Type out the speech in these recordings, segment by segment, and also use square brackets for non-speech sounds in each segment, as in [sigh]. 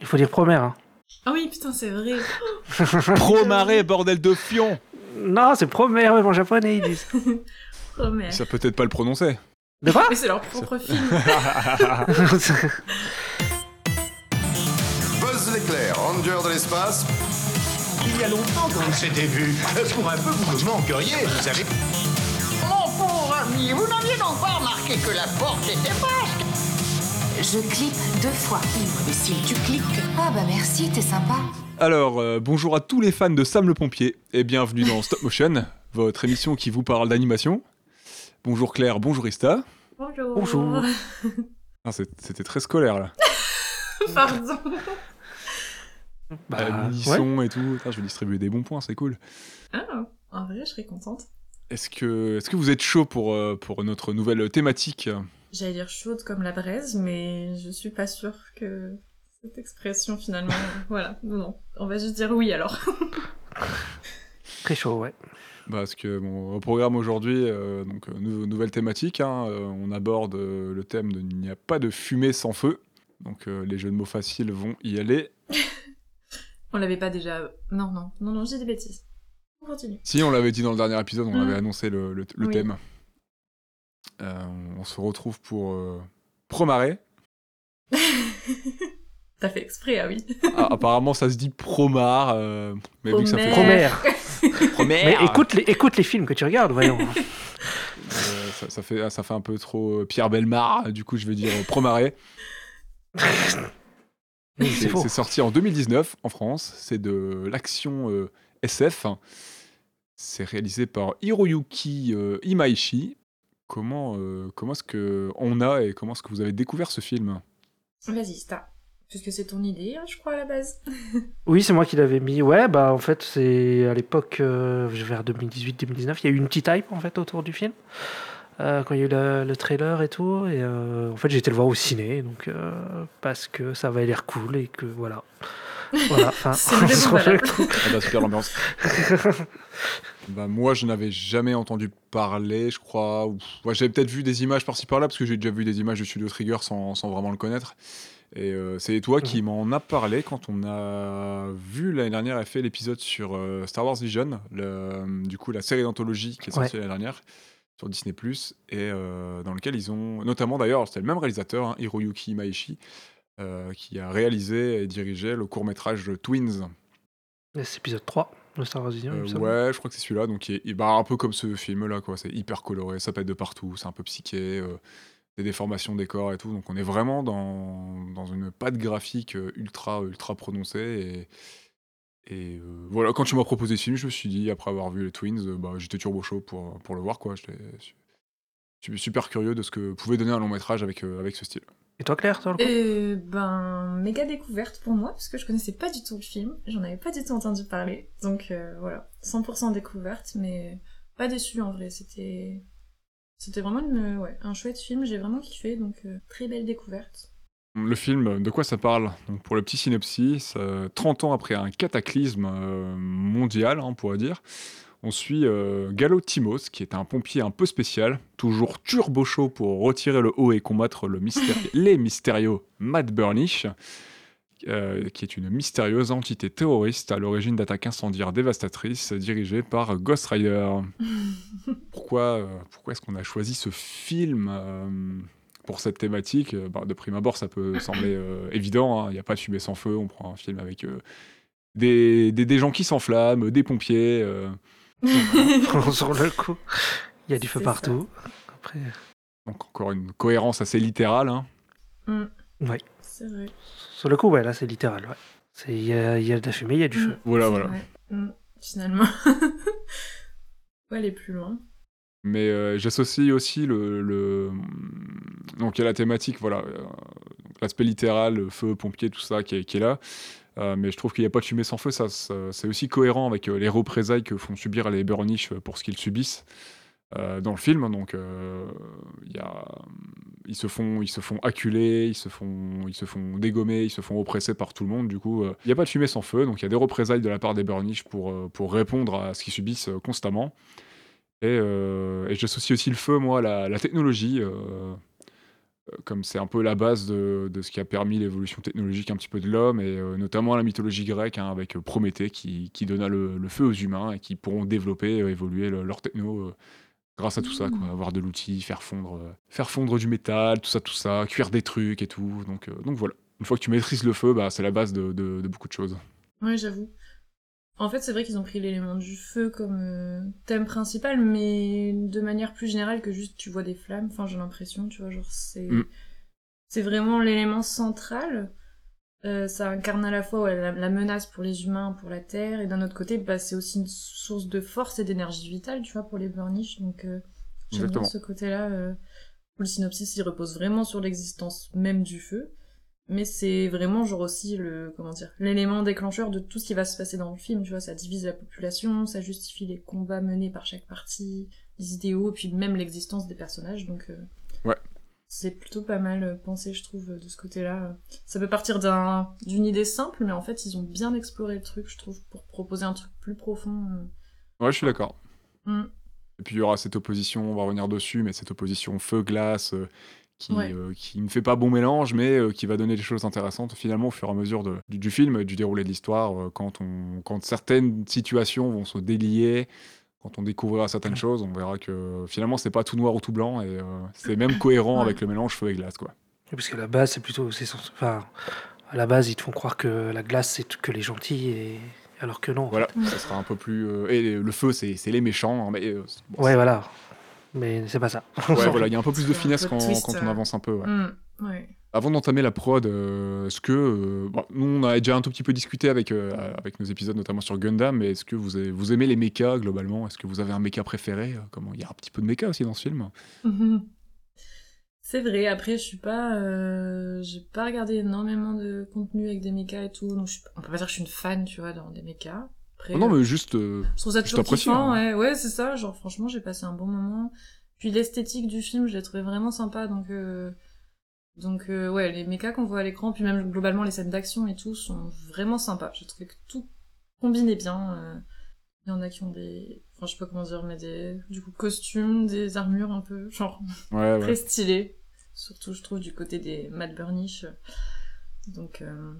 Il faut dire promère. Hein. Ah oui, putain, c'est vrai. [laughs] Promaré, bordel de fion Non, c'est promère, même en japonais, ils disent. [laughs] Promère. Ça peut-être pas le prononcer. De quoi? Mais c'est leur propre film. [laughs] Buzz l'éclair, ranger de l'espace. Il y a longtemps qu'on s'était vu. Pour un peu, vous me manqueriez, vous savez? Mon pauvre ami, vous n'aviez donc pas remarqué que la porte était basque Je clique deux fois. Imbécile, tu cliques. Ah bah merci, t'es sympa. Alors, euh, bonjour à tous les fans de Sam le Pompier et bienvenue dans Stop Motion, [laughs] votre émission qui vous parle d'animation. Bonjour Claire, bonjour Ista. Bonjour. Bonjour. [laughs] Ah, C'était très scolaire là. [laughs] Pardon. Bah, Euh, ouais. Et tout. Je vais distribuer des bons points, c'est cool. Ah, en vrai, je serais contente. Est-ce que, est que vous êtes chaud pour, euh, pour notre nouvelle thématique? J'allais dire chaude comme la braise, mais je suis pas sûre que cette expression finalement. [laughs] voilà, non, non. On va juste dire oui alors. [laughs] Très chaud, ouais. Parce que bon, au programme aujourd'hui, euh, donc euh, nou- nouvelle thématique, hein, euh, on aborde euh, le thème de il n'y a pas de fumée sans feu. Donc euh, les jeux de mots faciles vont y aller. [laughs] On l'avait pas déjà. Non, non, non, non, j'ai des bêtises. On continue. Si on l'avait dit dans le dernier épisode, on Mm. avait annoncé le, le- le Oui. thème. Euh, on se retrouve pour euh, Promaré. [laughs] T'as fait exprès, ah oui. Ah, apparemment ça se dit Promar, euh, mais vu que ça fait Promare. Promère. Promare, [laughs] Mais écoute les, écoute les films que tu regardes, voyons. [laughs] euh, ça, ça fait, ça fait un peu trop Pierre Belmar, du coup je vais dire Promaré. C'est sorti en 2019 en France. C'est de l'action euh, SF. C'est réalisé par Hiroyuki euh, Imaishi. Comment, euh, comment est-ce que on a et comment est-ce que vous avez découvert ce film? Vas-y, Sta. Puisque c'est ton idée, hein, je crois, à la base. [laughs] Oui, c'est moi qui l'avais mis. Ouais, bah en fait, c'est à l'époque, euh, vers 2018-2019, il y a eu une petite hype en fait autour du film. Euh, quand il y a eu le, le trailer et tout. Et euh, en fait, j'ai été le voir au ciné, donc euh, parce que ça avait l'air cool et que voilà. Voilà, enfin, [laughs] C'est. [laughs] Ah bah, super l'ambiance. Bah, moi, je n'avais jamais entendu parler, je crois. ou- ouais, J'avais peut-être vu des images par-ci par-là, parce que j'ai déjà vu des images de Studio Trigger sans, sans vraiment le connaître. Et euh, c'est toi qui m'en as parlé quand on a vu l'année dernière, a fait l'épisode sur euh, Star Wars Vision, le- du coup la série d'anthologie qui est sortie l'année dernière sur Disney+, et euh, dans lequel ils ont, notamment d'ailleurs, c'était le même réalisateur, hein, Hiroyuki Imaishi, euh, qui a réalisé et dirigé le court-métrage Twins, C'est épisode 3 Star Wars Vision, il euh, me ouais, je crois que c'est celui-là. Donc, il est, bah, un peu comme ce film-là, quoi. C'est hyper coloré, ça pète de partout, c'est un peu psyché, euh, des déformations des corps et tout. Donc, on est vraiment dans, dans une patte graphique euh, ultra, ultra prononcée. Et, et euh, voilà, quand tu m'as proposé ce film, je me suis dit, après avoir vu les Twins, euh, bah, j'étais turbo chaud pour, pour le voir, quoi. J'étais suis super curieux de ce que pouvait donner un long métrage avec, euh, avec ce style. Et toi, Claire, sur le coup Euh, ben, méga découverte pour moi, parce que je connaissais pas du tout le film, j'en avais pas du tout entendu parler, donc euh, voilà, 100% découverte, mais pas déçue en vrai, c'était c'était vraiment une, ouais, un chouette film, j'ai vraiment kiffé, donc euh, très belle découverte. Le film, de quoi ça parle? Donc Pour le petit synopsis, euh, 30 ans après un cataclysme euh, mondial, hein, on pourrait dire, on suit euh, Gallo Timos, qui est un pompier un peu spécial, toujours turbo chaud pour retirer le haut et combattre le mystérieux- [laughs] les mystérieux Matt Burnish, euh, qui est une mystérieuse entité terroriste à l'origine d'attaques incendiaires dévastatrices dirigée par Ghost Rider. [laughs] pourquoi euh, pourquoi est-ce qu'on a choisi ce film pour cette thématique? Bah, De prime abord, ça peut [laughs] sembler évident. hein. Il n'y a pas de fumée sans feu. On prend un film avec des, des, des gens qui s'enflamment, des pompiers. Euh. [laughs] [laughs] sur le coup, il y a du feu partout. Après, donc encore une cohérence assez littérale. hein. Mm, ouais. c'est vrai. Sur le coup, ouais, là, c'est littéral. Ouais. Il y, a, il y a de la fumée, il y a du feu. Mm, Voilà, c'est voilà. vrai. Mm, finalement. [laughs] ouais, aller plus loin. Mais euh, j'associe aussi le, le- Donc il y a la thématique, voilà, euh, donc l'aspect littéral, le feu, pompier, tout ça qui est, qui est là. Euh, mais je trouve qu'il n'y a pas de fumée sans feu, ça, c'est aussi cohérent avec euh, les représailles que font subir les Burnish pour ce qu'ils subissent euh, dans le film. Donc ils, se font, ils se font acculer, ils se font, ils se font dégommer, ils se font oppresser par tout le monde. Du coup, il n'y a pas de fumée sans feu, donc il y a des représailles de la part des Burnish pour, pour répondre à ce qu'ils subissent constamment. Et, j'associe aussi le feu, moi, à la technologie. Comme c'est un peu la base de, de ce qui a permis l'évolution technologique un petit peu de l'homme, et euh, notamment la mythologie grecque, hein, avec euh, Prométhée qui, qui donna le, le feu aux humains et qui pourront développer, euh, évoluer le- leur techno euh, grâce à tout ça, quoi. Avoir de l'outil, faire fondre, faire fondre du métal, tout ça, tout ça, cuire des trucs et tout. Donc, donc voilà. Une fois que tu maîtrises le feu, bah, c'est la base de, de- de beaucoup de choses. Ouais, j'avoue. En fait, c'est vrai qu'ils ont pris l'élément du feu comme euh, thème principal, mais de manière plus générale que juste tu vois des flammes. Enfin, j'ai l'impression, tu vois, genre c'est Mm. c'est vraiment l'élément central. Euh, ça incarne à la fois ouais, la, la menace pour les humains, pour la Terre, et d'un autre côté, bah, c'est aussi une source de force et d'énergie vitale, tu vois, pour les Burnish. Donc, euh, j'aime bien ce côté-là. euh, où le synopsis, il repose vraiment sur l'existence même du feu. Mais c'est vraiment genre aussi le comment dire l'élément déclencheur de tout ce qui va se passer dans le film, tu vois, ça divise la population, ça justifie les combats menés par chaque partie, les idéaux, puis même l'existence des personnages, donc euh, Ouais. c'est plutôt pas mal euh, pensé, je trouve, de ce côté-là. Ça peut partir d'un d'une idée simple, mais en fait ils ont bien exploré le truc, je trouve, pour proposer un truc plus profond. euh. Ouais, je suis d'accord. Mm. Et puis il y aura cette opposition, on va revenir dessus, mais cette opposition feu-glace euh, qui, Ouais. euh, qui ne fait pas bon mélange, mais euh, qui va donner des choses intéressantes finalement au fur et à mesure de- du, du film, du déroulé de l'histoire, euh, quand, on, quand certaines situations vont se délier, quand on découvrira certaines choses, on verra que finalement c'est pas tout noir ou tout blanc, et euh, c'est même [coughs] cohérent Ouais. avec le mélange feu et glace. Quoi. Parce qu'à la base, c'est plutôt. Enfin, à la base, ils te font croire que la glace, c'est que les gentils, et... alors que non. Voilà, ça sera un peu plus... euh, et le feu, c'est c'est les méchants, hein, mais... euh, bon, Ouais, voilà. Mais c'est pas ça. ouais, [laughs] voilà, il y a un peu plus de finesse quand, twist, quand on euh. avance un peu. ouais. Mm, ouais. Avant d'entamer la prod, euh, est-ce que. euh, bon, nous, on a déjà un tout petit peu discuté avec, euh, avec nos épisodes, notamment sur Gundam, mais est-ce que vous, avez- vous aimez les mechas globalement? Est-ce que vous avez un mecha préféré? Comment Il y a un petit peu de mecha aussi dans ce film. [laughs] C'est vrai, après je suis pas euh, j'ai pas regardé énormément de contenu avec des mechas et tout, donc je on peut pas dire que je suis une fan, tu vois, dans des mechas. Après, non, euh, mais juste. euh, je trouve ça toujours kiffant, hein. ouais, ouais, c'est ça, genre franchement, j'ai passé un bon moment. Puis l'esthétique du film, je l'ai trouvé vraiment sympa donc euh, donc euh, ouais, les mechas qu'on voit à l'écran puis même globalement les scènes d'action et tout sont vraiment sympas. J'ai trouvé que tout combinait bien. euh, Il y en a qui ont des enfin je sais pas comment dire mais des du coup costumes, des armures un peu genre ouais, ouais. très stylé. Surtout, je trouve, du côté des Matt Burnish. Donc, euh,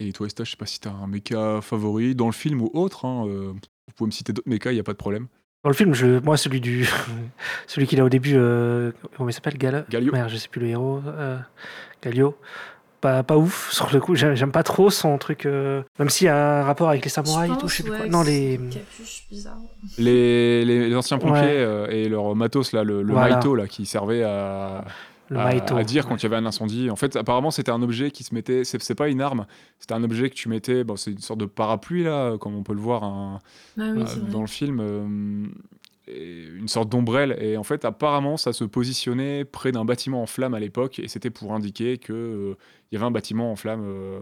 Et toi, Esta, je sais pas si t'as un mecha favori dans le film ou autre. hein, euh, vous pouvez me citer d'autres mechas, il n'y a pas de problème. Dans le film, je... moi, celui du. [laughs] celui qu'il a au début. euh, Comment il s'appelle Gal... Galio. Merde, je sais plus le héros. euh, Galio. Pas, pas ouf, [laughs] sur le coup. J'aime pas trop son truc. euh, Même s'il y a un rapport avec les samouraïs et tout, je sais plus ouais, quoi. Non, les. c'est Capuche bizarre. Les, les- les anciens pompiers Ouais. euh, et leur matos, là, le, le Voilà. Maito, là, qui servait à, Le à, dire quand il y avait un incendie. En fait, apparemment, c'était un objet qui se mettait. C'est pas une arme, c'était un objet que tu mettais. Bon, c'est une sorte de parapluie, là, comme on peut le voir un- Ah oui, euh, dans le film. euh, et une sorte d'ombrelle. Et en fait, apparemment, ça se positionnait près d'un bâtiment en flammes à l'époque. Et c'était pour indiquer qu'il il y avait un bâtiment en flammes euh,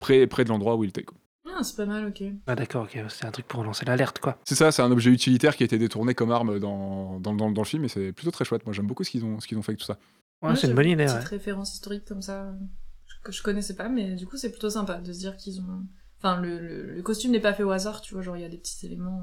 près, près de l'endroit où il était. quoi. Ah, c'est pas mal, ok. Ah, d'accord, ok. C'est un truc pour lancer l'alerte, quoi. C'est ça, c'est un objet utilitaire qui a été détourné comme arme dans, dans, dans- dans le film. Et c'est plutôt très chouette. Moi, j'aime beaucoup ce qu'ils ont, ce qu'ils ont fait avec tout ça. Ouais, c'est une bonne idée, Petite ouais. référence historique comme ça, euh, que je connaissais pas, mais du coup, c'est plutôt sympa de se dire qu'ils ont. Enfin, le, le, le costume n'est pas fait au hasard, tu vois, genre, il y a des petits éléments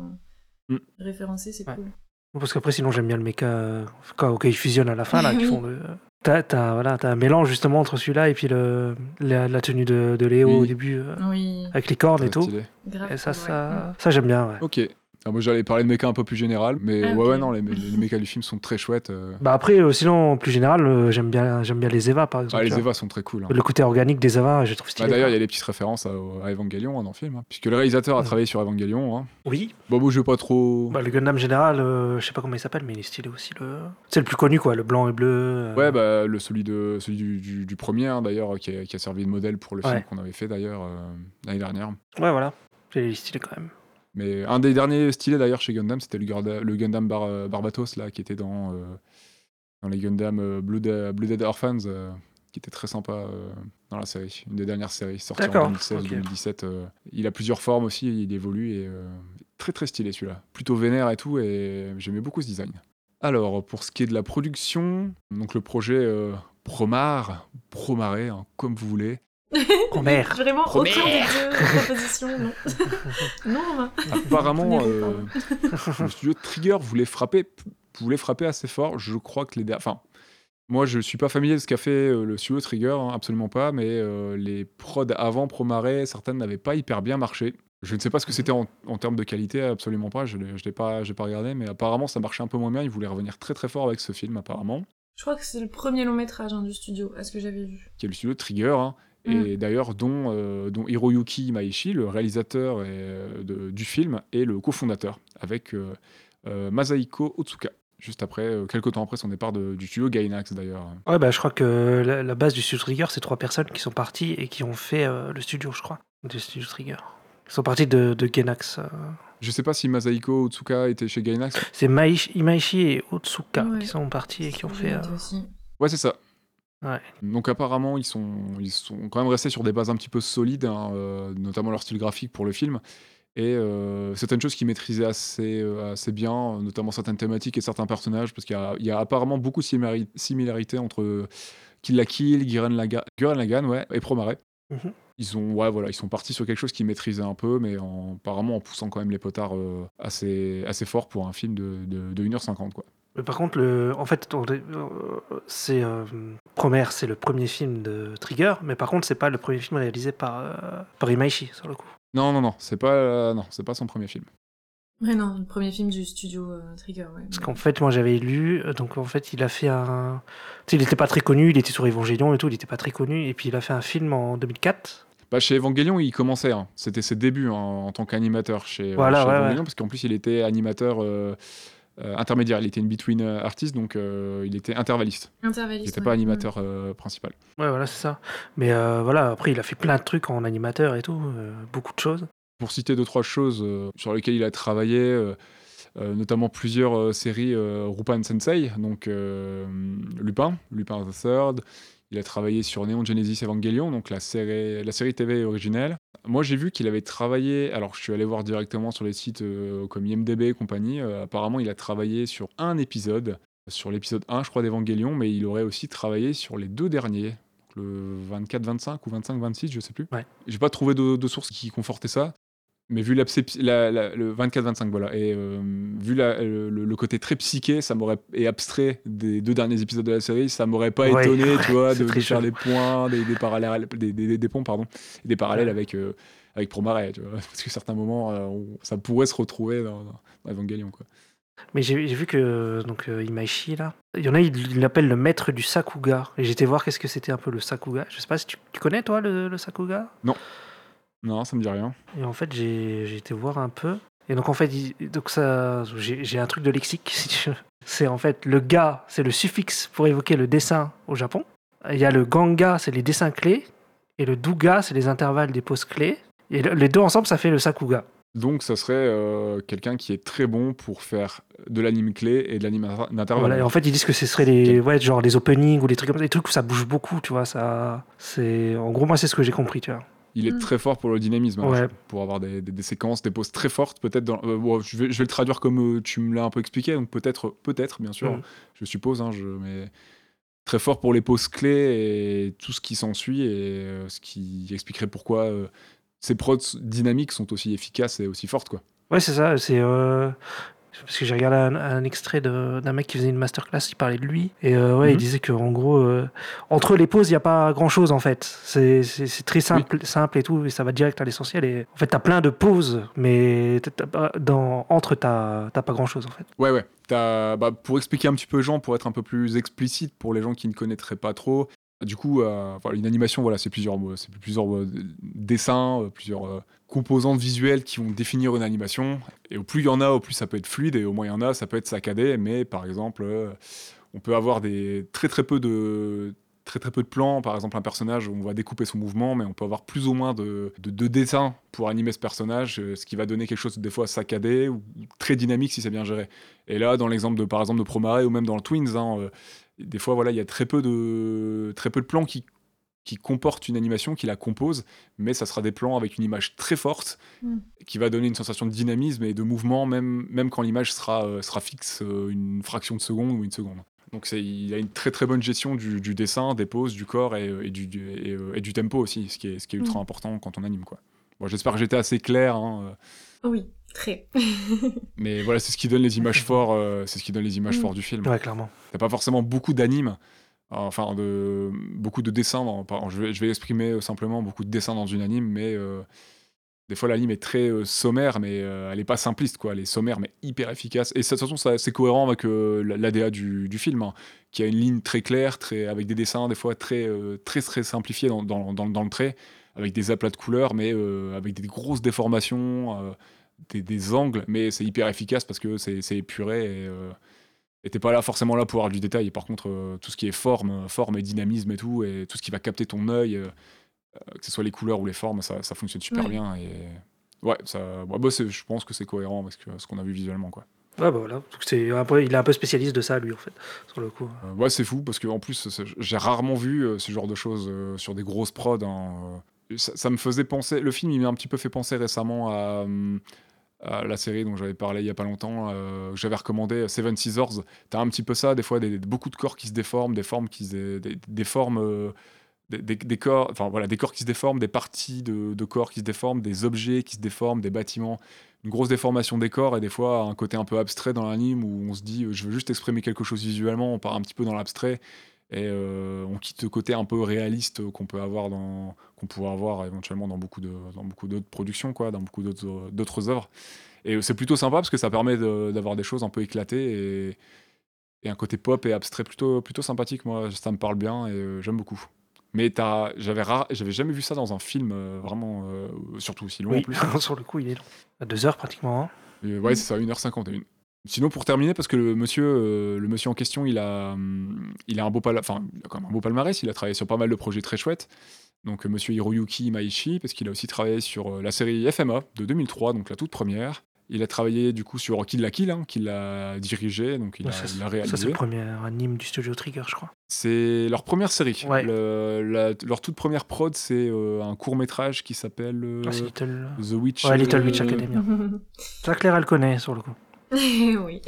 euh, Mm. référencés, c'est Ouais. cool. Parce qu'après, sinon, j'aime bien le méca. euh, Quand, quand ils fusionnent à la fin, là, [laughs] qu'ils font le. T'as t'as- voilà, t'as un mélange justement entre celui-là et puis le, la, la tenue de, de Léo Oui. au début, euh, Oui, avec les cordes et tout. stylé. Et ça, ouais. ça, ça j'aime bien, ouais. Ok. Ah, moi, j'allais parler de méca un peu plus général. Mais Ah, ouais, ouais, non, les, les, les [laughs] mécas du film sont très chouettes. euh. Bah après, euh, sinon, plus général, euh, j'aime bien, j'aime bien les Eva, par exemple. Ah, les. Evas sont très cool. hein. Le côté organique des Eva, je trouve Bah, stylé. D'ailleurs, il y a des petites références à, à Evangelion hein, dans le film. hein, puisque le réalisateur a travaillé sur Evangelion. Hein. Oui, Bon, bon, je vais pas trop. bah, le Gundam général, euh, je sais pas comment il s'appelle, mais il est stylé aussi. Le... C'est le plus connu, quoi, le blanc et bleu. euh, Ouais, bah, le, celui, de, celui du, du- du premier, hein, d'ailleurs, qui a, qui a servi de modèle pour le film qu'on avait fait, d'ailleurs, euh, l'année dernière. Ouais, voilà. Il est stylé quand même. Mais un des derniers stylés, d'ailleurs, chez Gundam, c'était le, Gundam Bar- euh, Barbatos, là, qui était dans, euh, dans les Gundam euh, Blood- Blooded Orphans, euh, qui était très sympa euh, dans la série. Une des dernières séries, sortie en D'accord, 2016 ok. 2017. euh. il a plusieurs formes aussi, il évolue, et très très stylé celui-là. Plutôt vénère et tout, et j'aimais beaucoup ce design. Alors, pour ce qui est de la production, donc le projet Promar, Promaré, hein, comme vous voulez, [laughs] Merde Vraiment, aucun des deux propositions, non. [laughs] non, Romain. Apparemment, euh, [laughs] le studio Trigger voulait frapper, voulait frapper assez fort. Je crois que les, enfin, Moi, je suis pas familier de ce qu'a fait euh, le studio Trigger, hein, absolument pas, mais euh, les prods avant Promare, certaines n'avaient pas hyper bien marché. Je ne sais pas ce que c'était en, en termes de qualité, absolument pas. Je ne l'ai pas, pas regardé, mais apparemment ça marchait un peu moins bien. Ils voulaient revenir très très fort avec ce film, apparemment. Je crois que c'est le premier long métrage hein, du studio, à ce que j'avais vu. Qui est le studio Trigger, hein, et d'ailleurs dont, euh, dont Hiroyuki Maishi, le réalisateur et, euh, de- du film, est le cofondateur, avec euh, euh, Masahiko Otsuka. Juste après, euh, quelques temps après son départ de- du studio Gainax d'ailleurs. Ouais, bah, je crois que la, la base du studio Trigger, c'est trois personnes qui sont parties et qui ont fait euh, le studio, je crois, du studio Trigger. Ils sont partis de, euh. Je sais pas si Masahiko Otsuka était chez Gainax. C'est Maishi- Imaishi et Otsuka Ouais. qui sont partis et qui ont fait. euh. Ouais, c'est ça. Ouais. Donc apparemment, ils sont, ils sont quand même restés sur des bases un petit peu solides, hein, euh, notamment leur style graphique pour le film. Et euh, certaines choses qu'ils maîtrisaient assez, euh, assez bien, notamment certaines thématiques et certains personnages, parce qu'il y a, il y a apparemment beaucoup de similari- similarités entre Kill la Kill, Gurren Lagann ouais, et Promare. Mhm. Ils, ont, ouais, voilà, ils sont partis sur quelque chose qu'ils maîtrisaient un peu, mais en, apparemment en poussant quand même les potards assez, assez fort pour un film de, de, de 1h50. Quoi. Mais par contre, le, en fait, euh, c'est euh, Promare, c'est le premier film de Trigger, mais par contre, c'est pas le premier film réalisé par, euh, par Imaishi, sur le coup. Non, non, non, c'est pas, euh, non, c'est pas son premier film. Ouais, non, le premier film du studio euh, Trigger, ouais. Parce qu'en fait, moi, j'avais lu, euh, donc en fait, il a fait un. Tu sais, il était pas très connu, il était sur Evangelion et tout, il était pas très connu, et puis il a fait un film en 2004. Bah, chez Evangelion, il commençait. hein. C'était ses débuts hein, en tant qu'animateur chez, euh, Voilà, chez ouais, Evangelion, ouais. parce qu'en plus, il était animateur euh, euh, intermédiaire. Il était une between euh, artist, donc euh, il était intervalliste. Intervalliste. Il n'était ouais. pas animateur euh, principal. Ouais, voilà, c'est ça. Mais euh, voilà, après, il a fait plein de trucs en animateur et tout, euh, beaucoup de choses. Pour citer deux, trois choses euh, sur lesquelles il a travaillé, euh, euh, notamment plusieurs euh, séries euh, Rupan Sensei, donc euh, Lupin, Lupin the Third. Il a travaillé sur Neon Genesis Evangelion, donc la série, la série TV originelle. Moi, j'ai vu qu'il avait travaillé. Alors, je suis allé voir directement sur les sites euh, comme IMDb et compagnie. euh, apparemment, il a travaillé sur un épisode, sur l'épisode 1, je crois, d'Evangelion, mais il aurait aussi travaillé sur les deux derniers, le 24-25 ou 25-26, je sais plus. Ouais. J'ai pas trouvé de, de source qui confortait ça. Mais vu l'absep- la- la- le 24-25, voilà, et euh, vu la- le, le côté très psyché, ça m'aurait et abstrait des deux derniers épisodes de la série, ça m'aurait pas Ouais, étonné, tu vois, [laughs] de, faire des points, des, des parallèles, des, des- des ponts, pardon, des parallèles avec euh, avec Promare, tu vois, [laughs] parce que certains moments, euh, on- ça pourrait se retrouver dans, Evangelion, quoi. Mais j'ai vu que donc euh, Imaishi là, il y en a il il l'appelle le maître du sakuga. Et j'étais voir qu'est-ce que c'était un peu le sakuga. Je sais pas si tu, tu connais toi le, le sakuga? Non, ça me dit rien. Et en fait j'ai j'ai été voir un peu. Et donc en fait il- donc ça j'ai j'ai un truc de lexique [laughs] si tu veux. C'est en fait le ga c'est le suffixe pour évoquer le dessin au Japon. Il y a le ganga c'est les dessins clés et le duga c'est les intervalles des pauses clés. Et le- les deux ensemble ça fait le sakuga. Donc, ça serait euh, quelqu'un qui est très bon pour faire de l'anime clé et de l'anime d'intervalle. Voilà, et en fait, ils disent que ce serait les, ouais, genre les openings ou les trucs comme ça, des trucs où ça bouge beaucoup, tu vois. Ça, c'est, en gros, moi, c'est ce que j'ai compris, tu vois. Il est Mm. très fort pour le dynamisme, hein, pour avoir des, des- des séquences, des poses très fortes, peut-être. Dans, euh, bon, je, vais, je vais le traduire comme euh, tu me l'as un peu expliqué, donc peut-être, peut-être, bien sûr, Mm. je suppose, hein, je, mais très fort pour les poses clés et tout ce qui s'ensuit et euh, ce qui expliquerait pourquoi euh, ces prods dynamiques sont aussi efficaces et aussi fortes, quoi. Ouais, c'est ça. C'est euh, parce que j'ai regardé un, un extrait d'un mec qui faisait une masterclass, il parlait de lui et euh, ouais, Mhm. il disait que en gros, euh, entre les pauses, il y a pas grand chose en fait. C'est, très simple, simple et tout, et ça va direct à l'essentiel. Et en fait, t'as plein de pauses, mais dans entre t'as, t'as pas grand chose en fait. Ouais, ouais. T'as- bah, pour expliquer un petit peu aux gens, pour être un peu plus explicite pour les gens qui ne connaîtraient pas trop, du coup, euh, une animation, voilà, c'est plusieurs, plusieurs euh, dessins, euh, plusieurs euh, composantes visuelles qui vont définir une animation. Et au plus il y en a, au plus ça peut être fluide, et au moins il y en a, ça peut être saccadé. Mais par exemple, euh, on peut avoir des très très peu de très très peu de plans. Par exemple, un personnage, on va découper son mouvement, mais on peut avoir plus ou moins de, de, de dessins pour animer ce personnage, euh, ce qui va donner quelque chose des fois saccadé ou très dynamique si c'est bien géré. Et là, dans l'exemple de par exemple de Promare ou même dans le Twins, hein, euh, des fois voilà, il y a très peu de très peu de plans qui qui comportent une animation, qui la composent, mais ça sera des plans avec une image très forte, Mm. qui va donner une sensation de dynamisme et de mouvement, même, même quand l'image sera, euh, sera fixe euh, une fraction de seconde ou une seconde. Donc il a une très très bonne gestion du, du dessin, des poses, du corps et, et du, et, euh, et du tempo aussi, ce qui est, ce qui est ultra Mm. important quand on anime. Quoi. Bon, J'espère que j'étais assez clair, hein, euh, Oui, très. [laughs] mais voilà, c'est ce qui donne les images fortes, euh, c'est ce qui donne les images Mm. fortes du film. Ouais, clairement. T'as pas forcément beaucoup d'animes enfin de beaucoup de dessins. Dans, pardon, je, vais, je vais exprimer simplement beaucoup de dessins dans une anime, mais euh, des fois l'anime est très euh, sommaire, mais euh, elle est pas simpliste, quoi. Elle est sommaire, mais hyper efficace. Et de toute façon, c'est cohérent avec euh, l'ADA du, du film, hein, qui a une ligne très claire, très, avec des dessins des fois très, euh, très, très simplifiés dans, dans, dans- dans le trait, avec des aplats de couleurs, mais euh, avec des grosses déformations, euh, des, des angles, mais c'est hyper efficace parce que c'est épuré et euh, et t'es pas là forcément là pour avoir du détail. Et par contre, euh, tout ce qui est forme, forme et dynamisme et tout, et tout ce qui va capter ton œil, euh, que ce soit les couleurs ou les formes, ça, ça fonctionne super Ouais. bien. Et ouais, ça, bah, je pense que c'est cohérent avec ce que- ce qu'on a vu visuellement. Quoi. Ouais, bah voilà. C'est un peu, il est un peu spécialiste de ça, lui, en fait, sur le coup. Euh, ouais, c'est fou parce que en plus, j'ai rarement vu ce genre de choses sur des grosses prods. hein. Ça, ça me faisait penser. Le film, il m'a un petit peu fait penser récemment à. La série dont j'avais parlé il y a pas longtemps, euh, j'avais recommandé Seven Scissors. T'as un petit peu ça, des fois, beaucoup de corps qui se déforment, des formes qui se, euh, des, des- corps, enfin voilà, des corps qui se déforment, des parties de, de corps qui se déforment, des objets qui se déforment, des bâtiments, une grosse déformation des corps et des fois un côté un peu abstrait dans l'anime où on se dit euh, je veux juste exprimer quelque chose visuellement, on part un petit peu dans l'abstrait et euh, on quitte le côté un peu réaliste qu'on peut avoir dans qu'on pourrait avoir éventuellement dans beaucoup de dans beaucoup d'autres productions quoi, dans beaucoup d'autres d'autres œuvres. Et c'est plutôt sympa parce que ça permet de- d'avoir des choses un peu éclatées et, et un côté pop et abstrait plutôt plutôt sympathique moi ça me parle bien et euh, j'aime beaucoup. Mais t'as- j'avais rare- j'avais jamais vu ça dans un film euh, vraiment euh, surtout aussi long en Oui, plus. [laughs] sur le coup, il est long. À deux heures, pratiquement. hein. Et ouais, c'est ça, 1h51. Sinon, pour terminer, parce que le monsieur, euh, le monsieur en question, il a, hum, il a un beau pala- enfin, il a quand même un beau palmarès. Il a travaillé sur pas mal de projets très chouettes. Donc, euh, monsieur Hiroyuki Maishi, parce qu'il a aussi travaillé sur euh, la série FMA de 2003, donc la toute première. Il a travaillé du coup sur Kill la Kill, hein, qu'il a dirigé, donc il Ouais, a, ça, il c'est- a ça, c'est réalisé. le premier anime du studio Trigger, je crois. C'est leur première série. Ouais. Le- la- leur toute première prod, c'est euh, un court métrage qui s'appelle euh, Ah, Little... The Witch. Ouais, Little Witch Academia. [laughs] Ça, Claire, elle connaît, sur le coup. [laughs] oui.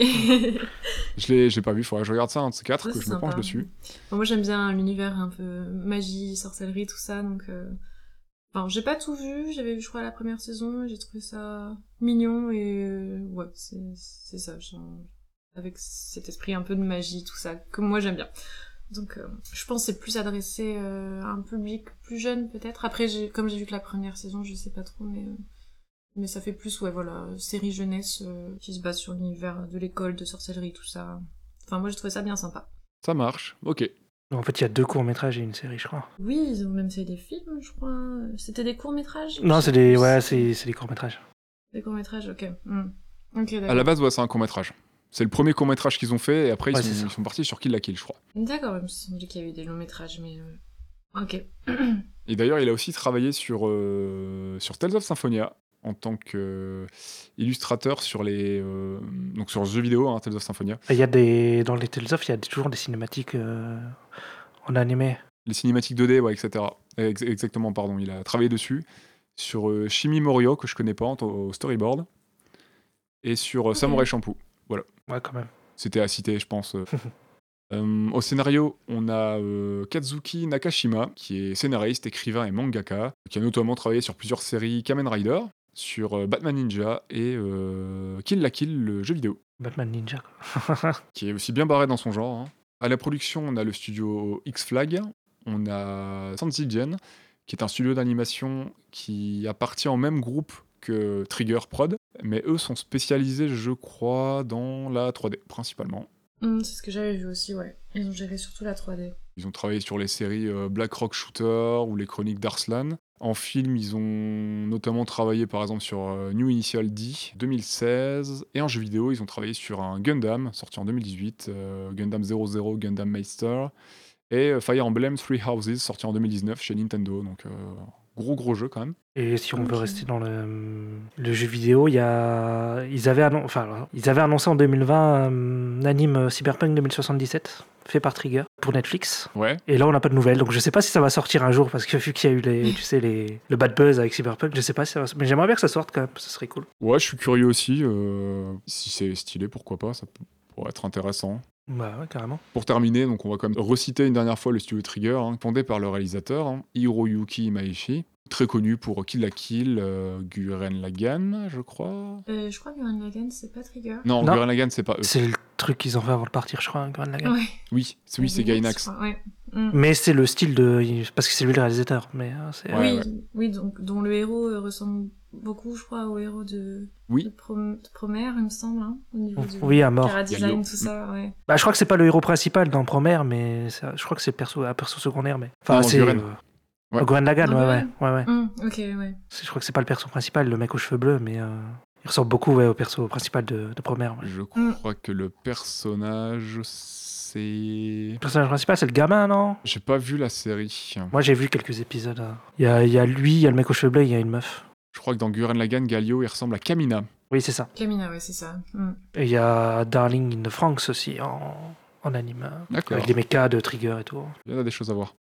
Je l'ai, j'ai pas vu, il faudrait que je regarde ça, un de ces quatre, que je me penche dessus. Moi j'aime bien l'univers un peu magie, sorcellerie, tout ça, donc... euh, Enfin, j'ai pas tout vu, j'avais vu je crois la première saison, j'ai trouvé ça mignon et euh, ouais, c'est c'est ça, genre, avec cet esprit un peu de magie, tout ça, que moi j'aime bien. Donc euh, je pense que c'est plus adressé euh, à un public plus jeune peut-être. Après, comme j'ai vu que la première saison, je sais pas trop, mais euh, mais ça fait plus ouais voilà série jeunesse euh, qui se base sur l'univers de l'école de sorcellerie, tout ça. Enfin moi j'ai trouvé ça bien sympa. Ça marche, ok. En fait, il y a deux courts-métrages et une série, je crois. Oui, ils ont même fait des films, je crois. C'était des courts-métrages Non, c'est des, ouais, c'est c'est des courts-métrages. Des courts-métrages, ok. Ok, À la base, ouais, c'est un court-métrage. C'est le premier court-métrage qu'ils ont fait, et après, Ouais, ils, sont, ça. ils sont partis sur Kill la Kill, je crois. D'accord, il me semblait qu'il y avait eu des longs-métrages, mais... euh, Ok. [clears throat] Et d'ailleurs, il a aussi travaillé sur, euh, sur Tales of Symphonia, en tant qu'illustrateur sur les. euh, donc sur ce jeu vidéo, hein, Tales of Symphonia. Il y a des, dans les Tales of, il y a toujours des cinématiques euh, en animé. Les cinématiques 2D, ouais, etc. Ex- exactement, pardon. Il a travaillé dessus. Sur euh, Shimi Morio, que je connais pas, au storyboard. Et sur euh, Samurai Champloo. Ouais, quand même. C'était à citer, je pense. euh. [laughs] Au scénario, on a Kazuki Nakashima, qui est scénariste, écrivain et mangaka, qui a notamment travaillé sur plusieurs séries Kamen Rider, sur euh, Batman Ninja et euh, Kill la Kill, le jeu vidéo, Batman Ninja. [laughs] qui est aussi bien barré dans son genre. hein. À la production, on a le studio X-Flag, on a Sanzigen, qui est un studio d'animation qui appartient au même groupe que Trigger Prod, mais eux sont spécialisés, je crois, dans la 3D principalement. Hmm, c'est ce que j'avais vu aussi, ouais. Ils ont géré surtout la 3D. Ils ont travaillé sur les séries euh, Black Rock Shooter ou les Chroniques d'Arslan. En film, ils ont notamment travaillé par exemple sur euh, New Initial D 2016. Et en jeu vidéo, ils ont travaillé sur un Gundam sorti en 2018, euh, Gundam 00, Gundam Meister. Et Fire Emblem Three Houses sorti en 2019 chez Nintendo. Gros gros jeu quand même. Et si on veut Ok. rester dans le, le jeu vidéo, il y a, ils, avaient annon- enfin, ils avaient annoncé en 2020 un anime Cyberpunk 2077 fait par Trigger pour Netflix. Ouais. Et là, on n'a pas de nouvelles. Donc, je sais pas si ça va sortir un jour parce que vu qu'il y a eu les, [laughs] tu sais, les, le bad buzz avec Cyberpunk, je sais pas si ça va. Mais j'aimerais bien que ça sorte quand même. Ce serait cool. Ouais, je suis curieux aussi. euh, si c'est stylé, pourquoi pas, ça peut- pourrait être intéressant. Bah ouais, carrément. Pour terminer, donc on va quand même reciter une dernière fois le studio Trigger, hein, fondé par le réalisateur hein, Hiroyuki Imaishi. très connu pour Kill la Kill, euh, Guren Lagann, je crois. Euh, je crois que Gurren Lagann, c'est pas Trigger. Non, Non. Guren Lagann, c'est pas eux. C'est le truc qu'ils ont fait avant de partir, je crois, hein, Gurren Lagann. Ouais. Oui, c'est oui, c'est Gainax. je crois, Ouais. Mm. Mais c'est le style de. Parce que c'est lui le réalisateur. Mais euh, c'est. Oui, ouais. oui, donc dont le héros euh, ressemble beaucoup, je crois, au héros de, Oui. de, Prom- de Promare, il me semble, hein, au niveau du Oui, à mort. design, tout ça, ouais. Bah, je crois que c'est pas le héros principal dans Promare, mais je crois que c'est perso, un perso secondaire. Mais... Enfin, Non, c'est. Gurren. euh, Ouais. Gurren Lagann, Non, ouais, ouais. Ouais, ouais. Mm, ok, ouais. Je crois que c'est pas le perso principal, le mec aux cheveux bleus, mais euh, il ressemble beaucoup ouais, au perso principal de, de Promare. ouais. Je Mm. crois que le personnage, c'est. Le personnage principal, c'est le gamin, non? J'ai pas vu la série. Moi, j'ai vu quelques épisodes. hein. Il y, a, il y a lui, il y a le mec aux cheveux bleus, il y a une meuf. Je crois que dans Guren Lagann, Galio, il ressemble à Kamina. Oui, c'est ça. Camina, ouais, c'est ça. Mm. Et il y a Darling in the Franks aussi en, en anime. hein, D'accord. Avec les mechas de Trigger et tout. Il y en a des choses à voir.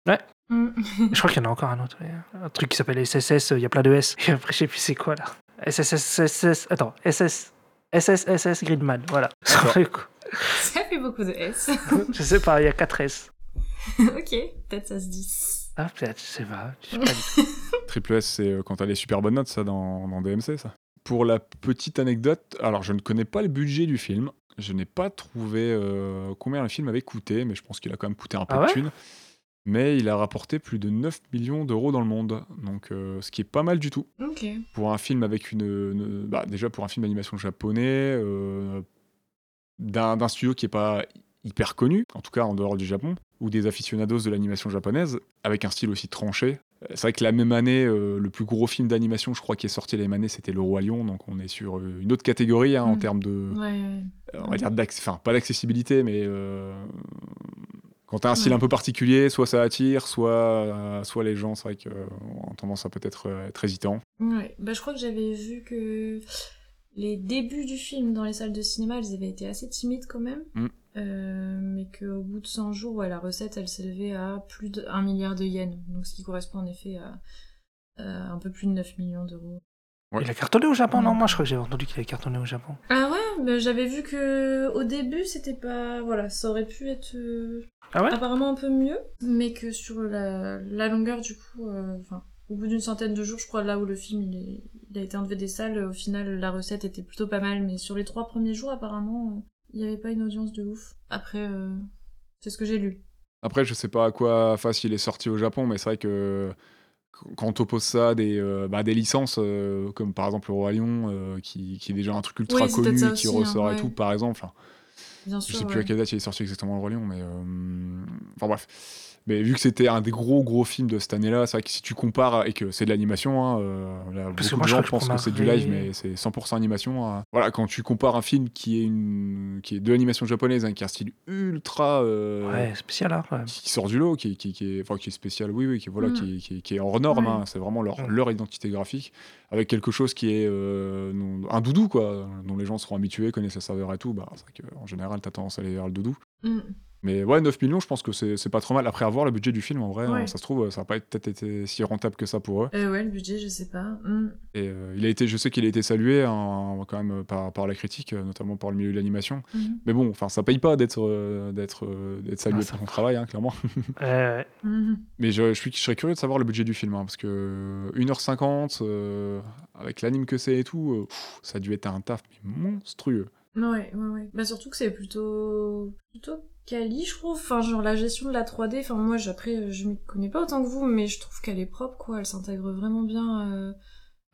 Mm. [laughs] Je crois qu'il y en a encore un autre. ouais. Un truc qui s'appelle SSS, il y a plein de S. Et après, je sais plus c'est quoi là. SSS. Attends, SS. SSSS Gridman, voilà. [laughs] [laughs] Ça fait beaucoup de S. [laughs] je sais pas, il y a 4 S. [laughs] ok, peut-être ça se dit. Ah, peut-être, je sais pas. Je sais pas du tout. Triple S, c'est euh, quand t'as les super bonnes notes, ça, dans, dans DMC, ça. Pour la petite anecdote, alors je ne connais pas le budget du film. Je n'ai pas trouvé euh, combien le film avait coûté, mais je pense qu'il a quand même coûté un peu Ah de thunes. Mais il a rapporté plus de 9 millions d'euros dans le monde, donc euh, ce qui est pas mal du tout. Ok. Pour un film avec une. une- bah, déjà pour un film d'animation japonais, euh, d'un studio qui est pas hyper connu, en tout cas en dehors du Japon, ou des aficionados de l'animation japonaise, avec un style aussi tranché. Euh, C'est vrai que la même année, euh, le plus gros film d'animation, je crois, qui est sorti la même année, c'était Le Roi Lion, donc on est sur euh, une autre catégorie hein, en Mm. termes de. Ouais, ouais. euh, on va dire enfin pas d'accessibilité, mais. euh, quand t'as un style Ouais. un peu particulier, soit ça attire, soit, soit les gens, c'est vrai ont tendance à peut-être euh, être hésitants. Ouais, bah, je crois que j'avais vu que les débuts du film dans les salles de cinéma, ils avaient été assez timides quand même. Mm. Euh, mais qu'au bout de 100 jours, ouais, la recette, elle s'élevait à plus de 1 milliard de yens. Donc, ce qui correspond en effet à, à un peu plus de 9 millions d'euros. Ouais. Il a cartonné au Japon, non? Mm. Moi, je crois que j'ai entendu qu'il avait cartonné au Japon. Ah ouais, mais j'avais vu que au début, c'était pas. Voilà, ça aurait pu être euh, Ah ouais? apparemment un peu mieux, mais que sur la, la longueur, du coup, euh, enfin, au bout d'une centaine de jours, je crois, là où le film il, est- il a été enlevé des salles, au final, la recette était plutôt pas mal, mais sur les trois premiers jours, apparemment, euh, il n'y avait pas une audience de ouf. Après, euh, c'est ce que j'ai lu. Après, je sais pas à quoi face il est sorti au Japon, mais c'est vrai que qu- quand on t'oppose ça à des, euh, bah, des licences, euh, comme par exemple le Roi Lion, qui, qui est déjà un truc ultra Oui, connu, et qui aussi, hein, ressort et ouais. tout, par exemple. Bien Je sûr. sais plus à quelle date il est sorti exactement le Roi Lion, mais. Enfin bref. Mais vu que c'était un des gros gros films de cette année-là, c'est vrai que si tu compares et que c'est de l'animation, hein, euh, là, Parce que beaucoup moi, de gens pensent que c'est du live, mais c'est 100% animation. hein. Voilà, quand tu compares un film qui est une qui est de l'animation japonaise, hein, qui a un style ultra euh, Ouais, spécial, hein, qui sort du lot, qui, qui, qui est, enfin, qui est spécial, oui, oui, qui, voilà, Mm. qui, qui, qui est hors norme, hein, c'est vraiment leur, Mm. leur identité graphique, avec quelque chose qui est euh, un doudou, quoi, dont les gens seront habitués, connaissent la saveur et tout, bah, c'est vrai qu'en général, t'as tendance à aller vers le doudou. Mais ouais, 9 millions, je pense que c'est c'est pas trop mal. Après avoir le budget du film, en vrai, Ouais. hein, ça se trouve, ça n'a pas peut-être été si rentable que ça pour eux. Euh, ouais, le budget, je sais pas. Mm. Et euh, il a été, je sais qu'il a été salué hein, quand même par, par la critique, euh, notamment par le milieu de l'animation. Mhm. Mais bon, enfin, ça paye pas d'être euh, d'être euh, d'être salué Ah, pour son travail, hein, clairement. [laughs] Mhm. Mais je, je, suis, je serais curieux de savoir le budget du film, hein, parce que euh, 1h50, euh, avec l'anime que c'est et tout, euh, pff, ça a dû être un taf mais monstrueux. Ouais, ouais, ouais. Bah surtout que c'est plutôt plutôt quali, je trouve. Enfin, genre la gestion de la 3D. Enfin, moi, après, euh, je m'y connais pas autant que vous, mais je trouve qu'elle est propre, quoi. Elle s'intègre vraiment bien euh,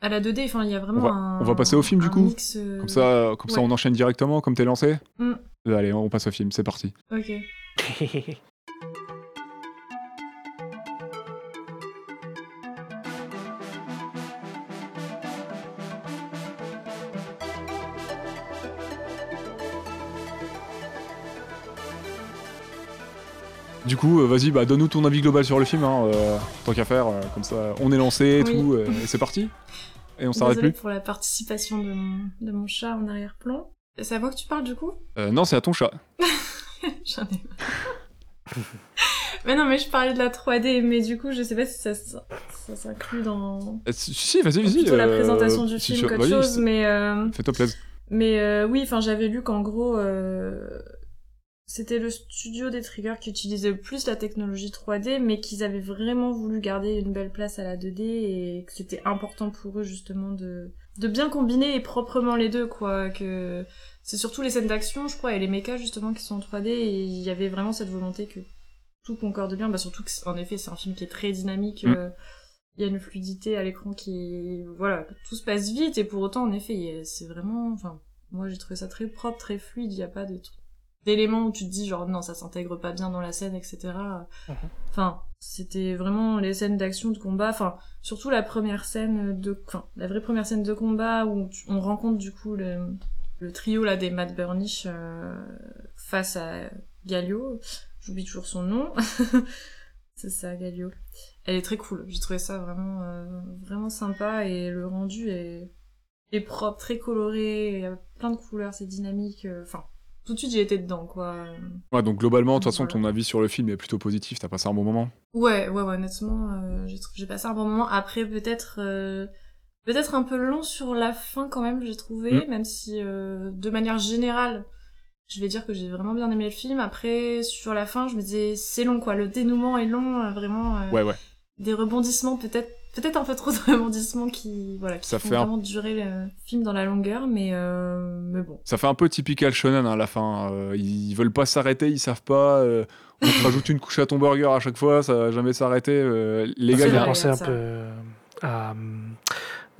à la 2D. Enfin, il y a vraiment On va- un. on va passer au film, du coup mix, euh, Comme ça, comme ça on enchaîne directement, comme t'es lancé Mm. Allez, on passe au film, c'est parti. Ok. [laughs] Du coup, euh, vas-y, bah, donne-nous ton avis global sur le film, hein, euh, tant qu'à faire, euh, comme ça, on est lancé et Oui. tout, euh, et c'est parti Et on s'arrête plus pour la participation de mon, de mon chat en arrière-plan. C'est à moi que tu parles, du coup Euh, Non, c'est à ton chat. [laughs] J'en ai marre. mais non, mais je parlais de la 3D, mais du coup, je sais pas si ça, ça s'inclut dans Euh, si, vas-y, vas-y. plutôt la euh, présentation du si film qu'autre chose, mais... euh, Fais-toi plaisir. Mais euh, oui, enfin j'avais lu qu'en gros, euh, c'était le studio des Triggers qui utilisait le plus la technologie 3D, mais qu'ils avaient vraiment voulu garder une belle place à la 2D et que c'était important pour eux justement de de bien combiner et proprement les deux quoi. Que c'est surtout les scènes d'action, je crois, et les mechas justement qui sont en 3D et il y avait vraiment cette volonté que tout concorde bien. Bah surtout que en effet c'est un film qui est très dynamique. Mm. euh, il y a une fluidité à l'écran qui voilà tout se passe vite et pour autant en effet c'est vraiment enfin moi j'ai trouvé ça très propre très fluide il n'y a pas de d'éléments où tu te dis genre non ça s'intègre pas bien dans la scène etc Mhm. enfin c'était vraiment les scènes d'action de combat. Enfin surtout la première scène de enfin la vraie première scène de combat où tu- on rencontre du coup le, le trio là des Matt Burnish euh, face à Galio. J'oublie toujours son nom. [laughs] C'est ça Galio. Elle est très cool. J'ai trouvé ça vraiment euh, vraiment sympa et le rendu est est propre très coloré il y a plein de couleurs c'est dynamique euh, enfin tout de suite j'ai été dedans quoi Ouais, donc globalement, de toute façon, Voilà. ton avis sur le film est plutôt positif. T'as passé un bon moment. Ouais, ouais, ouais, honnêtement, euh, j'ai passé un bon moment. Après, peut-être, euh, peut-être un peu long sur la fin quand même, j'ai trouvé, Mm. même si, euh, de manière générale, je vais dire que j'ai vraiment bien aimé le film. Après, sur la fin, je me disais, c'est long, quoi. Le dénouement est long, vraiment. Ouais, ouais. Des rebondissements, peut-être, peut-être un peu trop de rebondissements qui, voilà, qui Ça font fait un- vraiment durer le film dans la longueur, mais, euh, mais bon. Ça fait un peu typical shonen hein, à la fin. Euh, ils veulent pas s'arrêter, ils savent pas. euh, on te rajoute une couche à ton burger à chaque fois, ça va jamais s'arrêter. euh, les Ça gars, fait il y a- vrai. penser un ça. peu à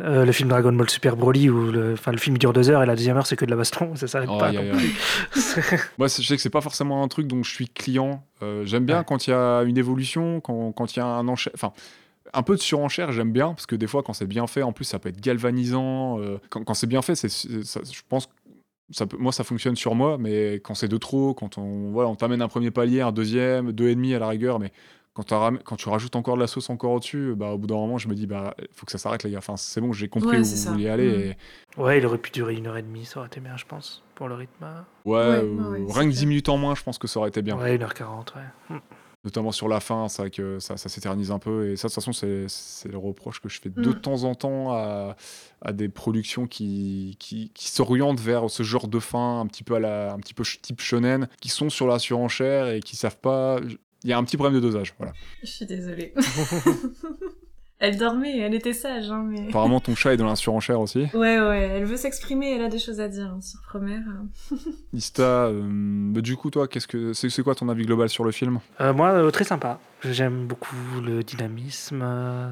euh, le film Dragon Ball Super Broly où le, enfin, le film dure deux heures et la deuxième heure c'est que de la baston, [laughs] ça s'arrête Oh, pas. aïe, plus. [laughs] Moi, je sais que c'est pas forcément un truc dont je suis client. Euh, j'aime bien Ouais. quand il y a une évolution, quand quand il y a un. Enfin, un peu de surenchère, j'aime bien, parce que des fois, quand c'est bien fait, en plus, ça peut être galvanisant. euh, quand quand c'est bien fait, c'est, je pense que ça peut, moi, ça fonctionne sur moi, mais quand c'est de trop, quand on, voilà, on t'amène un premier palier, un deuxième, deux et demi à la rigueur, mais quand, tu rajoutes encore de la sauce encore au-dessus, bah, au bout d'un moment, je me dis, bah, faut que ça s'arrête, les gars. Enfin, c'est bon, j'ai compris Ouais, où vous vouliez aller. Mm. Et, Ouais, il aurait pu durer une heure et demie, ça aurait été bien, je pense, pour le rythme. ouais, Ouais, euh, ouais, c'est rien que clair. 10 minutes en moins, je pense que ça aurait été bien. Ouais, une heure quarante, ouais. Notamment sur la fin, c'est vrai que ça, ça s'éternise un peu. Et ça, de toute façon, c'est c'est le reproche que je fais de Mm. temps en temps à, à des productions qui, qui, qui s'orientent vers ce genre de fin, un petit peu, à la, un petit peu type shonen, qui sont sur la surenchère et qui savent pas. Il y a un petit problème de dosage. Voilà. Je suis désolée. [laughs] elle dormait, elle était sage, hein, mais... Apparemment, ton chat est dans la surenchère aussi. [laughs] Ouais, ouais, elle veut s'exprimer, elle a des choses à dire hein, sur Promère. [laughs] Ista, euh, bah, du coup, toi, qu'est-ce que c'est c'est quoi ton avis global sur le film? Euh, moi, euh, très sympa. J'aime beaucoup le dynamisme, euh,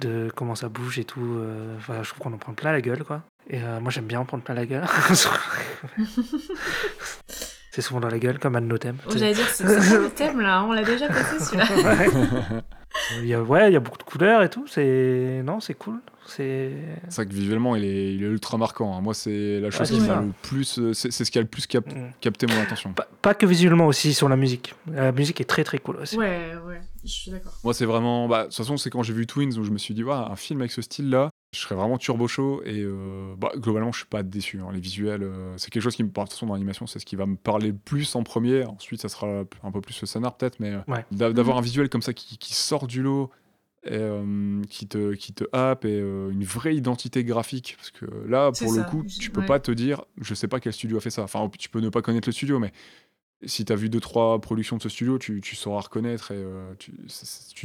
de comment ça bouge et tout. euh, je trouve qu'on en prend plein la gueule, quoi. Et euh, moi, j'aime bien en prendre plein la gueule. [laughs] c'est souvent dans la gueule, comme un de nos thèmes. Oh, J'allais dire, c'est le thème là, on l'a déjà passé celui-là. Ouais. Il y a, ouais, il y a beaucoup de couleurs et tout. C'est non, c'est cool. C'est vrai que visuellement, il est, il est ultra marquant. hein. Moi, c'est la chose c'est qui m'a le plus. euh, C'est c'est ce qui a le plus cap- Mm. capté mon attention. pas, pas que visuellement aussi sur la musique. La musique est très très cool aussi. Ouais, ouais, je suis d'accord. Moi, c'est vraiment. Bah, de toute façon, c'est quand j'ai vu Twins où je me suis dit, ouais, un film avec ce style-là, je serais vraiment turbo chaud. Et euh, bah, globalement, je suis pas déçu. hein. Les visuels, euh, c'est quelque chose qui me. De toute façon, dans l'animation, c'est ce qui va me parler le plus en premier. Ensuite, ça sera un peu plus le scénar, peut-être. Mais euh, Ouais. d'avoir un visuel comme ça qui, qui sort du lot. Et, euh, qui te qui te happe et euh, une vraie identité graphique parce que là pour le ça, coup tu peux ouais. pas te dire je sais pas quel studio a fait ça enfin tu peux ne pas connaître le studio mais si tu as vu deux trois productions de ce studio, tu, tu sauras reconnaître et euh, tu,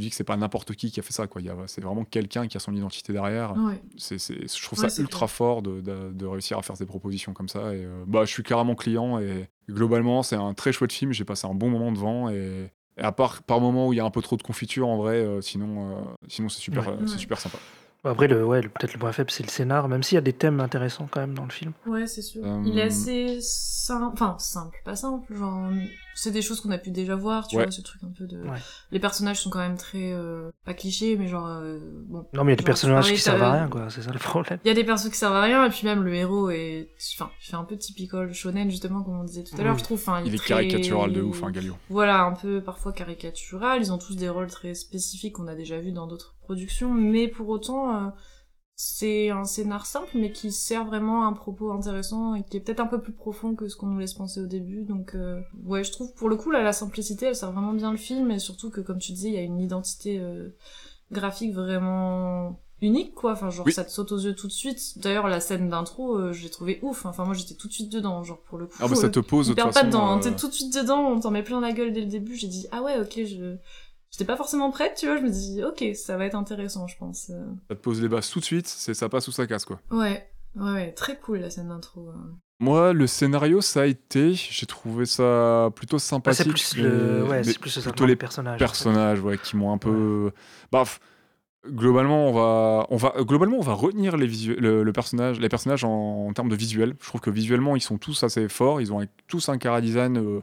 dis que c'est pas n'importe qui qui a fait ça quoi. C'est vraiment quelqu'un qui a son identité derrière. Ouais. Je trouve Ouais, ça ultra fort de, de- de réussir à faire des propositions comme ça. Et euh, bah, je suis carrément client et globalement c'est un très chouette film. J'ai passé un bon moment devant et, et à part par moment où il y a un peu trop de confiture en vrai, euh, sinon, sinon c'est super, Ouais. c'est super sympa. Après, le, ouais, le- peut-être le point faible, c'est le scénar, même s'il y a des thèmes intéressants quand même dans le film. Ouais, c'est sûr. Euh, Il est assez simple, enfin simple, pas simple, genre c'est des choses qu'on a pu déjà voir, tu Ouais. vois, ce truc un peu de. Ouais. Les personnages sont quand même très euh, pas clichés, mais genre euh, bon. Non, mais il y a des personnages qui servent à rien, quoi. C'est ça le problème. Il y a des persos qui servent à rien, et puis même le héros est, enfin, il fait un peu typical shonen justement comme on disait tout à l'heure, Oui. je trouve. Enfin, Il est très- caricatural de ouf, hein, Galio. Voilà, un peu parfois caricatural. Ils ont tous des rôles très spécifiques qu'on a déjà vu dans d'autres productions, mais pour autant, euh, c'est un scénar simple, mais qui sert vraiment à un propos intéressant et qui est peut-être un peu plus profond que ce qu'on nous laisse penser au début. Donc, euh, ouais, je trouve pour le coup, là, la simplicité, elle sert vraiment bien le film, et surtout que, comme tu disais, il y a une identité euh, graphique vraiment unique, quoi. Enfin, genre, Oui. ça te saute aux yeux tout de suite. D'ailleurs, la scène d'intro, euh, je l'ai trouvée ouf. Enfin, moi, j'étais tout de suite dedans, genre, pour le coup. Ah bah ça euh, te pose de toute pas façon. hein. euh, t'es tout de suite dedans, on t'en met plein la gueule dès le début. J'ai dit, ah ouais, ok, je. J'étais pas forcément prête, tu vois. Je me dis, ok, ça va être intéressant, je pense. euh. Ça te pose les bases tout de suite, c'est ça passe ou ça casse quoi. Ouais, ouais, ouais, très cool la scène d'intro. euh. Moi, le scénario, ça a été, j'ai trouvé ça plutôt Bah, sympathique. c'est plus le, ouais, mais c'est plus plutôt les personnages. personnages, ouais, qui m'ont un peu. Bah, f- globalement, on va, on va, globalement, on va retenir les visu- le, le personnage, les personnages en, en termes de visuel. Je trouve que visuellement, ils sont tous assez forts. Ils ont tous un cara design. euh,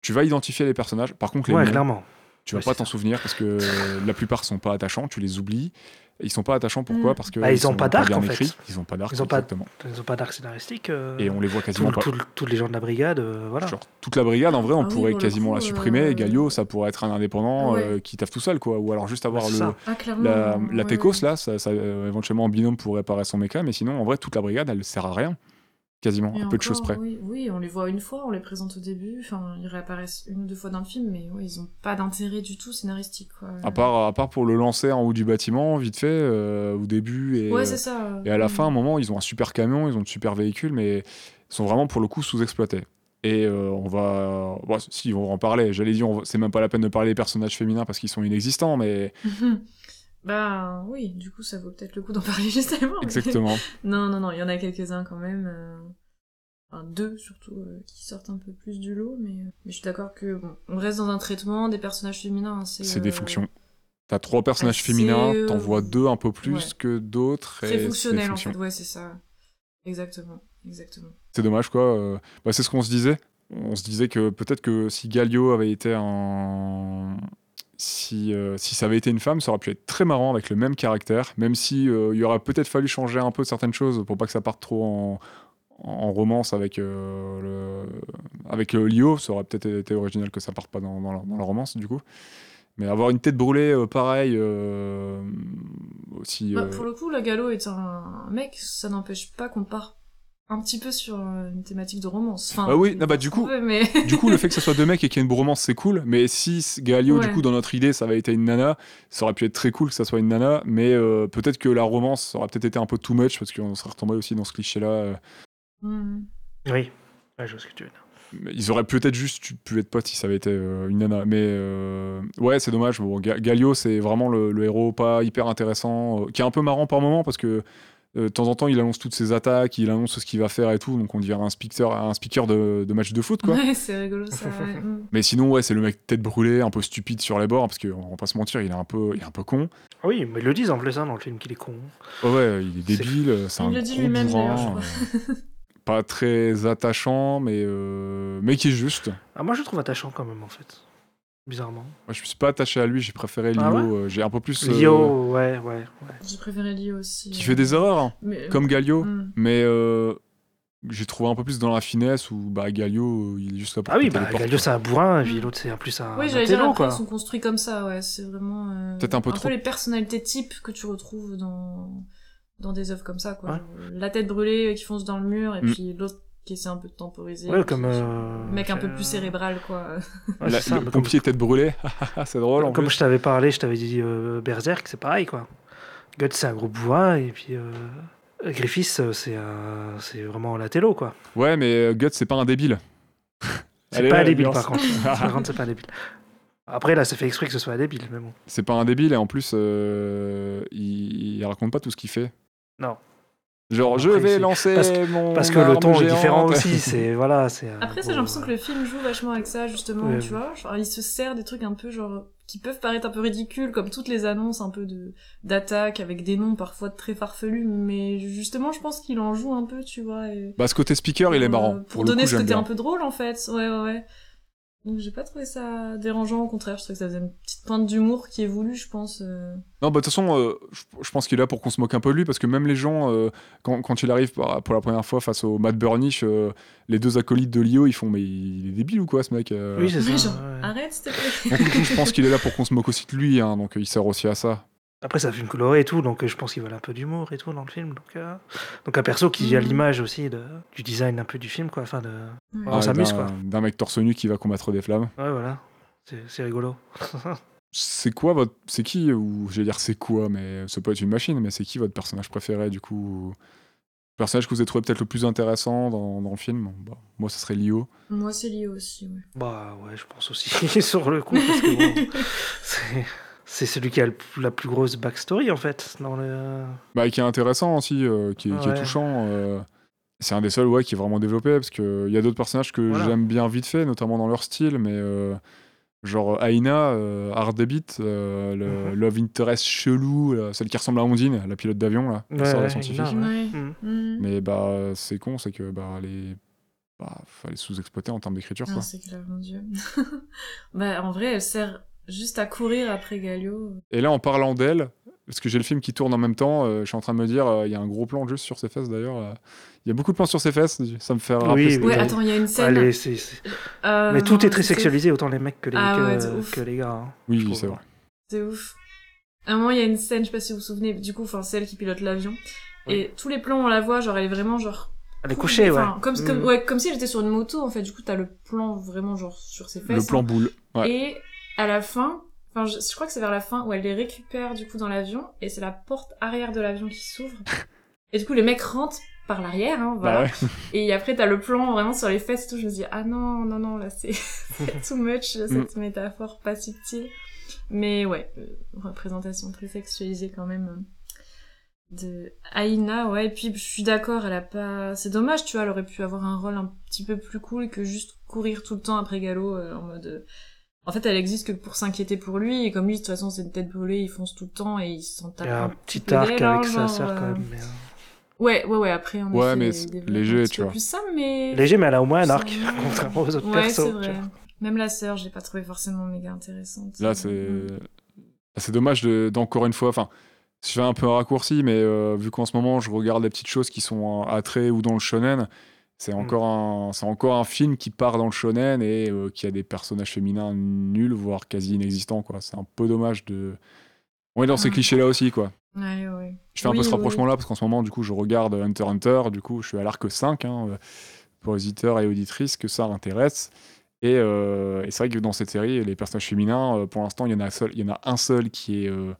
tu vas identifier les personnages. Par contre, les Ouais, noms, clairement. Tu vas Ouais, pas t'en souvenir parce que la plupart sont pas attachants. Tu les oublies. Ils sont pas attachants pourquoi Mm. Parce que Bah, ils ont sont pas d'arc, en fait. Ils ont pas d'arc. Ils ont pas- exactement. Ils ont pas d'arc scénaristique. euh, Et on les voit tout- quasiment pas. tout- tous les gens de la brigade, euh, voilà. Genre, toute la brigade, en vrai, on Ah pourrait quasiment coup, la supprimer. euh, Et Galio, ça pourrait être un indépendant Ouais. euh, qui taffe tout seul, quoi. Ou alors juste avoir le, ça. Ah, la, la ouais, Pecos, ouais. là, ça, ça, euh, éventuellement en binôme pour réparer son méca. Mais sinon, en vrai, toute la brigade, elle sert à rien. Quasiment, Et à peu de choses près. Oui, oui, on les voit une fois, on les présente au début, enfin, ils réapparaissent une ou deux fois dans le film, mais ils ont pas d'intérêt du tout scénaristique, quoi. À part, à part pour le lancer en haut du bâtiment, vite fait, euh, au début. Et, Ouais, c'est ça. et à la fin, à un moment, ils ont un super camion, ils ont de super véhicules, mais ils sont vraiment pour le coup sous-exploités. Et euh, on va. Bon, si, on va en parler. J'allais dire, va- c'est même pas la peine de parler des personnages féminins parce qu'ils sont inexistants, mais [laughs] bah oui, du coup, ça vaut peut-être le coup d'en [laughs] parler justement. mais- exactement. [laughs] non, non, non, il y en a quelques-uns quand même. euh, Enfin, deux surtout, euh, qui sortent un peu plus du lot, mais, mais je suis d'accord que, bon, on reste dans un traitement des personnages féminins. C'est C'est des euh, fonctions. T'as trois personnages assez, féminins, euh, t'en vois deux un peu plus ouais. que d'autres. Très c'est fonctionnel en fait, ouais, c'est ça. Exactement, exactement. C'est dommage, quoi. euh, bah, c'est ce qu'on se disait. On se disait que peut-être que si Galio avait été un. Si, euh, si ça avait été une femme, ça aurait pu être très marrant avec le même caractère, même si euh, il y aurait peut-être fallu changer un peu certaines choses pour pas que ça parte trop en, en romance avec, euh, le, avec euh, Lio. Ça aurait peut-être été original que ça parte pas dans, dans la, dans la romance, du coup. Mais avoir une tête brûlée, pareil, aussi. Bah, pour le coup, la Gallo est un mec, ça n'empêche pas qu'on part un petit peu sur euh, une thématique de romance. Enfin, Bah oui, on non, bah, du coup- mais... [laughs] du coup, le fait que ce soit deux mecs et qu'il y ait une romance, c'est cool. Mais si Galio, du coup, dans notre idée, ça avait été une nana, ça aurait pu être très cool que ça soit une nana. Mais euh, peut-être que la romance ça aurait peut-être été un peu too much parce qu'on serait retombé aussi dans ce cliché-là. euh. Hmm. Oui. Ouais, je vois ce que tu veux dire. Mais Ils auraient peut-être juste pu être potes si ça avait été euh, une nana. Mais euh, ouais, c'est dommage. Bon, Ga- Galio, c'est vraiment le, le héros pas hyper intéressant, euh, qui est un peu marrant par moment parce que. Euh, de temps en temps, il annonce toutes ses attaques, il annonce ce qu'il va faire et tout, donc on dirait un speaker, un speaker de, de match de foot, quoi. Ouais, c'est rigolo ça. ouais. Hmm. [laughs] Mais sinon, ouais, c'est le mec tête brûlée, un peu stupide sur les bords, parce qu'on va pas se mentir, il est un peu, il est un peu con. Ah Oui, mais ils le disent en plus hein, dans le film qu'il est con. Ouais, ouais, il est débile, c'est un Il le dit lui-même, bourrin, d'ailleurs, je crois. euh, pas très attachant, mais euh, mais qui est juste. Ah, moi, je le trouve attachant quand même, en fait. Bizarrement. Moi, je me suis pas attaché à lui, j'ai préféré Lio. Ah ouais euh, j'ai un peu plus. euh, Lio, ouais, ouais, ouais. J'ai préféré Lio aussi. qui euh, fait des erreurs, hein, mais- comme Galio, Hmm. mais euh, j'ai trouvé un peu plus dans la finesse où bah, Galio, euh, il est juste là pour Ah oui, bah, portes, Galio, c'est un bourrin, et puis l'autre, c'est en plus un, Oui, un j'allais dire, après, quoi. ils sont construits comme ça, ouais. C'est vraiment. euh, Peut-être un peu trop. les personnalités types que tu retrouves dans, dans des œuvres comme ça, quoi. Ouais. Genre, La tête brûlée euh, qui fonce dans le mur, et Mm. puis l'autre qui essaie un peu de temporiser. Ouais, comme, euh, mec un peu euh, plus cérébral, quoi. Ouais, La- c'est ça, le comme, pompier tête brûlée, [laughs] c'est drôle en comme plus. je t'avais parlé, je t'avais dit euh, Berserk, c'est pareil, quoi. Guts, c'est un gros bourrin, et puis euh, Griffiths, euh, c'est un- c'est vraiment la télo, quoi. Ouais, mais euh, Guts, c'est pas un débile. [laughs] C'est Allez, pas un débile, par contre. [laughs] par contre, c'est pas un débile. Après, là, c'est fait exprès que ce soit un débile, mais bon. C'est pas un débile et en plus, euh, il, il raconte pas tout ce qu'il fait. Non. Genre, je vais lancer parce mon. Parce que le ton est différent aussi, [laughs] c'est... Voilà, c'est... un Après, ça, j'ai l'impression euh, que le film joue vachement avec ça, justement, Ouais. tu vois. Genre, il se sert des trucs un peu, genre, qui peuvent paraître un peu ridicules, comme toutes les annonces un peu de d'attaque, avec des noms parfois très farfelus, mais justement, je pense qu'il en joue un peu, tu vois. Et... Bah, ce côté speaker, il est marrant. euh, Pour, Pour, le donner coup, ce côté bien. un peu drôle, en fait. Ouais, ouais, ouais. Donc, j'ai pas trouvé ça dérangeant, au contraire, je trouvais que ça faisait une petite pointe d'humour qui est voulue, je pense. euh. Non, bah, de toute façon, euh, je, pense qu'il est là pour qu'on se moque un peu de lui parce que même les gens, euh, quand, quand il arrive pour, la première fois face au Matt Burnish, euh, les deux acolytes de Lio, ils font Mais il est débile ou quoi, ce mec euh? Oui, c'est ça. genre, ouais. arrête, s'il te plaît. Donc, je pense qu'il est là pour qu'on se moque aussi de lui, hein, donc il sert aussi à ça. Après, c'est un film coloré et tout, donc euh, je pense qu'ils veulent un peu d'humour et tout dans le film. Donc, euh, donc un perso qui a Mhm. l'image aussi de, du design un peu du film, quoi. Enfin, de... Ouais. On s'amuse, d'un- quoi. D'un mec torse nu qui va combattre des flammes. Ouais, voilà. C'est c'est rigolo. [laughs] c'est quoi votre. C'est qui, ou j'allais dire c'est quoi, mais ça peut être une machine, mais c'est qui votre personnage préféré du coup? Le personnage que vous avez trouvé peut-être le plus intéressant dans, dans le film? Bah, Moi, ce serait Lio. Moi, c'est lié aussi, ouais. Bah ouais, je pense aussi [laughs] sur le coup, parce que bon, [laughs] c'est- celui qui a le- la plus grosse backstory en fait. Dans le... Bah, qui est intéressant aussi, euh, qui, est- qui est Ouais. touchant. euh, c'est un des seuls ouais, qui est vraiment développé, parce qu'il y a d'autres personnages que Voilà. j'aime bien vite fait, notamment dans leur style, mais euh, genre Aina, euh, Hard Debit, euh, le Mhm. Love Interest chelou, là, celle qui ressemble à Ondine, la pilote d'avion, là, la Ouais, sœur de la ouais, scientifique. Mm. Mm. Mais bah, c'est con, c'est que bah, elle est, bah, elle est sous-exploitée en termes d'écriture. Non, quoi. c'est clair, mon dieu. [laughs] bah, en vrai, elle sert juste à courir après Galio. Et là, en parlant d'elle, parce que j'ai le film qui tourne en même temps, euh, je suis en train de me dire, euh, il y a un gros plan juste sur ses fesses d'ailleurs. euh, Il y a beaucoup de plans sur ses fesses, ça me fait rappeler. Oui, cette- oui. Ouais, attends, il y a une scène. Allez, euh, Mais tout est très sexualisé, autant les mecs que les, Ah que, ouais, que les gars. hein. Oui, c'est vrai. C'est ouf. À un moment, il y a une scène, je sais pas si vous vous souvenez, du coup, enfin, c'est elle qui pilote l'avion. Et tous les plans, on la voit, genre, elle est vraiment, genre. Elle est couchée, ouais. Enfin, comme, comme, Mm. ouais, comme si elle était sur une moto, en fait. Du coup, t'as le plan vraiment, genre, sur ses fesses. Le plan boule. Ouais. Et à la fin, enfin, je, je crois que c'est vers la fin où elle les récupère, du coup, dans l'avion. Et c'est la porte arrière de l'avion qui s'ouvre. [laughs] et du coup, les mecs rentrent par l'arrière, hein, voilà. Bah ouais. [laughs] Et après, t'as le plan vraiment sur les fesses et tout. Je me dis, ah non, non, non, là, c'est [laughs] too much, Mm. cette métaphore pas subtile. Mais ouais, euh, représentation très sexualisée quand même euh, de Aina, ouais. Et puis, je suis d'accord, elle a pas. C'est dommage, tu vois, elle aurait pu avoir un rôle un petit peu plus cool que juste courir tout le temps après Gallo euh, en mode. Euh, En fait, elle existe que pour s'inquiéter pour lui, et comme lui, de toute façon, c'est une tête brûlée, il fonce tout le temps et il s'en tape Il y a un petit arc avec sa sœur quand euh, même. mais, euh, Ouais, ouais, ouais, après, en Ouais, mais léger, un petit tu peu vois. plus ça, mais... Léger, mais elle a au moins un arc, [laughs] contrairement aux autres Ouais, persos. vrai. Même la sœur, je l'ai pas trouvé forcément méga intéressante. Là, c'est c'est dommage de- d'encore une fois. Enfin, je fais un peu un raccourci, mais euh, vu qu'en ce moment, je regarde les petites choses qui sont à trait ou dans le shonen, c'est Mm. encore, un, c'est encore un film qui part dans le shonen et euh, qui a des personnages féminins nuls, voire quasi inexistants. quoi. C'est un peu dommage de. On est dans ces Ah. clichés-là aussi, quoi. Ouais, ouais. Je fais un Oui, peu ce oui, rapprochement-là parce qu'en ce moment, du coup, je regarde Hunter Hunter. Du coup, je suis à l'arc 5 hein, euh, pour auditeurs et auditrices que ça intéresse. Et, euh, et c'est vrai que dans cette série, les personnages féminins, pour l'instant, il y en a seul, il y en a un seul qui est euh,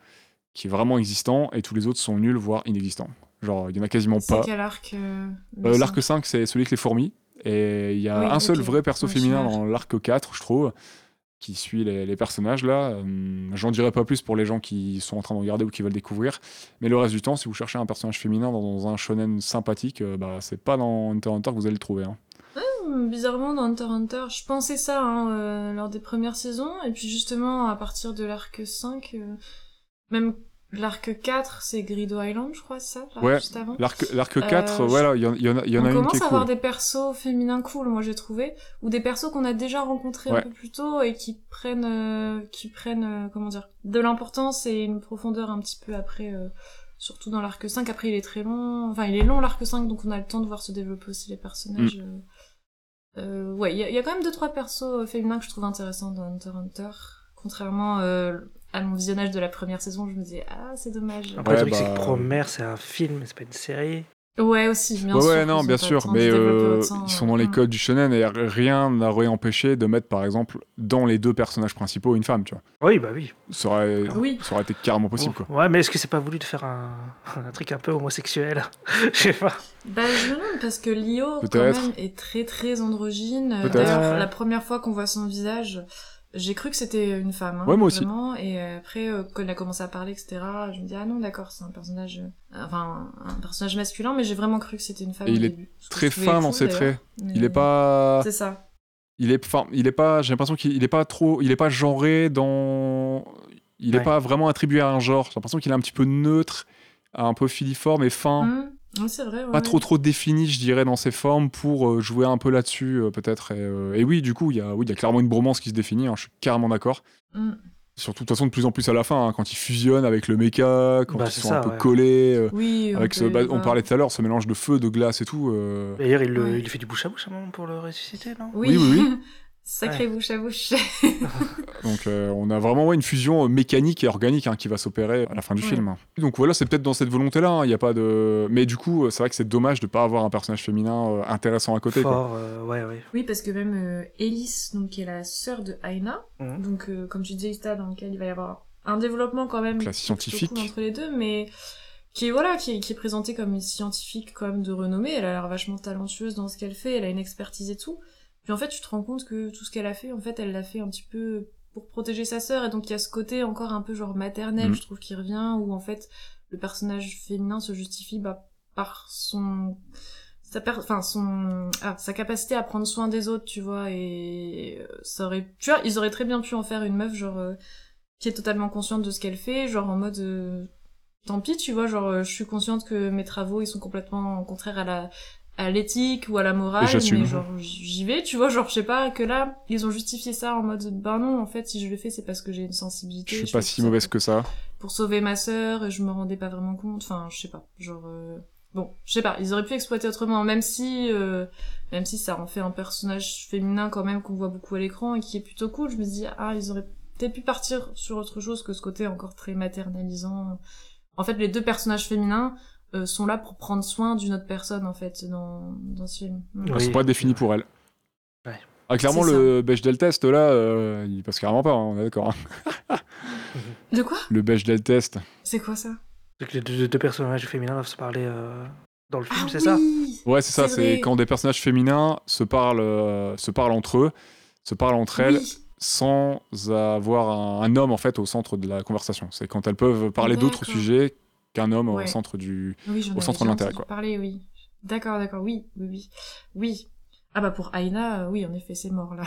qui est vraiment existant et tous les autres sont nuls, voire inexistants. Genre, il y en a quasiment C'est pas. quel arc euh, Euh, l'arc 5, c'est celui avec les fourmis. Et il y a Oui, un seul vrai perso féminin dans l'arc 4, je trouve, qui suit les, les personnages là. Hum, J'en dirai pas plus pour les gens qui sont en train de regarder ou qui veulent découvrir. Mais le reste du temps, si vous cherchez un personnage féminin dans un shonen sympathique, euh, bah, c'est pas dans Hunter x Hunter que vous allez le trouver. hein. Bizarrement, dans Hunter x Hunter, je pensais ça hein, euh, lors des premières saisons, et puis justement, à partir de l'arc 5, euh, même l'arc 4, c'est Grido Island, je crois, c'est ça Ouais, juste avant. L'arc l'arc Euh, 4, je- voilà, il y, en- il y en a, y en on a une commence qui est à avoir cool. des persos féminins cool, moi j'ai trouvé, ou des persos qu'on a déjà rencontrés un peu plus tôt et qui prennent, euh, qui prennent, euh, comment dire, de l'importance et une profondeur un petit peu après, euh, surtout dans l'arc 5. Après, il est très long, enfin, il est long l'arc 5, donc on a le temps de voir se développer aussi les personnages. Mm. euh. Euh, ouais, il y, a- il y a quand même deux trois persos euh, féminins que je trouve intéressants dans Hunter x Hunter. Contrairement euh, à mon visionnage de la première saison, je me disais ah c'est dommage. Après, Ouais, le truc, c'est bah, que Promère, c'est un film, c'est pas une série. Ouais aussi, bien Ouais, sûr. ouais, ils non, bien sûr, mais euh, ils sont dans les mm. codes du shonen et rien n'a réempêché de mettre, par exemple, dans les deux personnages principaux une femme, tu vois. Oui, bah oui. Ça aurait, Oui. ça aurait été carrément possible, quoi. Ouais, mais est-ce que c'est pas voulu de faire un, [laughs] un truc un peu homosexuel? [laughs] Je sais pas. Bah, je me demande parce que Lio, quand même, est très très androgyne. Euh. D'ailleurs, Ouais. la première fois qu'on voit son visage, j'ai cru que c'était une femme. hein, Ouais, moi aussi. Et après, euh, quand il a commencé à parler, etc., je me dis, ah non, d'accord, c'est un personnage, euh, enfin, un personnage masculin, mais j'ai vraiment cru que c'était une femme. Et au il est début. Très fin dans ses traits. Il est pas. C'est ça. Il est, enfin, il est pas. J'ai l'impression qu'il il est pas trop. Il est pas genré dans. Il est Ouais. pas vraiment attribué à un genre. J'ai l'impression qu'il est un petit peu neutre, un peu filiforme et fin. Hum, ouais, c'est vrai. ouais, Pas ouais. trop trop défini, je dirais, dans ses formes pour euh, jouer un peu là-dessus, euh, peut-être. Et, euh, et oui, du coup, il y a, oui, il y a clairement une bromance qui se définit. hein, je suis carrément d'accord. Hum. Surtout, de toute façon, de plus en plus à la fin, hein, quand ils fusionnent avec le mecha, quand Bah, ils sont ça, un peu ouais. collés, euh, Oui, on avec ce, bah, parlait tout à l'heure, ce mélange de feu, de glace et tout. euh, D'ailleurs, il, le- Ouais. il fait du bouche à bouche à un moment pour le ressusciter, non? Oui, Oui, oui, oui. [laughs] Sacré bouche à bouche. [laughs] [laughs] Donc euh, on a vraiment ouais, une fusion euh, mécanique et organique hein, qui va s'opérer à la fin du Ouais. film. Donc voilà, c'est peut-être dans cette volonté-là. hein, Il y a pas de. Mais du coup, euh, c'est vrai que c'est dommage de pas avoir un personnage féminin euh, intéressant à côté. quoi. Fort, euh, ouais, ouais. oui, parce que même euh, Elise, donc, qui est la sœur de Aina, Mhm. donc euh, comme tu disais, dans lequel il va y avoir un développement quand même Classe scientifique. cool entre les deux, mais qui est voilà, qui est, qui est présentée comme une scientifique quand même de renommée. Elle a l'air vachement talentueuse dans ce qu'elle fait, elle a une expertise et tout. Puis en fait, tu te rends compte que tout ce qu'elle a fait, en fait, elle l'a fait un petit peu pour protéger sa sœur, et donc il y a ce côté encore un peu genre maternel, Mhm. je trouve, qui revient, où en fait le personnage féminin se justifie bah, par son sa per- enfin son ah, sa capacité à prendre soin des autres tu vois. Et euh, ça aurait tu vois ils auraient très bien pu en faire une meuf genre euh, qui est totalement consciente de ce qu'elle fait genre en mode euh, tant pis tu vois. Genre je suis consciente que mes travaux ils sont complètement contraires à la à l'éthique ou à la morale mais genre j'y vais tu vois genre je sais pas que là ils ont justifié ça en mode ben non en fait si je le fais c'est parce que j'ai une sensibilité Je suis pas si mauvaise que ça. pour sauver ma sœur et je me rendais pas vraiment compte enfin je sais pas genre euh, bon je sais pas ils auraient pu exploiter autrement même si euh, même si ça en fait un personnage féminin quand même qu'on voit beaucoup à l'écran et qui est plutôt cool je me dis ah ils auraient peut-être pu partir sur autre chose que ce côté encore très maternalisant en fait les deux personnages féminins euh, sont là pour prendre soin d'une autre personne en fait dans dans ce film Mm. Elles Oui. sont pas définies pour elle. Ouais. Ah, clairement, le Bechdel test, là, euh, il passe carrément pas, hein, on est d'accord. hein. de quoi? Le Bechdel test. c'est quoi ça? C'est que les deux, deux personnages féminins doivent se parler euh, dans le film, ah c'est ça? oui Ouais, c'est ça, C'est quand des personnages féminins se parlent, euh, se parlent entre eux, se parlent entre elles, sans avoir un, un homme, en fait, au centre de la conversation. C'est quand elles peuvent parler d'autres sujets qu'un homme au centre du... Oui, au centre de l'intérêt, quoi. Parler, oui. D'accord, d'accord, oui, oui, oui. Oui. Ah bah pour Aina, euh, oui, en effet, c'est mort là.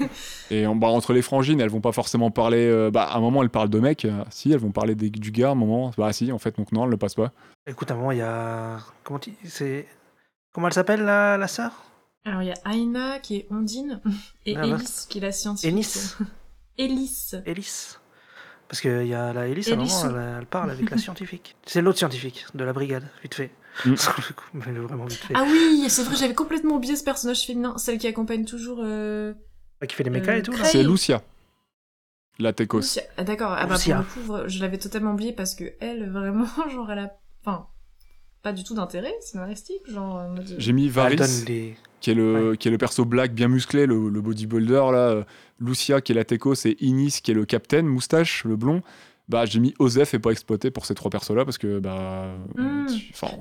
[laughs] Et en- bah, entre les frangines, elles vont pas forcément parler... euh, bah, à un moment, elles parlent de mecs. euh, si, elles vont parler des- du gars, à un moment. Bah si, en fait, donc non, elles le passent pas. Écoute, à un moment, il y a. Comment tu... c'est Comment elle s'appelle, la, la sœur? Alors il y a Aina qui est Ondine [laughs] et Ah, qui est la scientifique. Ennis Elise. Hélice [laughs] Parce qu'il y a la Hélice, à un moment, elle, elle parle avec la scientifique. [laughs] C'est l'autre scientifique de la brigade, vite fait. Mm. [laughs] Mais vraiment vite fait. Ah oui, c'est vrai, j'avais complètement oublié ce personnage féminin, celle qui accompagne toujours. Euh... Qui fait des mechas Euh, et tout, là. C'est Lucia, la Tecos. Lucia. Ah d'accord, ah bah pour le coup, je l'avais totalement oublié parce que elle, vraiment, [laughs] genre elle a. Enfin, pas du tout d'intérêt scénaristique, genre. en mode- J'ai mis Elle Varys, donne des. Qui est le, qui est le perso black bien musclé, le, le bodybuilder, là. euh, Lucia, qui est la Tecos, et Inis, qui est le capitaine, moustache, le blond. Bah, j'ai mis Osef et pas exploité pour ces trois persos-là, parce que, bah... Hmm.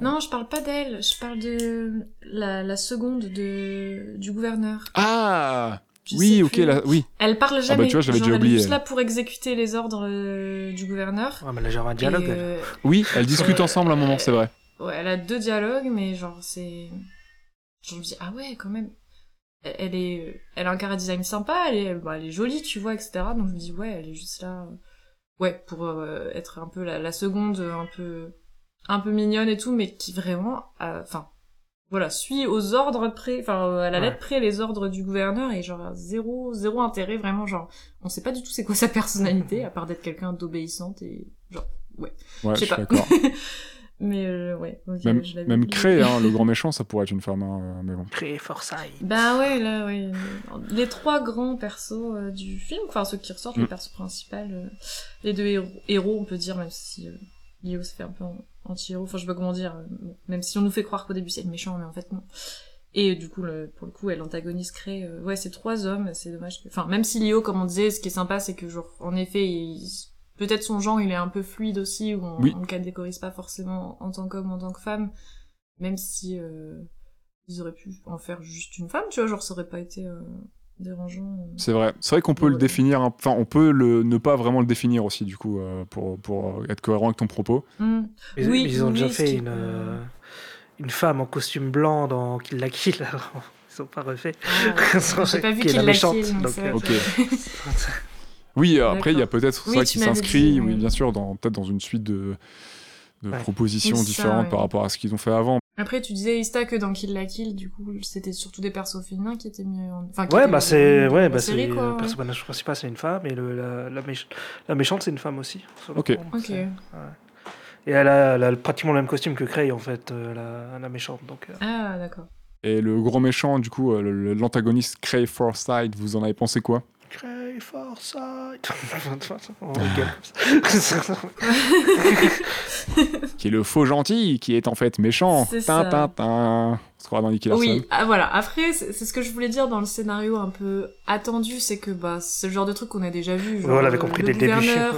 Non, je parle pas d'elle, je parle de la, la seconde de du gouverneur. Ah Je Oui, ok, là, oui. Elle parle jamais. bah, tu vois, j'avais déjà elle oublié, est juste elle. là pour exécuter les ordres euh, du gouverneur. Ouais, mais là, genre un dialogue. Elle. euh, Oui, elles discutent ensemble à un moment, c'est vrai. ouais, elle a deux dialogues, mais genre c'est. Je me dis ah ouais quand même. Elle, est, elle a un cara design sympa, elle est, bah, elle est jolie, tu vois, etc. Donc je me dis ouais, elle est juste là, euh, ouais, pour euh, être un peu la, la seconde, euh, un peu, un peu mignonne et tout, mais qui vraiment, euh, enfin, voilà, suit aux ordres près, enfin euh, à la Ouais. lettre près les ordres du gouverneur et genre zéro, zéro intérêt vraiment, genre, on sait pas du tout c'est quoi sa personnalité à part d'être quelqu'un d'obéissante et genre, Ouais, je je sais pas. [laughs] mais euh, ouais, ok, Même, je même hein, le [laughs] grand méchant, ça pourrait être une femme, hein, mais bon. Créer Forsyth. Bah ouais, là, ouais. Les trois grands persos euh, du film, enfin ceux qui ressortent, Mm. les persos principaux, euh, les deux héros, héros, on peut dire, même si euh, Léo se fait un peu en- anti-héros, enfin je sais pas comment dire, euh, bon, même si on nous fait croire qu'au début c'est le méchant, mais en fait non. Et du coup, le, pour le coup, elle antagonise crée, euh, ouais, c'est trois hommes, c'est dommage que... Enfin, même si Léo, comme on disait, ce qui est sympa, c'est que genre, en effet, il- peut-être son genre, il est un peu fluide aussi, où on, Oui. on le catégorise pas forcément en tant qu'homme, en tant que femme, même si... euh, ils auraient pu en faire juste une femme, tu vois, genre ça aurait pas été euh, dérangeant. euh. C'est vrai. C'est vrai qu'on peut le définir, un- enfin, on peut le, ne pas vraiment le définir aussi, du coup, euh, pour, pour être cohérent avec ton propos. Hmm. Ils, Oui, ils ont oui, déjà fait une, euh, une femme en costume blanc dans Kill la Kill. alors, [laughs] Ils ont pas refait. Ah, [laughs] J'ai pas vu qu'il la l'a méchante, kill, donc donc, [laughs] Oui, euh, après, il y a peut-être Oui, ça qui s'inscrit, dit, oui, bien sûr, dans, peut-être dans une suite de, de Ouais. propositions Oui, différentes ouais. par rapport à ce qu'ils ont fait avant. Après, tu disais Ista que dans Kill la Kill, du coup, c'était surtout des persos féminins qui étaient mis en. Enfin, Ouais, bah c'est ouais, bah c'est le ouais. personnage principal c'est une femme et le, la, la, méch- la méchante c'est une femme aussi. Ok. Ok. Ouais. Et elle a, elle a pratiquement le même costume que Cray en fait, euh, la, la méchante. Donc euh, Ah, d'accord. Et le gros méchant, du coup, euh, l'antagoniste Cray Forsyth, vous en avez pensé quoi? Cray Forsyth. On rigole comme ça. Qui est le faux gentil, qui est en fait méchant. C'est Tin, ça. tin, tin. Dans Nicky Larson. Oui, ah, voilà. Après, c'est c'est ce que je voulais dire dans le scénario un peu attendu, c'est que bah c'est le genre de truc qu'on a déjà vu. Genre, on l'avait euh, compris le dès le début. gouverneur.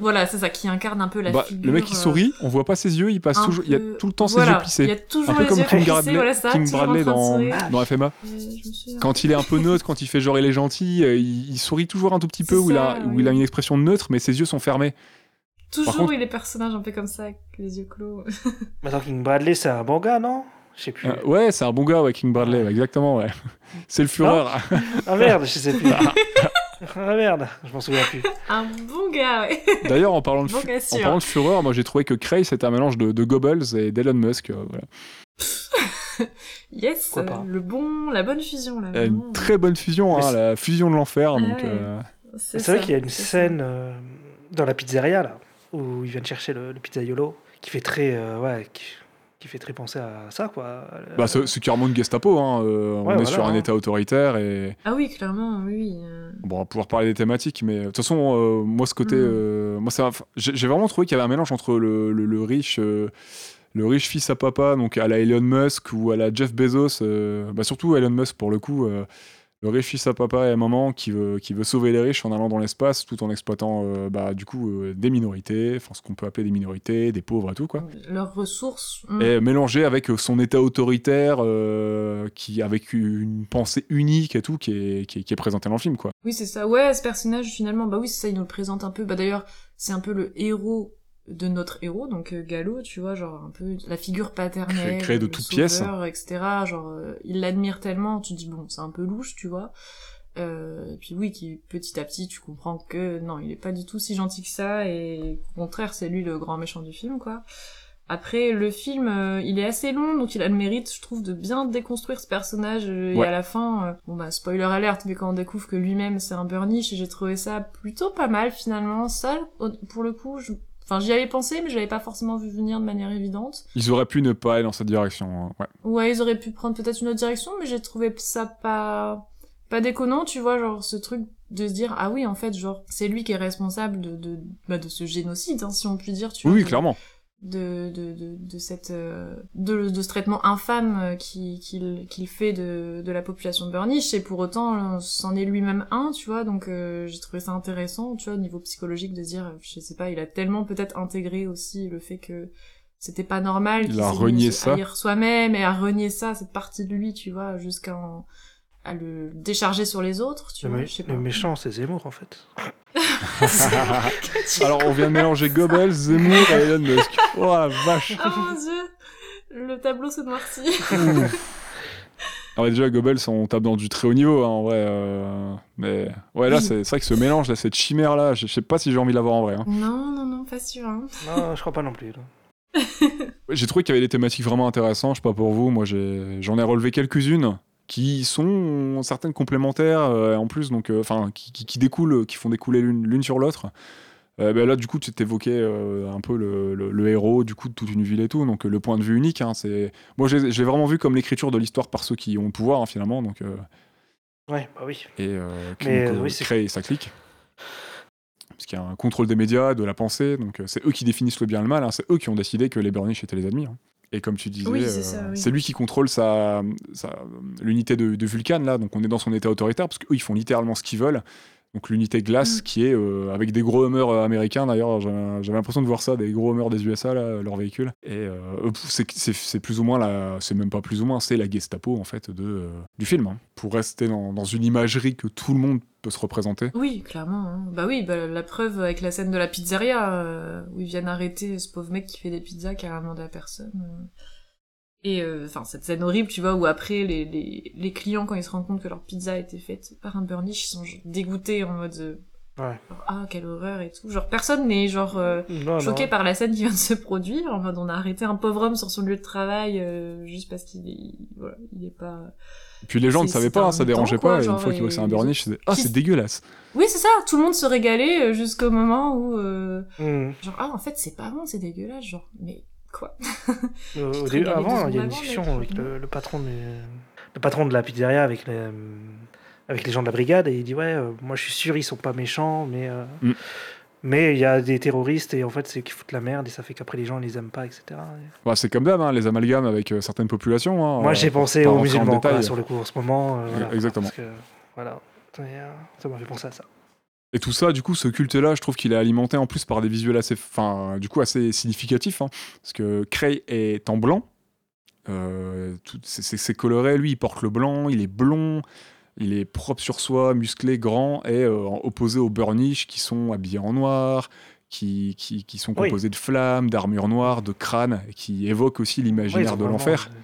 Voilà, c'est ça, qui incarne un peu la Bah, figure. le mec qui euh, sourit, on voit pas ses yeux, il passe toujours, il y a tout le temps ses voilà, yeux plissés. Il y a toujours Un peu les comme yeux King plissés, Bradley, voilà ça, dans, dans FMA. Euh, me. Quand il est un peu neutre, quand il fait genre il est gentil, il, il sourit toujours un tout petit peu, où, il a, où oui. il a une expression neutre, mais ses yeux sont fermés. Toujours, contre- oui, les personnages un peu comme ça, avec les yeux clos. Mais King Bradley, c'est un bon gars, non? Je sais plus. Euh, ouais, c'est un bon gars, ouais, King Bradley, ouais, exactement, ouais. [laughs] C'est le Führer. Ah merde, je sais plus. [laughs] ah merde, je m'en souviens plus. un bon gars, ouais. D'ailleurs, en parlant de, [laughs] Bon Fu- gars en parlant de Führer, moi j'ai trouvé que Cray c'était un mélange de, de Goebbels et d'Elon Musk. euh, voilà. Yes, pas. le bon, la bonne fusion, là. Euh, Une très bonne fusion, hein, c'est- la fusion de l'enfer. Ah donc, euh, C'est vrai qu'il y a une c'est scène euh, dans la pizzeria, là, où ils viennent chercher le, le pizzaiolo, qui fait très. euh, ouais, qui, qui fait très penser à ça, quoi. Euh, bah, c'est c'est clairement une Gestapo. Hein, euh, on est voilà, sur un hein. état autoritaire et. Ah oui, clairement, oui, euh. Bon, on va pouvoir parler des thématiques, mais de toute façon, euh, moi, ce côté. Mm. euh, moi, ça, j'ai j'ai vraiment trouvé qu'il y avait un mélange entre le, le- le riche. euh, le riche fils à papa, donc à la Elon Musk ou à la Jeff Bezos, euh, bah surtout Elon Musk pour le coup, euh, le riche fils à papa et à maman qui veut, qui veut sauver les riches en allant dans l'espace tout en exploitant euh, bah, du coup euh, des minorités, enfin ce qu'on peut appeler des minorités, des pauvres et tout quoi. Leurs ressources. mm. Et mélangé avec euh, son état autoritaire, euh, qui avec une pensée unique et tout, qui est, qui est, qui est présenté dans le film quoi. Oui, c'est ça. Ouais, ce personnage, finalement, bah oui, c'est ça, il nous le présente un peu. Bah d'ailleurs, c'est un peu le héros de notre héros, donc euh, Gallo, tu vois, genre un peu la figure paternelle, Créé- créé de toutes pièces. etc. Genre, euh, il l'admire tellement, tu te dis bon, c'est un peu louche, tu vois. Euh, et puis oui, qui petit à petit, tu comprends que non, il est pas du tout si gentil que ça, et au contraire, c'est lui le grand méchant du film, quoi. Après, le film, euh, il est assez long, donc il a le mérite, je trouve, de bien déconstruire ce personnage. euh, Et à la fin, euh, bon bah spoiler alerte, mais quand on découvre que lui-même c'est un burnish, et j'ai trouvé ça plutôt pas mal finalement. Ça, pour le coup, je... enfin j'y avais pensé, mais je l'avais pas forcément vu venir de manière évidente. Ils auraient pu ne pas aller dans cette direction. hein, Ouais. Ouais, ils auraient pu prendre peut-être une autre direction, mais j'ai trouvé ça pas pas déconnant, tu vois, genre ce truc de se dire ah oui en fait genre c'est lui qui est responsable de de bah, de ce génocide, hein, si on peut dire, tu Oui, vois. oui, clairement. De, de, de, de cette euh, de, de ce traitement infâme qui- qu'il qu'il fait de, de la population de Burnish et pour autant c'en est lui-même un tu vois donc euh, j'ai trouvé ça intéressant tu vois au niveau psychologique de dire je sais pas il a tellement peut-être intégré aussi le fait que c'était pas normal Il a renié ça. à lire soi-même et à renier ça cette partie de lui tu vois jusqu'à en- à le décharger sur les autres tu Le, vois mé- je sais le pas méchant, c'est Zemmour, en fait. [laughs] Alors, on vient de mélanger Goebbels, Zemmour et Elon Musk. Oh la vache. oh mon dieu le tableau se noircit [laughs] Ah ouais, déjà, Goebbels, on tape dans du très haut niveau, hein, en vrai. euh, Mais ouais, là, Oui. c'est vrai que ce mélange, là, cette chimère-là, je je sais pas si j'ai envie de l'avoir en vrai. hein. non non non pas sûr hein. Non, je crois pas non plus. là. [laughs] J'ai trouvé qu'il y avait des thématiques vraiment intéressantes, je sais pas pour vous, moi j'en ai, relevé quelques-unes qui sont certaines complémentaires euh, en plus, donc euh, enfin qui, qui, qui découlent, qui font découler l'une sur l'autre. Euh, ben là, du coup, tu t'évoquais euh, un peu le, le- le héros du coup de toute une ville et tout, donc euh, le point de vue unique. hein, c'est moi, j'ai vraiment vu comme l'écriture de l'histoire par ceux qui ont le pouvoir hein, finalement, donc euh, Ouais, bah oui. et euh, Mais, donc, euh, euh, oui, et ça clique. Parce qu'il y a un contrôle des médias, de la pensée, donc euh, c'est eux qui définissent le bien et le mal, hein, c'est eux qui ont décidé que les Burnish étaient les ennemis. Et comme tu disais, Oui, c'est euh, oui. c'est lui qui contrôle sa, sa- l'unité de, de Vulcan, là, donc on est dans son état autoritaire, parce qu'eux, ils font littéralement ce qu'ils veulent. Donc l'unité glace, Mm. qui est euh, avec des gros Hummers euh, américains, d'ailleurs, j'avais l'impression de voir ça, des gros Hummers des USA, là, leur véhicule. Et euh, c'est plus ou moins la. C'est même pas plus ou moins, c'est la Gestapo, en fait, de, euh, du film. hein. Pour rester dans, dans une imagerie que tout le monde peut se représenter. Oui, clairement. hein. Bah oui, bah, la preuve avec la scène de la pizzeria, euh, où ils viennent arrêter ce pauvre mec qui fait des pizzas qui a demandé à personne. Et euh, enfin, cette scène horrible, tu vois, où après, les, les, les clients, quand ils se rendent compte que leur pizza a été faite par un burnish, ils sont genre dégoûtés en mode... euh, Ouais. genre, ah, quelle horreur et tout. Genre, personne n'est genre... euh, Non, choqué non. par la scène qui vient de se produire, en mode on a arrêté un pauvre homme sur son lieu de travail euh, juste parce qu'il est, voilà, il est pas... Et puis les gens ne savaient pas, hein, ça dérangeait quoi, pas, et une fois qu'ils voient que c'est un Burnish, c'est Ah, Qui- c'est dégueulasse Oui, c'est ça, tout le monde se régalait euh, jusqu'au moment où... euh, Hmm. Genre, ah, en fait, c'est pas bon, c'est dégueulasse, genre, mais Quoi Euh, [laughs] au début- avant, il y a une discussion avec le, le patron du- le patron de la pizzeria avec les, avec les gens de la brigade et il dit ouais, euh, moi je suis sûr ils sont pas méchants, mais euh, Mm. mais il y a des terroristes et en fait c'est qu'ils foutent la merde et ça fait qu'après les gens les aiment pas, etc. Bah, c'est comme d'hab, hein, les amalgames avec euh, certaines populations. hein, Moi euh, j'ai pensé aux musulmans quoi, sur le coup en ce moment. euh, voilà, Exactement. Parce que, voilà, Et, euh, ça m'a fait penser à ça. Et tout ça, du coup, ce culte-là, je trouve qu'il est alimenté en plus par des visuels assez, enfin, du coup, assez significatifs. hein. parce que Cray est en blanc. Euh, c'est- coloré. Lui, il porte le blanc. Il est blond. Il est propre sur soi, musclé, grand, et euh, opposé aux Burnish qui sont habillés en noir, qui, qui, qui sont Oui. composés de flammes, d'armures noires, de crânes, et qui évoquent aussi l'imaginaire de l'enfer. euh,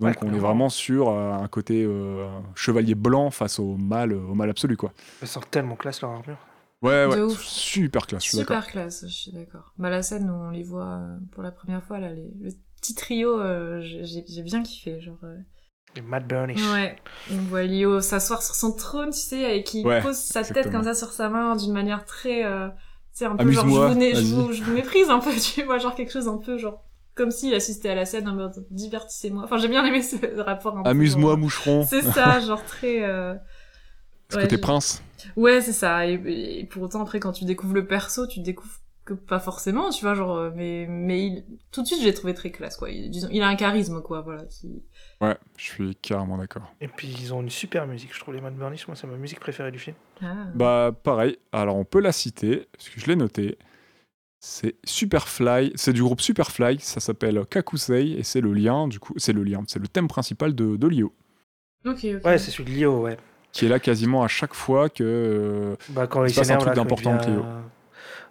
Donc, ouais, on est vraiment sur euh, un côté euh, chevalier blanc face au mal, au mal absolu, quoi. Ils sortent tellement classe leur armure. Ouais, De ouais, ouf. super classe, je suis d'accord. Super classe, je suis d'accord. Bah, la scène où on les voit euh, pour la première fois, là, les- le petit trio, euh, j'ai j'ai bien kiffé. Genre, euh, Les Mad Burnish. Ouais, on voit Lio s'asseoir sur son trône, tu sais, et qui Ouais, pose sa tête comme ça sur sa main d'une manière très. Euh, tu sais, un peu genre, je vous, je, vous, je vous méprise un peu, [laughs] tu vois, genre quelque chose un peu genre. Comme s'il assistait à la scène en mode divertissez-moi. Enfin, j'ai bien aimé ce [laughs] rapport un peu. Amuse-moi, genre- moucheron. C'est [laughs] ça, genre très. Euh... Ouais, côté prince. Ouais, c'est ça. Et, et pour autant, après, quand tu découvres le perso, tu découvres que pas forcément, tu vois, genre, euh, mais, mais il... tout de suite, je l'ai trouvé très classe, quoi. Il, disons, il a un charisme, quoi, voilà, qui... Ouais, je suis carrément d'accord. Et puis ils ont une super musique, je trouve les Mad Burnish. Moi c'est ma musique préférée du film. Ah. Bah, pareil. Alors, on peut la citer, parce que je l'ai noté. C'est Superfly, c'est du groupe Superfly, ça s'appelle Kakusei, et c'est le lien, du coup, c'est le lien, c'est le thème principal de, de Lio, Ok, ok. Ouais, c'est celui de Lio, ouais. qui est là quasiment à chaque fois que. euh, Bah, quand Il il se passe un truc d'important vient-.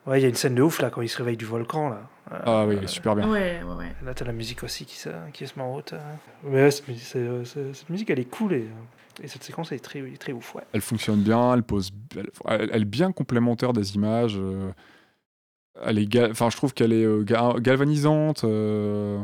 Ouais, il y a une scène de ouf là quand il se réveille du volcan là. Euh, Ah oui, euh, super bien. Ouais, ouais, ouais. Là, t'as la musique aussi qui se, qui se met en route. euh. Mais euh, c'est- cette musique, elle est cool et, euh, et cette séquence, elle est très, très ouf, ouais. Elle fonctionne bien, elle pose, elle, elle- elle est bien complémentaire des images. euh, elle est, enfin, je trouve qu'elle est euh, ga- galvanisante. euh.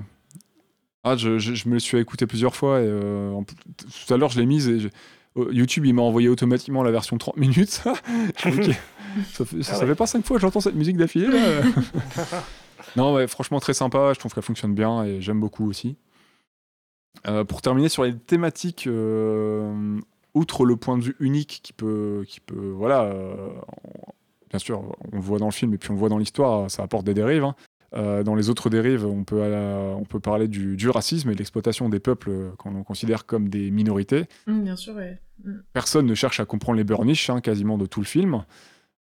Ah, je, je- je me le suis écouté plusieurs fois et euh, en tout à l'heure je l'ai mise et je- euh, YouTube il m'a envoyé automatiquement la version 30 minutes. [laughs] [laughs] Ça, fait, ça Ah ouais. fait pas cinq fois que j'entends cette musique d'affilée. [laughs] non, ouais, franchement très sympa. Je trouve qu'elle fonctionne bien et j'aime beaucoup aussi. Pour terminer sur les thématiques, outre le point de vue unique qui peut, qui peut voilà, bien sûr, on le voit dans le film et puis on le voit dans l'histoire, ça apporte des dérives. hein. Euh, dans les autres dérives, on peut, euh, on peut parler du, du racisme et de l'exploitation des peuples euh, qu'on considère comme des minorités. Hum, bien sûr, ouais. Hum. Personne ne cherche à comprendre les Burnish, hein, quasiment de tout le film.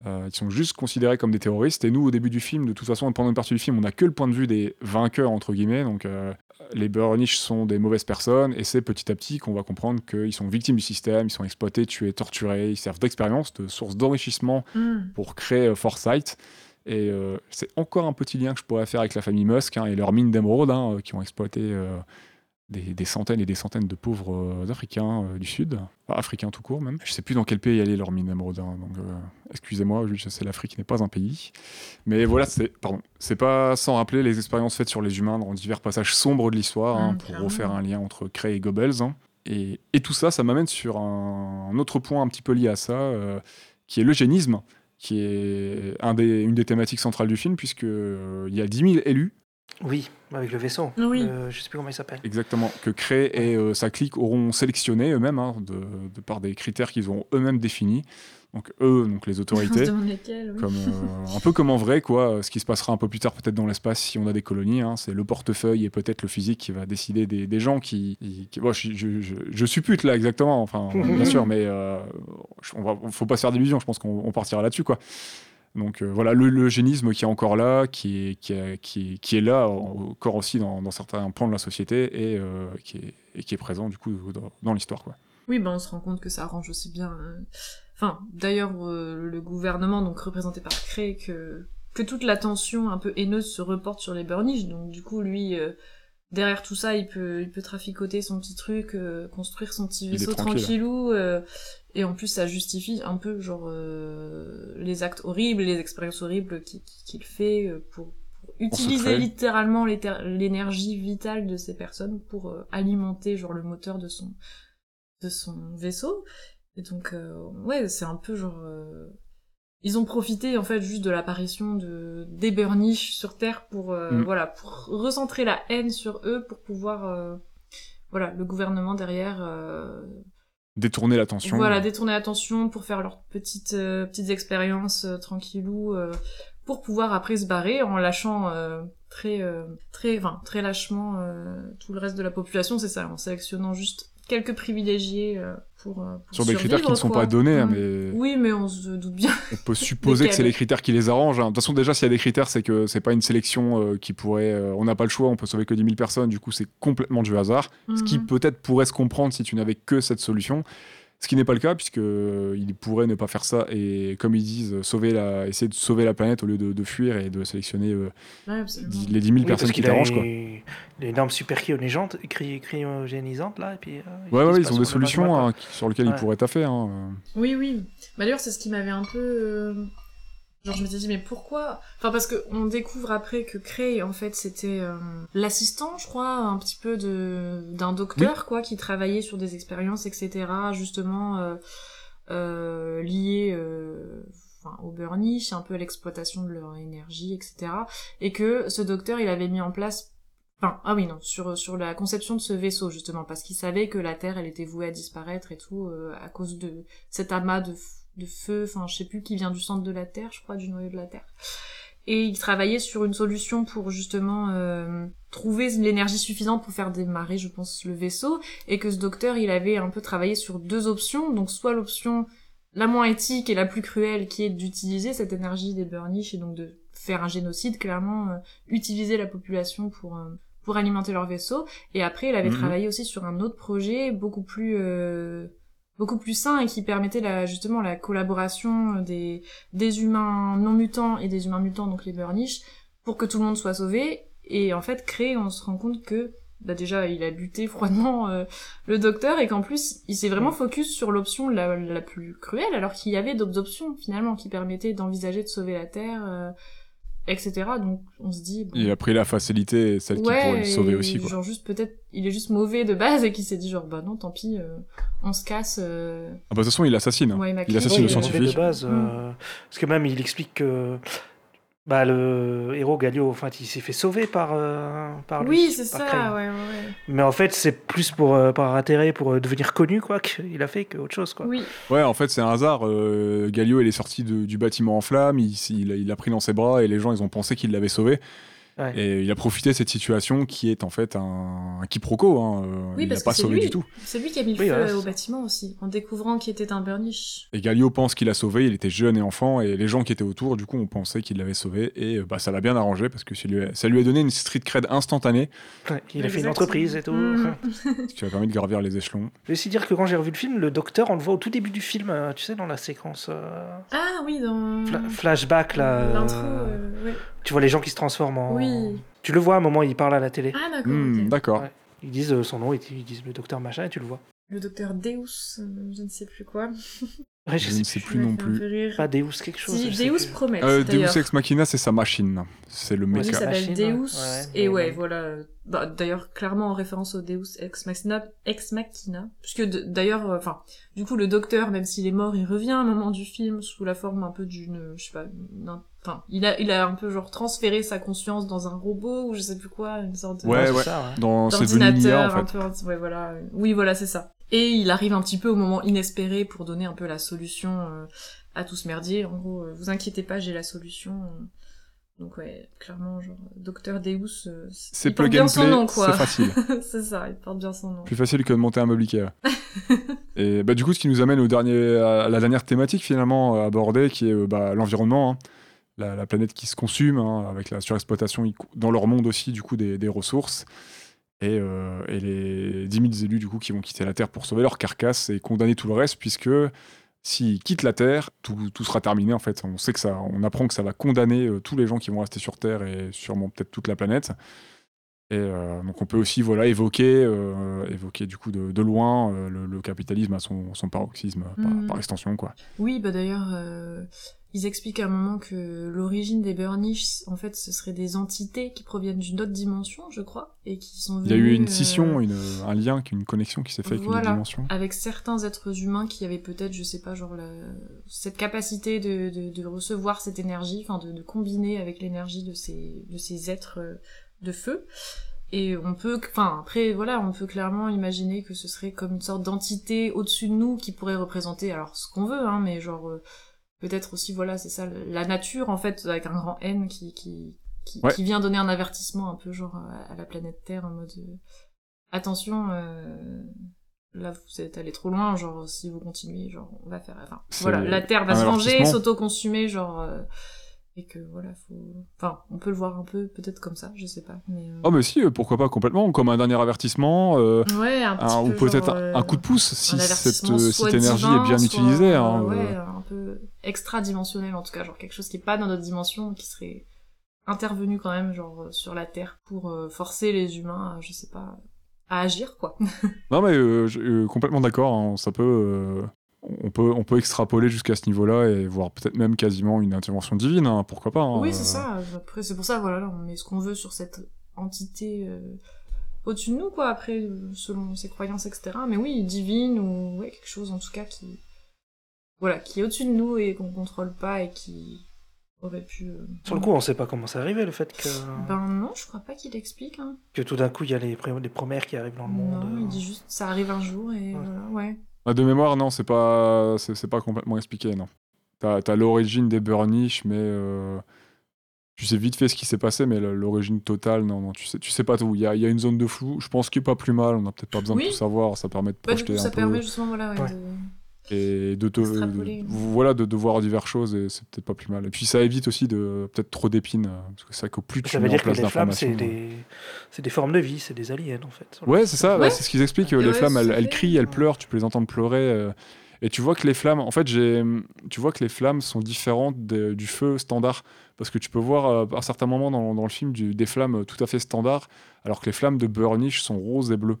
Euh, ils sont juste considérés comme des terroristes. Et nous, au début du film, de toute façon, pendant une partie du film, on n'a que le point de vue des vainqueurs, entre guillemets. Donc, euh, les Burnish sont des mauvaises personnes. Et c'est petit à petit qu'on va comprendre qu'ils sont victimes du système, ils sont exploités, tués, torturés. Ils servent d'expérience, de source d'enrichissement Hum. pour créer euh, Foresight. Et euh, c'est encore un petit lien que je pourrais faire avec la famille Musk hein, et leur mine d'émeraude, hein, qui ont exploité des, des centaines et des centaines de pauvres euh, Africains euh, du Sud, Enfin, Africains tout court même. Je sais plus dans quel pays est leur mine d'émeraude, hein, donc euh, excusez-moi, je sais l'Afrique n'est pas un pays. Mais voilà, c'est pardon, c'est pas sans rappeler les expériences faites sur les humains dans divers passages sombres de l'histoire, hein, Mm, pour refaire un lien entre Cray et Goebbels. hein. Et, et tout ça, ça m'amène sur un, un autre point un petit peu lié à ça, euh, qui est l'eugénisme qui est un des, une des thématiques centrales du film, puisque euh, il y a 10 000 élus, Oui, avec le vaisseau. Oui. Je sais plus comment il s'appelle. exactement, que Cray et euh, sa clique auront sélectionné eux-mêmes, hein, de, de par des critères qu'ils ont eux-mêmes définis. Donc eux, donc les autorités, [laughs] oui. comme, euh, un peu comme en vrai, quoi. Ce qui se passera un peu plus tard, peut-être dans l'espace, si on a des colonies. hein, c'est le portefeuille et peut-être le physique qui va décider des, des gens qui. qui- bon, je, je, je- je suppute là exactement, enfin, bien [laughs] sûr, mais euh, on va, faut pas se faire d'illusions. Je pense qu'on on partira là-dessus, quoi. Donc euh, voilà, le- l'eugénisme qui est encore là, qui est, qui est, qui est, qui est là encore aussi dans, dans certains plans de la société et, euh, qui, est, et qui est présent du coup dans, dans l'histoire, quoi. Oui, ben on se rend compte que ça arrange aussi bien. euh, Enfin, d'ailleurs, euh, le gouvernement, donc représenté par Cray, que que toute la tension un peu haineuse se reporte sur les Burnish. Donc du coup, lui, euh, derrière tout ça, il peut il peut traficoter son petit truc, euh, construire son petit vaisseau tranquille. tranquillou. Et en plus, ça justifie un peu genre euh, les actes horribles, les expériences horribles qu'il fait euh, pour, pour utiliser littéralement l'énergie vitale de ces personnes pour euh, alimenter genre le moteur de son de son vaisseau. Et donc, euh, ouais, c'est un peu genre. euh, ils ont profité en fait juste de l'apparition de des sur Terre pour euh, Mm. voilà pour recentrer la haine sur eux pour pouvoir euh, voilà le gouvernement derrière euh, Détourner l'attention. voilà détourner l'attention pour faire leurs petites euh, petites expériences euh, tranquillou euh, pour pouvoir après se barrer en lâchant euh, très euh, très enfin très lâchement euh, tout le reste de la population c'est ça en sélectionnant juste quelques privilégiés euh, pour, euh, pour Sur des critères qui ne sont quoi. pas donnés, hein, Mm. mais oui mais on se doute bien on peut supposer que c'est les critères qui les arrangent. hein. De toute façon, déjà, s'il y a des critères, c'est que c'est pas une sélection euh, qui pourrait. euh, on n'a pas le choix, on peut sauver que 10 000 personnes, du coup, c'est complètement du hasard. Ce qui Mhm. peut-être pourrait se comprendre si tu n'avais que cette solution. Ce qui n'est pas le cas, puisque euh, pourrait ne pas faire ça et, comme ils disent, euh, sauver la, essayer de sauver la planète au lieu de, de fuir et de sélectionner euh, Ouais, dix- les 10 000 Oui, personnes qui t'arrangent. quoi. les, les normes super cryogénisantes, cry- cryogénisantes là, et puis. euh, Ouais, ouais, ils ont des solutions hein, sur lesquelles ils pourraient taffer. Hein. euh. Oui, oui. Bah, D'ailleurs, c'est ce qui m'avait un peu. Genre, je m'étais dit, mais pourquoi? Enfin, parce que on découvre après que Cray, en fait, c'était euh, l'assistant, je crois, un petit peu de d'un docteur, quoi, qui travaillait sur des expériences, etc., justement, euh, euh, liées euh, enfin, au burnish, un peu à l'exploitation de leur énergie, etc. Et que ce docteur, il avait mis en place Enfin, ah oui, non, sur, sur la conception de ce vaisseau, justement, parce qu'il savait que la Terre, elle était vouée à disparaître et tout, euh, à cause de cet amas de, de feu, enfin, je sais plus, qui vient du centre de la Terre, je crois, du noyau de la Terre. Et il travaillait sur une solution pour, justement, euh, trouver l'énergie suffisante pour faire démarrer, je pense, le vaisseau, et que ce docteur, il avait un peu travaillé sur deux options, donc soit l'option la moins éthique et la plus cruelle, qui est d'utiliser cette énergie des burnish, et donc de faire un génocide, clairement, euh, utiliser la population pour... euh, pour alimenter leur vaisseau. Et après, il avait Mhm. travaillé aussi sur un autre projet beaucoup plus euh, beaucoup plus sain et qui permettait la, justement la collaboration des des humains non mutants et des humains mutants, donc les Burnish, pour que tout le monde soit sauvé. Et en fait, créé, on se rend compte que bah déjà, il a lutté froidement euh, le docteur et qu'en plus, il s'est vraiment focus sur l'option la, la plus cruelle, alors qu'il y avait d'autres options finalement qui permettaient d'envisager de sauver la Terre, euh, etc. Donc on se dit... bon, Il a pris la facilité, celle qui pourrait le sauver et aussi. Quoi. Genre juste peut-être il est juste mauvais de base et qu'il s'est dit genre bah non tant pis euh, on se casse. euh. Ah bah, de toute façon, il assassine. hein. Ouais, Il Macri, assassine Oui, le il est mauvais scientifique. de base, euh, parce que même il explique que bah, le héros Galio, enfin, il s'est fait sauver par, euh, par lui. Oui c'est ça ouais. Mais en fait, c'est plus pour, euh, par intérêt pour euh, devenir connu, quoi, qu'il a fait qu'autre chose, quoi. Oui Ouais, en fait, c'est un hasard. Euh, Galio, il est sorti de- du bâtiment en flammes, il, il a pris dans ses bras et les gens, ils ont pensé qu'il l'avait sauvé. Ouais. Et il a profité de cette situation qui est en fait un, un quiproquo. Hein. Euh, Oui, il l'a pas sauvé lui. du tout. c'est lui qui a mis le Oui, feu voilà, au bâtiment aussi en découvrant qu'il était un burnish. Et Galio pense qu'il a sauvé, il était jeune et enfant, et les gens qui étaient autour, du coup, ont pensé qu'il l'avait sauvé. Et euh, bah, ça l'a bien arrangé parce que ça lui, a, ça lui a donné une street cred instantanée, Ouais, il a fait une entreprise et tout. Mhm. ce qui lui a permis de gravir les échelons. Je vais aussi dire que quand j'ai revu le film, le docteur, on le voit au tout début du film, euh, tu sais, dans la séquence euh, Ah oui dans fla- flashback, là. euh, l'intro euh, ouais. Tu vois les gens qui se transforment en. Oui. Tu le vois à un moment, il parle à la télé. Ah d'accord. Hmm. D'accord. Ouais. Ils disent euh, son nom, ils ils disent le docteur machin, et tu le vois. Le docteur Deus, euh, je ne sais plus quoi. [laughs] Ouais, Je ne sais plus non plus. Pas Deus quelque chose. Si, je sais Deus. Promet. Euh, Deus. Ex Machina, c'est sa machine. C'est le Lui mecha. s'appelle Machine, Deus, ouais, et ouais, voilà. Bah, d'ailleurs, clairement en référence au Deus Ex Machina, Ex Machina. Puisque d'ailleurs, euh, enfin, du coup, le docteur, même s'il est mort, il revient à un moment du film sous la forme un peu d'une, je sais pas, enfin, il a, il a un peu genre transféré sa conscience dans un robot ou je sais plus quoi, une sorte de Ouais, c'est ouais. ça, ouais. Dans c'est devenu une IA, d'ordinateur en un fait. peu, ouais, voilà. Oui, voilà, c'est ça. Et il arrive un petit peu au moment inespéré pour donner un peu la solution euh, à tout ce merdier. En gros, euh, vous inquiétez pas, j'ai la solution. euh. Donc ouais, clairement, genre, Docteur Deus, euh, C'est il porte plug bien and son play, nom, quoi. c'est facile. [laughs] c'est ça, il porte bien son nom. Plus facile que de monter un meuble [laughs] Ikea. Et bah, du coup, ce qui nous amène au dernier, à la dernière thématique finalement abordée, qui est bah, l'environnement, hein. La, la planète qui se consume, hein, avec la surexploitation dans leur monde aussi du coup des, des ressources, et, euh, et les 10 000 élus du coup qui vont quitter la Terre pour sauver leur carcasse et condamner tout le reste, puisque s'ils quittent la Terre, tout, tout sera terminé en fait. On sait que ça, on apprend que ça va condamner euh, tous les gens qui vont rester sur Terre et sûrement peut-être toute la planète. Et euh, donc on peut aussi voilà évoquer, euh, évoquer du coup de, de loin euh, le, le capitalisme à son, son paroxysme par, Mhm. par extension quoi. Oui, bah d'ailleurs, ils expliquent à un moment que l'origine des Burnish, en fait, ce serait des entités qui proviennent d'une autre dimension, je crois, et qui sont Il y a eu venues, une euh, scission, une, un lien, une connexion qui s'est fait avec une dimension. avec certains êtres humains qui avaient peut-être, je sais pas, genre la- cette capacité de, de, de recevoir cette énergie, enfin de, de combiner avec l'énergie de ces, de ces êtres euh, de feu. Et on peut, enfin après voilà, on peut clairement imaginer que ce serait comme une sorte d'entité au-dessus de nous qui pourrait représenter, alors ce qu'on veut, hein, mais genre euh, peut-être aussi voilà, c'est ça, la nature en fait avec un grand N qui qui qui, Ouais. qui vient donner un avertissement un peu genre à, à la planète Terre en mode euh, attention. Euh, là vous êtes allé trop loin genre si vous continuez genre on va faire enfin voilà la terre va se venger s'auto-consumer genre euh, et que voilà faut enfin on peut le voir un peu peut-être comme ça je sais pas mais euh, Oh, mais si, euh, pourquoi pas complètement, comme un dernier avertissement, euh, ouais un petit un- ou peu, peut-être genre, un, euh, un coup de pouce si cette, euh, cette énergie divin, est bien soit, utilisée. euh, hein, ouais euh. un peu extra-dimensionnel en tout cas genre quelque chose qui est pas dans notre dimension qui serait intervenu quand même genre euh, sur la terre pour euh, forcer les humains à, je sais pas à agir quoi Non, mais euh, je- euh, complètement d'accord, hein, ça peut. On peut, on peut extrapoler jusqu'à ce niveau-là et voir peut-être même quasiment une intervention divine, hein, pourquoi pas. hein, Oui, euh. c'est ça. Après, c'est pour ça, voilà, là, on met ce qu'on veut sur cette entité euh, au-dessus de nous, quoi. Après, euh, selon ses croyances, etc. Mais oui, divine ou ouais, quelque chose en tout cas qui, voilà, qui est au-dessus de nous et qu'on contrôle pas et qui aurait pu. euh, Sur le coup, on sait pas comment c'est arrivé, le fait que, Ben non, je crois pas qu'il explique. Hein. que tout d'un coup, il y a les, les premières qui arrivent dans le monde. Non, il dit juste ça arrive un jour et Ouais. voilà, ouais. Ah, De mémoire, non, c'est pas, c'est c'est pas complètement expliqué, non. T'as as, l'origine des Burnish, mais euh, tu sais vite fait ce qui s'est passé, mais l'origine totale, non, non, tu sais, tu sais pas tout. Il y a, il y a une zone de flou, je pense qu'il est pas plus mal, on n'a peut-être pas besoin Oui. de tout savoir, ça permet de Bah, du projeter coup, ça un peu permet justement, voilà, ouais, Ouais. de- et de te, voilà, de, de voir diverses choses, et c'est peut-être pas plus mal. Et puis ça évite aussi de peut-être trop d'épines, euh, parce que c'est vrai qu'au plus tu Ça mets veut en dire que les flammes, c'est des... c'est des formes de vie, c'est des aliens, en fait. Ouais, c'est ça, bah, Ouais. c'est ce qu'ils expliquent. Ouais, les ouais, flammes, elles, elles crient, elles pleurent, tu peux les entendre pleurer. euh, et tu vois que les flammes, en fait, j'ai, tu vois que les flammes sont différentes de- du feu standard. Parce que tu peux voir euh, à certains moments dans, dans le film du- des flammes tout à fait standards, alors que les flammes de Burnish sont roses et bleues.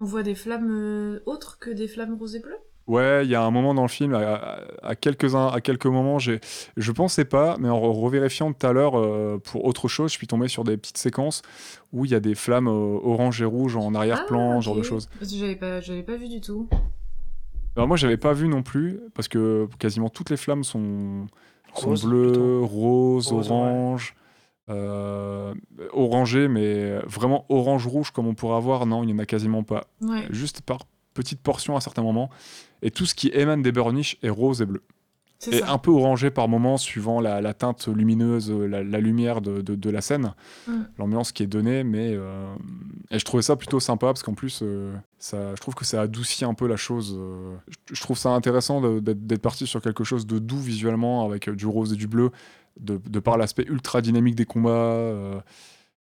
On voit des flammes autres que des flammes roses et bleues? Ouais, il y a un moment dans le film, à, quelques, à quelques moments, j'ai, je pensais pas, mais en re- revérifiant tout à l'heure euh, pour autre chose, je suis tombé sur des petites séquences où il y a des flammes euh, orange et rouge en arrière-plan, Ah, ce genre de choses. Parce que j'avais pas, pas vu du tout. Alors moi, j'avais pas vu non plus, parce que quasiment toutes les flammes sont, sont Rose, bleues, roses, Rose, ouais. orange, euh, orangées, mais vraiment orange-rouge comme on pourrait avoir, non, il y en a quasiment pas. Ouais. Juste par petites portions à certains moments. Et tout ce qui émane des burnish est rose et bleu. Et ça. un peu orangé par moments, suivant la, la teinte lumineuse, la, la lumière de, de- de la scène, Mm. l'ambiance qui est donnée. Mais euh, et je trouvais ça plutôt sympa parce qu'en plus, euh, ça, je trouve que ça adoucit un peu la chose. euh. Je, je trouve ça intéressant d'être parti sur quelque chose de doux visuellement, avec du rose et du bleu, de, de par l'aspect ultra dynamique des combats.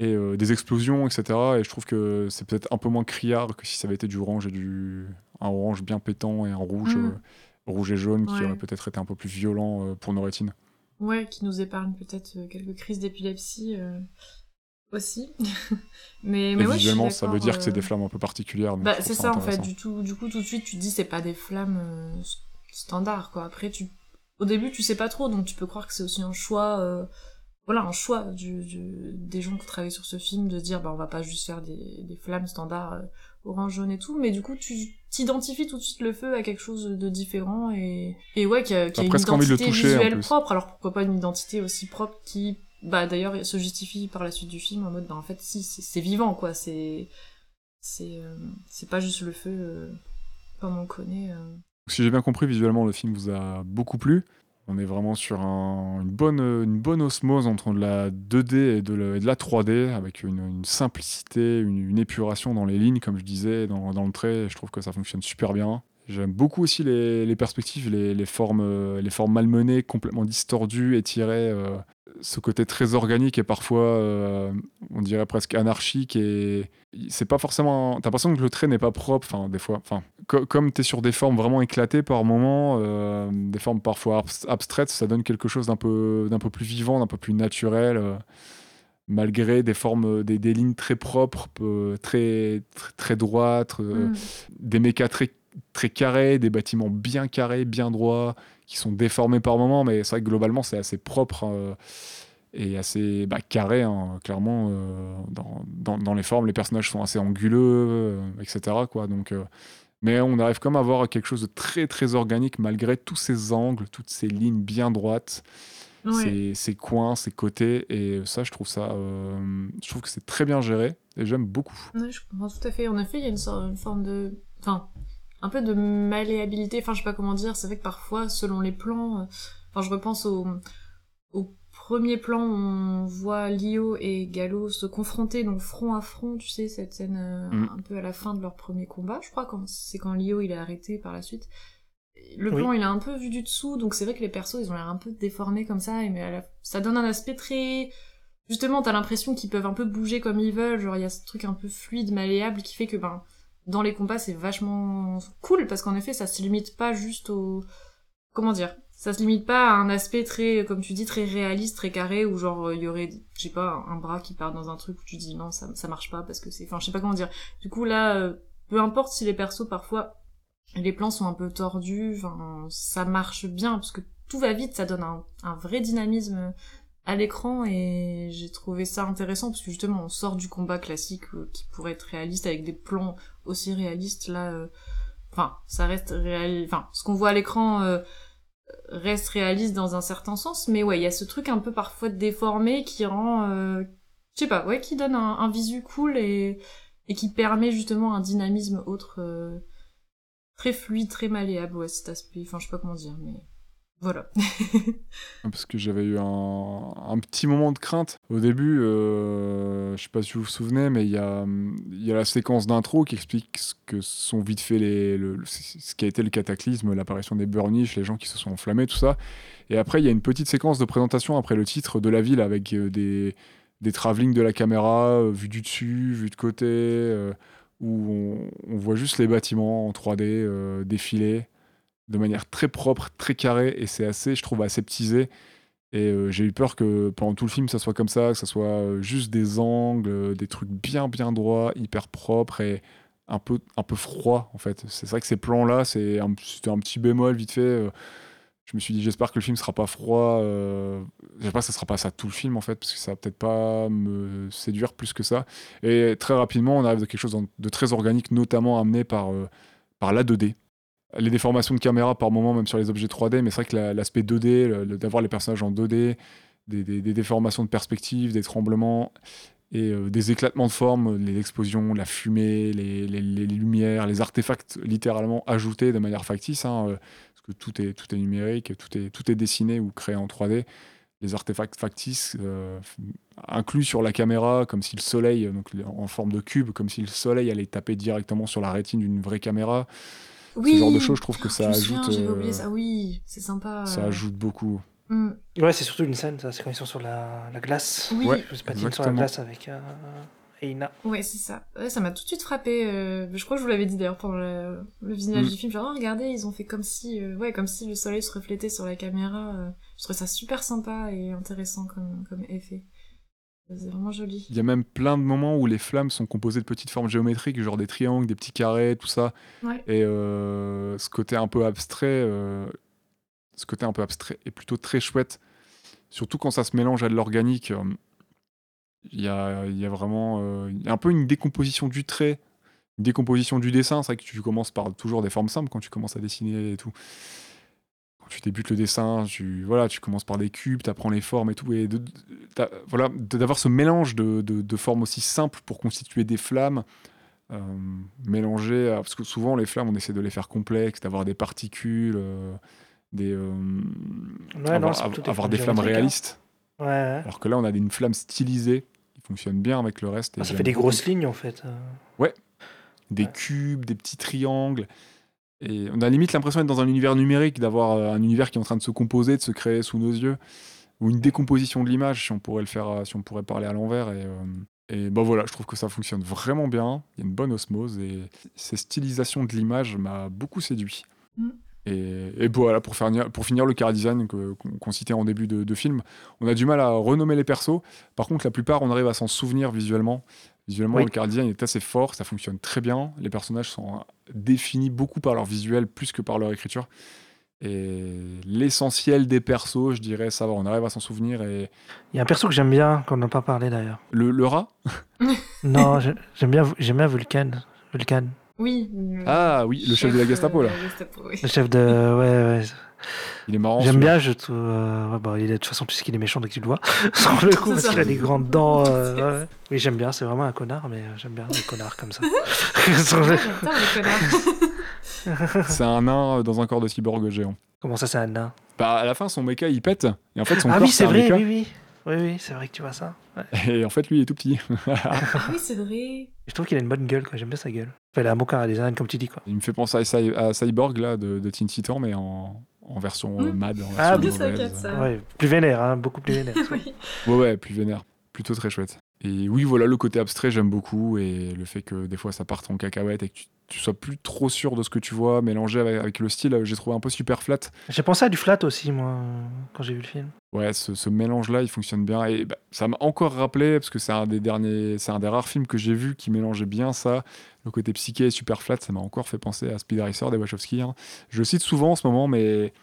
Euh, et euh, des explosions, etc. Et je trouve que c'est peut-être un peu moins criard que si ça avait été du orange et du un orange bien pétant et un rouge, Mm. euh, rouge et jaune qui aurait peut-être été un peu plus violent euh, pour nos rétines. Ouais, qui nous épargne peut-être quelques crises d'épilepsie aussi. [laughs] mais mais ouais, visuellement, ça veut dire que c'est des flammes un peu particulières. Bah, c'est ça en fait. Du, tout, du coup, tout de suite, tu te dis c'est pas des flammes standards quoi. Après, tu, au début, tu sais pas trop, donc tu peux croire que c'est aussi un choix. Voilà, un choix du, du- des gens qui travaillent sur ce film de dire bah on va pas juste faire des, des flammes standards euh, orange jaune et tout, mais du coup tu t'identifies tout de suite le feu à quelque chose de différent et, et ouais qui a, qui a une identité toucher, visuelle propre. Alors pourquoi pas une identité aussi propre qui bah d'ailleurs se justifie par la suite du film en mode bah en fait si c'est c'est vivant quoi, c'est c'est euh, c'est pas juste le feu euh, comme on connaît. euh. Si j'ai bien compris, visuellement, le film vous a beaucoup plu. On est vraiment sur un- une, bonne, une bonne osmose entre de la 2D et de, la- et de la 3D, avec une, simplicité, une, épuration dans les lignes, comme je disais, dans, dans le trait. Je trouve que ça fonctionne super bien. J'aime beaucoup aussi les, perspectives, les, formes, les formes malmenées, complètement distordues, étirées. euh, ce côté très organique et parfois, euh, on dirait presque anarchique. Et c'est pas forcément. T'as l'impression que le trait n'est pas propre, enfin, des fois. Enfin, co- comme t'es sur des formes vraiment éclatées par moments, euh, des formes parfois abs- abstraites, ça donne quelque chose d'un peu, d'un peu plus vivant, d'un peu plus naturel. euh, malgré des formes, des, des lignes très propres, très, très, très droites, euh, Mm. des mécas très, très carrés, des bâtiments bien carrés, bien droits, qui sont déformés par moments, mais c'est vrai que globalement, c'est assez propre euh, et assez bah, carré, hein, clairement, euh, dans, dans- dans les formes. Les personnages sont assez anguleux, euh, etc. Quoi, donc, euh, mais on arrive quand même à avoir quelque chose de très, très organique, malgré tous ces angles, toutes ces lignes bien droites, Ouais. ces, ces coins, ces côtés. Et ça, je trouve ça... je trouve que c'est très bien géré, et j'aime beaucoup. Ouais, je comprends tout à fait. En effet, il y a une, sorte- une forme de. Enfin, un peu de malléabilité. Enfin, je sais pas comment dire. C'est vrai que parfois, selon les plans. Enfin, je repense au premier plan on voit Lio et Gallo se confronter, donc front à front, tu sais, cette scène euh, Mm. un peu à la fin de leur premier combat. Je crois quand c'est quand Lio il est arrêté par la suite. Le Oui. plan, il est un peu vu du dessous, donc c'est vrai que les persos, ils ont l'air un peu déformés comme ça, mais la- ça donne un aspect très justement, t'as l'impression qu'ils peuvent un peu bouger comme ils veulent, genre il y a ce truc un peu fluide, malléable, qui fait que ben dans les combats c'est vachement cool parce qu'en effet ça se limite pas juste au comment dire, ça se limite pas à un aspect très comme tu dis très réaliste, très carré où genre il y aurait je sais pas un bras qui part dans un truc où tu dis non ça marche pas parce que c'est enfin je sais pas comment dire. Du coup là euh, peu importe si les persos parfois les plans sont un peu tordus, enfin ça marche bien parce que tout va vite, ça donne un, vrai dynamisme à l'écran et j'ai trouvé ça intéressant parce que justement on sort du combat classique euh, qui pourrait être réaliste avec des plans aussi réalistes là euh, enfin ça reste réel enfin ce qu'on voit à l'écran euh, reste réaliste dans un certain sens mais ouais il y a ce truc un peu parfois déformé qui rend euh, je sais pas ouais qui donne un, un visu cool et et qui permet justement un dynamisme autre euh, très fluide très malléable ouais cet aspect enfin je sais pas comment dire mais voilà [laughs] Parce que j'avais eu un, petit moment de crainte. Au début, euh, je sais pas si vous vous souvenez, mais il y a, la séquence d'intro qui explique ce que vite fait les, le- qui a été le cataclysme, l'apparition des burnish, les gens qui se sont enflammés, tout ça. Et après, il y a une petite séquence de présentation après le titre de la ville avec euh, des, des de la caméra, euh, vue du dessus, vue de côté, euh, où on, on voit juste les bâtiments en 3D euh, défiler de manière très propre, très carrée, et c'est assez, je trouve, aseptisé. Et euh, j'ai eu peur que pendant tout le film, ça soit comme ça, que ça soit euh, juste des angles, euh, des trucs bien, bien droits, hyper propres et un peu, un peu froid, en fait. C'est vrai que ces plans-là, c'était un petit bémol vite fait. je me suis dit, j'espère que le film sera pas froid. Euh, j'espère que ça sera pas ça tout le film, en fait, parce que ça va peut-être pas me séduire plus que ça. Et très rapidement, on arrive de quelque chose de très organique, notamment amené par, par la 2D les déformations de caméra par moment, même sur les objets 3D, mais c'est vrai que la- l'aspect 2D, le- le- d'avoir les personnages en 2D, des, déformations de perspective, des tremblements et euh, des éclatements de forme, les explosions, la fumée, les, lumières, les artefacts littéralement ajoutés de manière factice, hein, euh, parce que tout est, tout est numérique, tout est, tout est dessiné ou créé en 3D. Les artefacts factices euh, inclus sur la caméra, comme si le soleil, en forme de cube, comme si le soleil allait taper directement sur la rétine d'une vraie caméra oui ce genre de choses, je trouve que ça je me souviens, ajoute, j'avais euh, oublié ça oui c'est sympa ça ajoute beaucoup. Mm. Ouais, c'est surtout une scène, ça, c'est quand ils sont sur la, la glace. Oui. Ouais, Ils se patinent sur la glace avec euh, Eina. Ouais, c'est ça. Ouais, ça m'a tout de suite frappé. euh, Je crois que je vous l'avais dit d'ailleurs pendant le, le visionnage Mm. du film. Genre, oh, regardez, ils ont fait comme si, euh, ouais, comme si le soleil se reflétait sur la caméra. euh. Je trouvais ça super sympa et intéressant comme, comme effet. C'est vraiment joli. Il y a même plein de moments où les flammes sont composées de petites formes géométriques, genre des triangles, des petits carrés, tout ça. Ouais. Et euh, ce côté un peu abstrait, euh, ce côté un peu abstrait est plutôt très chouette. Surtout quand ça se mélange à de l'organique. euh, Il y, a, y a vraiment euh, y a un peu une décomposition du trait, une décomposition du dessin. C'est vrai que tu commences par toujours des formes simples quand tu commences à dessiner et tout. Tu débutes le dessin, tu, voilà, tu commences par des cubes, tu apprends les formes et tout. Et de- de- t'as- voilà, d'avoir ce mélange de, de- formes aussi simples pour constituer des flammes, euh, mélangées. à- parce que souvent, les flammes, on essaie de les faire complexes, d'avoir des particules, euh, des, euh, Ouais, avoir, non, av- des avoir des flammes hein. réalistes. Ouais, ouais. Alors que là, on a une flamme stylisée qui fonctionne bien avec le reste. Ah, ça fait des grosses lignes en fait. euh. des Ouais. cubes, des petits triangles. Et on a limite l'impression d'être dans un univers numérique, d'avoir euh, un univers qui est en train de se composer, de se créer sous nos yeux, ou une décomposition de l'image, si on pourrait le faire, euh, si on pourrait parler à l'envers. Et, euh, et bon voilà, je trouve que ça fonctionne vraiment bien. Il y a une bonne osmose et ces stylisations de l'image m'a beaucoup séduit. Mm. Et, et voilà, pour, faire, pour finir le car design qu'on citait en début de, de film, on a du mal à renommer les persos. Par contre, la plupart, on arrive à s'en souvenir visuellement. Visuellement, Oui. le car design est assez fort, ça fonctionne très bien. Les personnages sont définis beaucoup par leur visuel plus que par leur écriture. Et l'essentiel des persos, je dirais, ça va, on arrive à s'en souvenir. Et Il y a un perso que j'aime bien, qu'on n'a pas parlé d'ailleurs. le, le rat [laughs] Non, j'ai- j'aime bien, j'aime bien Vulcan. Vulcan. Oui. Ah oui, le chef de la Gestapo, là. [laughs] la Gestapo, oui. Le chef de. Ouais, ouais. Il est marrant. J'aime bien, je trouve. euh, ouais, bah, il est, de toute façon, tu sais qu'il est méchant dès que tu le vois. [laughs] Sur le coup, parce qu'il a des grandes dents. euh, [laughs] ouais. Oui, j'aime bien, c'est vraiment un connard, mais euh, j'aime bien les connards comme ça. [laughs] Sur le- J'adore les connards. C'est un nain euh, dans un corps de cyborg géant. Comment ça, c'est un nain? Bah, à la fin, son mecha, il pète. Et en fait, son Ah corps, oui, c'est vrai, mecha. oui, oui. Oui, oui, c'est vrai que tu vois ça. Ouais. Et en fait, lui, il est tout petit. Ah oui, c'est vrai. Je trouve qu'il a une bonne gueule, quoi. J'aime bien sa gueule. Enfin, il a un beau carré design, comme tu dis, quoi. il me fait penser à, Cy- à Cyborg, là, de, de Teen Titan, mais en, en version euh, Mm. mad. En Ah, version mauvaise. capte ça. Ouais, plus vénère, hein, beaucoup plus vénère. [laughs] oui. Ouais, ouais, plus vénère. Plutôt très chouette. Et oui, voilà, le côté abstrait, j'aime beaucoup. Et le fait que des fois, ça parte en cacahuète et que tu, tu sois plus trop sûr de ce que tu vois, mélangé avec, avec le style, j'ai trouvé un peu super flat. J'ai pensé à du flat aussi, moi, quand j'ai vu le film. Ouais, ce, ce mélange-là, il fonctionne bien. Et bah, ça m'a encore rappelé, parce que c'est un des derniers, c'est un des rares films que j'ai vu qui mélangeait bien ça. Le côté psyché et super flat, ça m'a encore fait penser à Speed Racer des Wachowski. hein. Je le cite souvent en ce moment, mais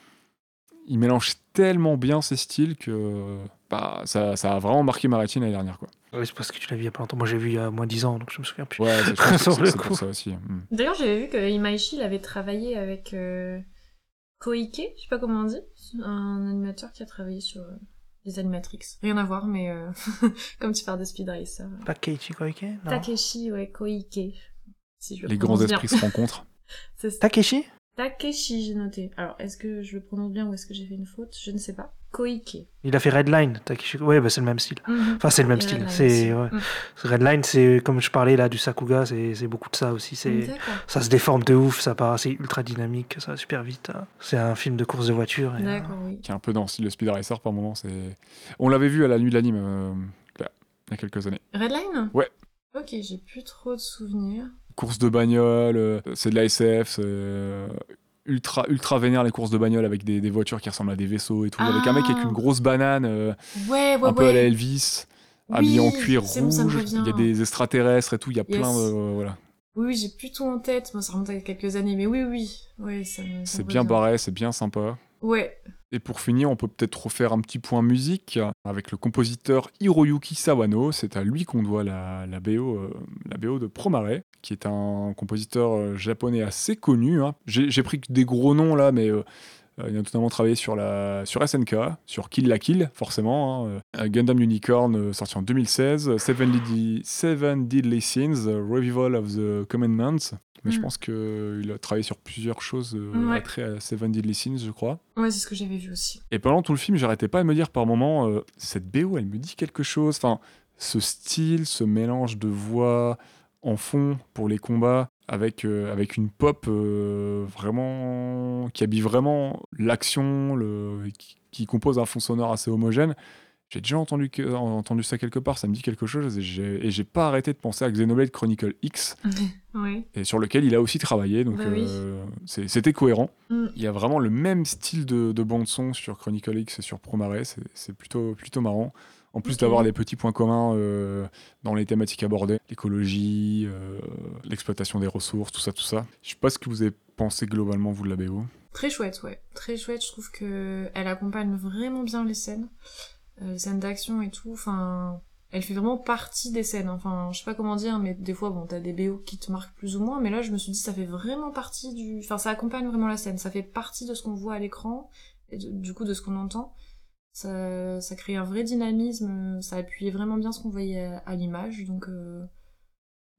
il mélange tellement bien ces styles que bah, ça, ça a vraiment marqué ma rétine l'année dernière. Quoi. Ouais, c'est parce que tu l'as vu il y a pas longtemps. Moi, j'ai vu il y a moins de 10 ans, donc je me souviens plus. Ouais, c'est, [laughs] pour ça aussi. Mm. D'ailleurs, j'avais vu que Imaishi il avait travaillé avec euh, Koike, je sais pas comment on dit, un animateur qui a travaillé sur euh, les Animatrix. Rien à voir, mais euh, [laughs] comme tu parles de Speed Racer. Pas Keiichi Koike? Non. Takeshi, ouais, Koike. Si je le Les grands bien. esprits se rencontrent. [laughs] Takeshi Takeshi, j'ai noté. Alors, est-ce que je le prononce bien ou est-ce que j'ai fait une faute? Je ne sais pas. Koike. Il a fait Redline. Takeshi. Ouais, bah, c'est le même style. Mhm. Enfin, c'est le même Et style. Redline C'est ouais. Mm. Redline, c'est comme je parlais là du Sakuga, c'est c'est beaucoup de ça aussi. C'est ça se déforme de ouf, ça part, c'est ultra dynamique, ça va super vite. hein. C'est un film de course de voiture. et, euh, D'accord, oui. Qui est un peu dans le style de Speed Racer par moment. C'est... On l'avait vu à la nuit de l'anime euh, là, il y a quelques années. Redline Ouais. Ok, j'ai plus trop de souvenirs. Courses de bagnole, euh, c'est de la SF, c'est euh, ultra, ultra vénère les courses de bagnole avec des, des voitures qui ressemblent à des vaisseaux et tout. Avec un mec avec Ah. une grosse banane, euh, Ouais, ouais, un peu à la. Elvis, habillé en Oui, cuir rouge. Il y a des extraterrestres et tout, il y a Yes. plein de. euh, voilà. Oui, oui, j'ai plus tout en tête. Bon, ça remonte à quelques années, mais oui, oui. Ça ça C'est bien barré, c'est bien sympa. Ouais. Et pour finir, on peut peut-être refaire un petit point musique avec le compositeur Hiroyuki Sawano. C'est à lui qu'on doit la, BO, euh, de Promare, qui est un compositeur euh, japonais assez connu. hein. J'ai pris des gros noms là, mais euh, il a notamment travaillé sur, la, sur SNK, sur Kill la Kill, forcément. hein. Euh, Gundam Unicorn, euh, sorti en 2016. Seven Seven Deadly Sins, euh, Revival of the Commandments. Mais je Mm. pense qu'il a travaillé sur plusieurs choses Ouais. à Seven Deadly Sins, je crois. Ouais, c'est ce que j'avais vu aussi. Et pendant tout le film, j'arrêtais pas de me dire par moments, euh, cette BO, elle me dit quelque chose. Enfin, ce style, ce mélange de voix en fond pour les combats, avec, euh, avec une pop euh, vraiment qui habille vraiment l'action, le, qui, qui compose un fond sonore assez homogène. J'ai déjà entendu, que- entendu ça quelque part, ça me dit quelque chose, et j'ai et j'ai pas arrêté de penser à Xenoblade Chronicle X, [laughs] et sur lequel il a aussi travaillé, donc Bah oui. euh, c'est- c'était cohérent. Mm. Il y a vraiment le même style de, de bande-son sur Chronicle X et sur Promare, c'est c'est plutôt, plutôt marrant. En plus d'avoir des petits points communs euh, dans les thématiques abordées, l'écologie, euh, l'exploitation des ressources, tout ça, tout ça. Je sais pas ce que vous avez pensé globalement, vous, de la BO. Très chouette, ouais. Très chouette. Je trouve que elle accompagne vraiment bien les scènes, euh, les scènes d'action et tout. Enfin, elle fait vraiment partie des scènes. Enfin, je sais pas comment dire, mais des fois, bon, t'as des BO qui te marquent plus ou moins, mais là, je me suis dit, ça fait vraiment partie du. Enfin, ça accompagne vraiment la scène. Ça fait partie de ce qu'on voit à l'écran et de- du coup de ce qu'on entend. Ça, ça crée un vrai dynamisme. Ça appuyait vraiment bien ce qu'on voyait à, à l'image. Donc, euh,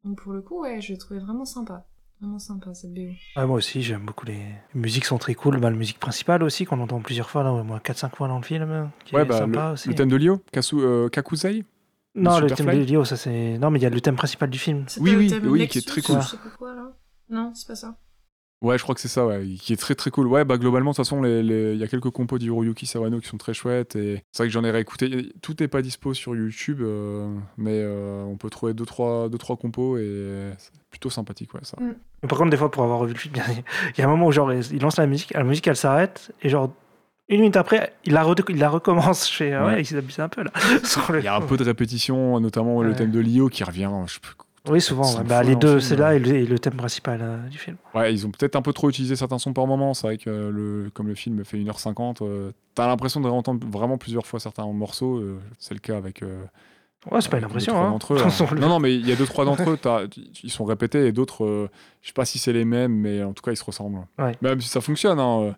donc pour le coup, ouais, je l'ai trouvé vraiment sympa. Vraiment sympa cette BO. Ouais, moi aussi, j'aime beaucoup les... les musiques sont très cool. Bah, la musique principale aussi, qu'on entend plusieurs fois, là, au moins 4-5 fois dans le film, qui Ouais, est bah, sympa le, aussi. le thème de Lio, Kasu, euh, Kakusei? Non, le thème de Lio, ça c'est. Non, mais il y a le thème principal du film. C'est Oui, pas le oui, thème oui, Lexus, qui est très cool. Je sais pas quoi là. Non, c'est pas ça. Ouais, je crois que c'est ça, ouais, qui est très très cool. Ouais, bah globalement, de toute façon, les- les- il y a quelques compos d'Hiroyuki Sawano qui sont très chouettes. Et c'est vrai que j'en ai réécouté. Tout n'est pas dispo sur YouTube, euh, mais euh, on peut trouver deux trois, deux, trois compos et c'est plutôt sympathique, ouais, ça. Mais par contre, des fois, pour avoir revu le film, [laughs] il y a un moment où genre, il lance la musique, la musique elle s'arrête, et genre, une minute après, il la, re- il la recommence. Fais, ah ouais, Ouais. il s'est abusé un peu là. [laughs] Il y a un peu de répétition, notamment le thème de Lio qui revient je sais plus, Oui, souvent. Ouais. Bah, les deux, film, c'est là et le, et le thème principal euh, du film. Ouais, ils ont peut-être un peu trop utilisé certains sons par moment. C'est vrai que euh, le, comme le film fait 1h50, euh, t'as l'impression de réentendre vraiment plusieurs fois certains morceaux. euh, c'est le cas avec. euh, Ouais, c'est pas une impression. Hein. d'entre eux, [laughs] hein. Non, non, mais il y a deux, trois d'entre eux, ils sont répétés et d'autres, euh, je sais pas si c'est les mêmes, mais en tout cas, ils se ressemblent. Ouais. Même si ça fonctionne, hein, euh,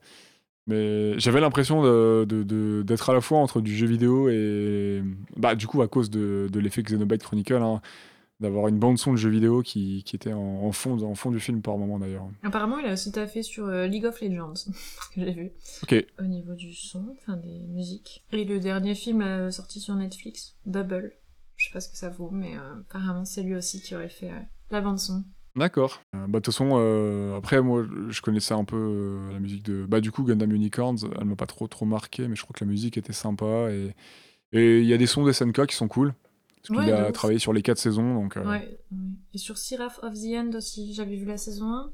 mais j'avais l'impression de- de- de- d'être à la fois entre du jeu vidéo et. Bah, du coup, à cause de, de l'effet Xenoblade Chronicle, hein, d'avoir une bande-son de jeu vidéo qui, qui était en, en fond, en fond du film par moment d'ailleurs. Apparemment, il a aussi taffé sur euh, League of Legends, [laughs] que j'ai vu. Ok. Au niveau du son, enfin des musiques. Et le dernier film euh, sorti sur Netflix, Bubble. Je sais pas ce que ça vaut, mais euh, apparemment c'est lui aussi qui aurait fait la bande son. D'accord. Bah, de toute façon, après, moi, je connaissais un peu la musique de. Bah, du coup, Gundam Unicorns, elle m'a pas trop, trop marqué, mais je crois que la musique était sympa. Et et il y a des sons d'SNK qui sont cool. Parce qu'il a travaillé sur les quatre saisons, donc. euh, Ouais, ouais. Et sur Seraph of the End aussi, j'avais vu la saison 1.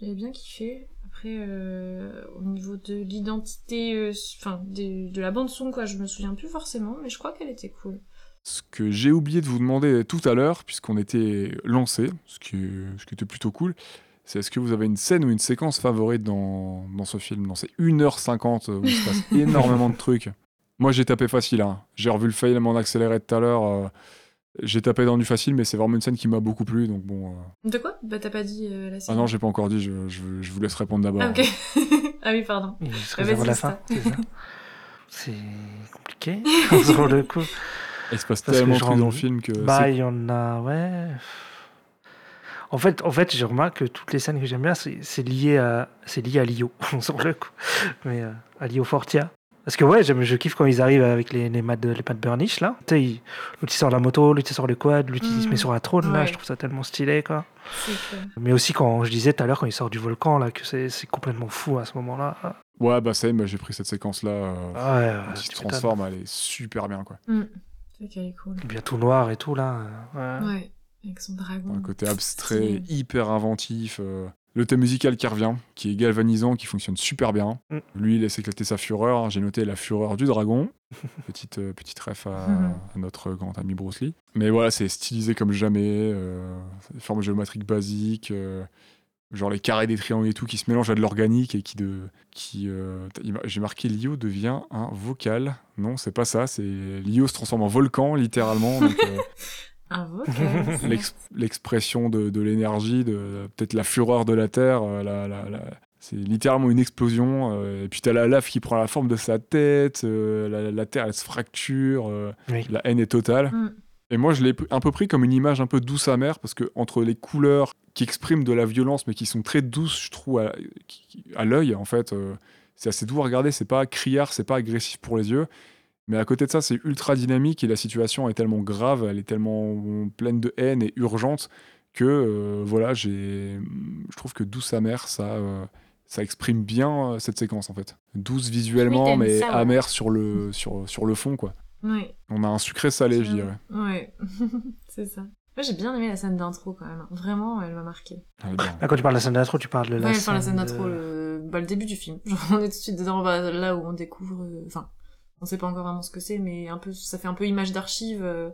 J'avais bien kiffé. Après, euh, au niveau de l'identité, euh, enfin, de la bande son, quoi, je me souviens plus forcément, mais je crois qu'elle était cool. Ce que j'ai oublié de vous demander tout à l'heure, puisqu'on était lancé, ce qui, ce qui était plutôt cool, c'est est-ce que vous avez une scène ou une séquence favorite dans, dans ce film, dans ces 1h50 où il se passe [laughs] énormément de trucs Moi, j'ai tapé facile. hein. J'ai revu le fail en accéléré tout à l'heure. euh, j'ai tapé dans du facile, mais c'est vraiment une scène qui m'a beaucoup plu. Donc bon. euh, De quoi? Bah, t'as pas dit euh, la Ah série non, j'ai pas encore dit. Je, je- je vous laisse répondre d'abord. Ah, ok. [laughs] ah oui, pardon. Il se Ah, réserve vas-y, la fin. c'est compliqué [laughs] [laughs] sur le coup. Il se passe tellement de trucs dans le film que. Bah, il y en a, ouais. En fait, en fait, je remarque que toutes les scènes que j'aime bien, c'est c'est lié à, c'est lié à Lio, sur le coup. Mais euh, à Lio Fortia. Parce que ouais, j'aime, je kiffe quand ils arrivent avec les, les maths de, les maths burnish là. Tu sais, ils- l'autre il sort la moto, l'autre il sort le quad, l'autre il se Mm. met sur un trône là. Ouais. Je trouve ça tellement stylé quoi. Mais aussi quand je disais tout à l'heure quand il sort du volcan là que c'est complètement fou à ce moment-là. Ouais, bah ça y est, j'ai pris cette séquence-là. euh, Ah ouais, ouais, quand il se transforme, elle est super bien, quoi. Mm. C'est qu'elle est cool. Devient tout noir et tout là. Ouais. Ouais, avec son dragon. Un côté abstrait, hyper inventif. euh, Le thème musical qui revient, qui est galvanisant, qui fonctionne super bien. Mm. Lui, il laisse éclater sa fureur. J'ai noté la fureur du dragon. [laughs] petite, euh, petite ref à, [laughs] à notre grand ami Bruce Lee. Mais voilà, c'est stylisé comme jamais. euh, formes géométriques basiques. euh, genre les carrés des triangles et tout qui se mélangent à de l'organique et qui de qui euh, j'ai marqué Lio devient un vocal non c'est pas ça c'est Lio se transforme en volcan littéralement donc, euh, [laughs] Un [laughs] vocal. l'ex- l'expression de, de l'énergie, de peut-être la fureur de la Terre. euh, la- la- la- C'est littéralement une explosion. euh, et puis t'as la lave qui prend la forme de sa tête. euh, la, la Terre, elle se fracture. euh, Oui. la haine est totale. Mm. Et moi, je l'ai un peu pris comme une image un peu douce amère, parce que entre les couleurs qui expriment de la violence, mais qui sont très douces, je trouve, à, l'œil, en fait, euh, c'est assez doux à regarder. C'est pas criard, c'est pas agressif pour les yeux. Mais à côté de ça, c'est ultra dynamique et la situation est tellement grave, elle est tellement pleine de haine et urgente que euh, voilà, j'ai, je trouve que douce amère, ça, euh, ça exprime bien euh, cette séquence en fait. Douce visuellement, mais amère sur le sur sur le fond quoi. Ouais. On a un sucré salé, je dirais. Ouais. [laughs] c'est ça. Moi, j'ai bien aimé la scène d'intro quand même. Vraiment, elle m'a marqué. Bien. Ah, quand tu parles de la scène d'intro, tu parles de la ouais, scène. enfin, la scène de- d'intro, le... Bah, le début du film. [laughs] Genre, on est tout de suite dedans, bah, là où on découvre. euh, Enfin, on sait pas encore vraiment ce que c'est, mais un peu, ça fait un peu image d'archive. euh,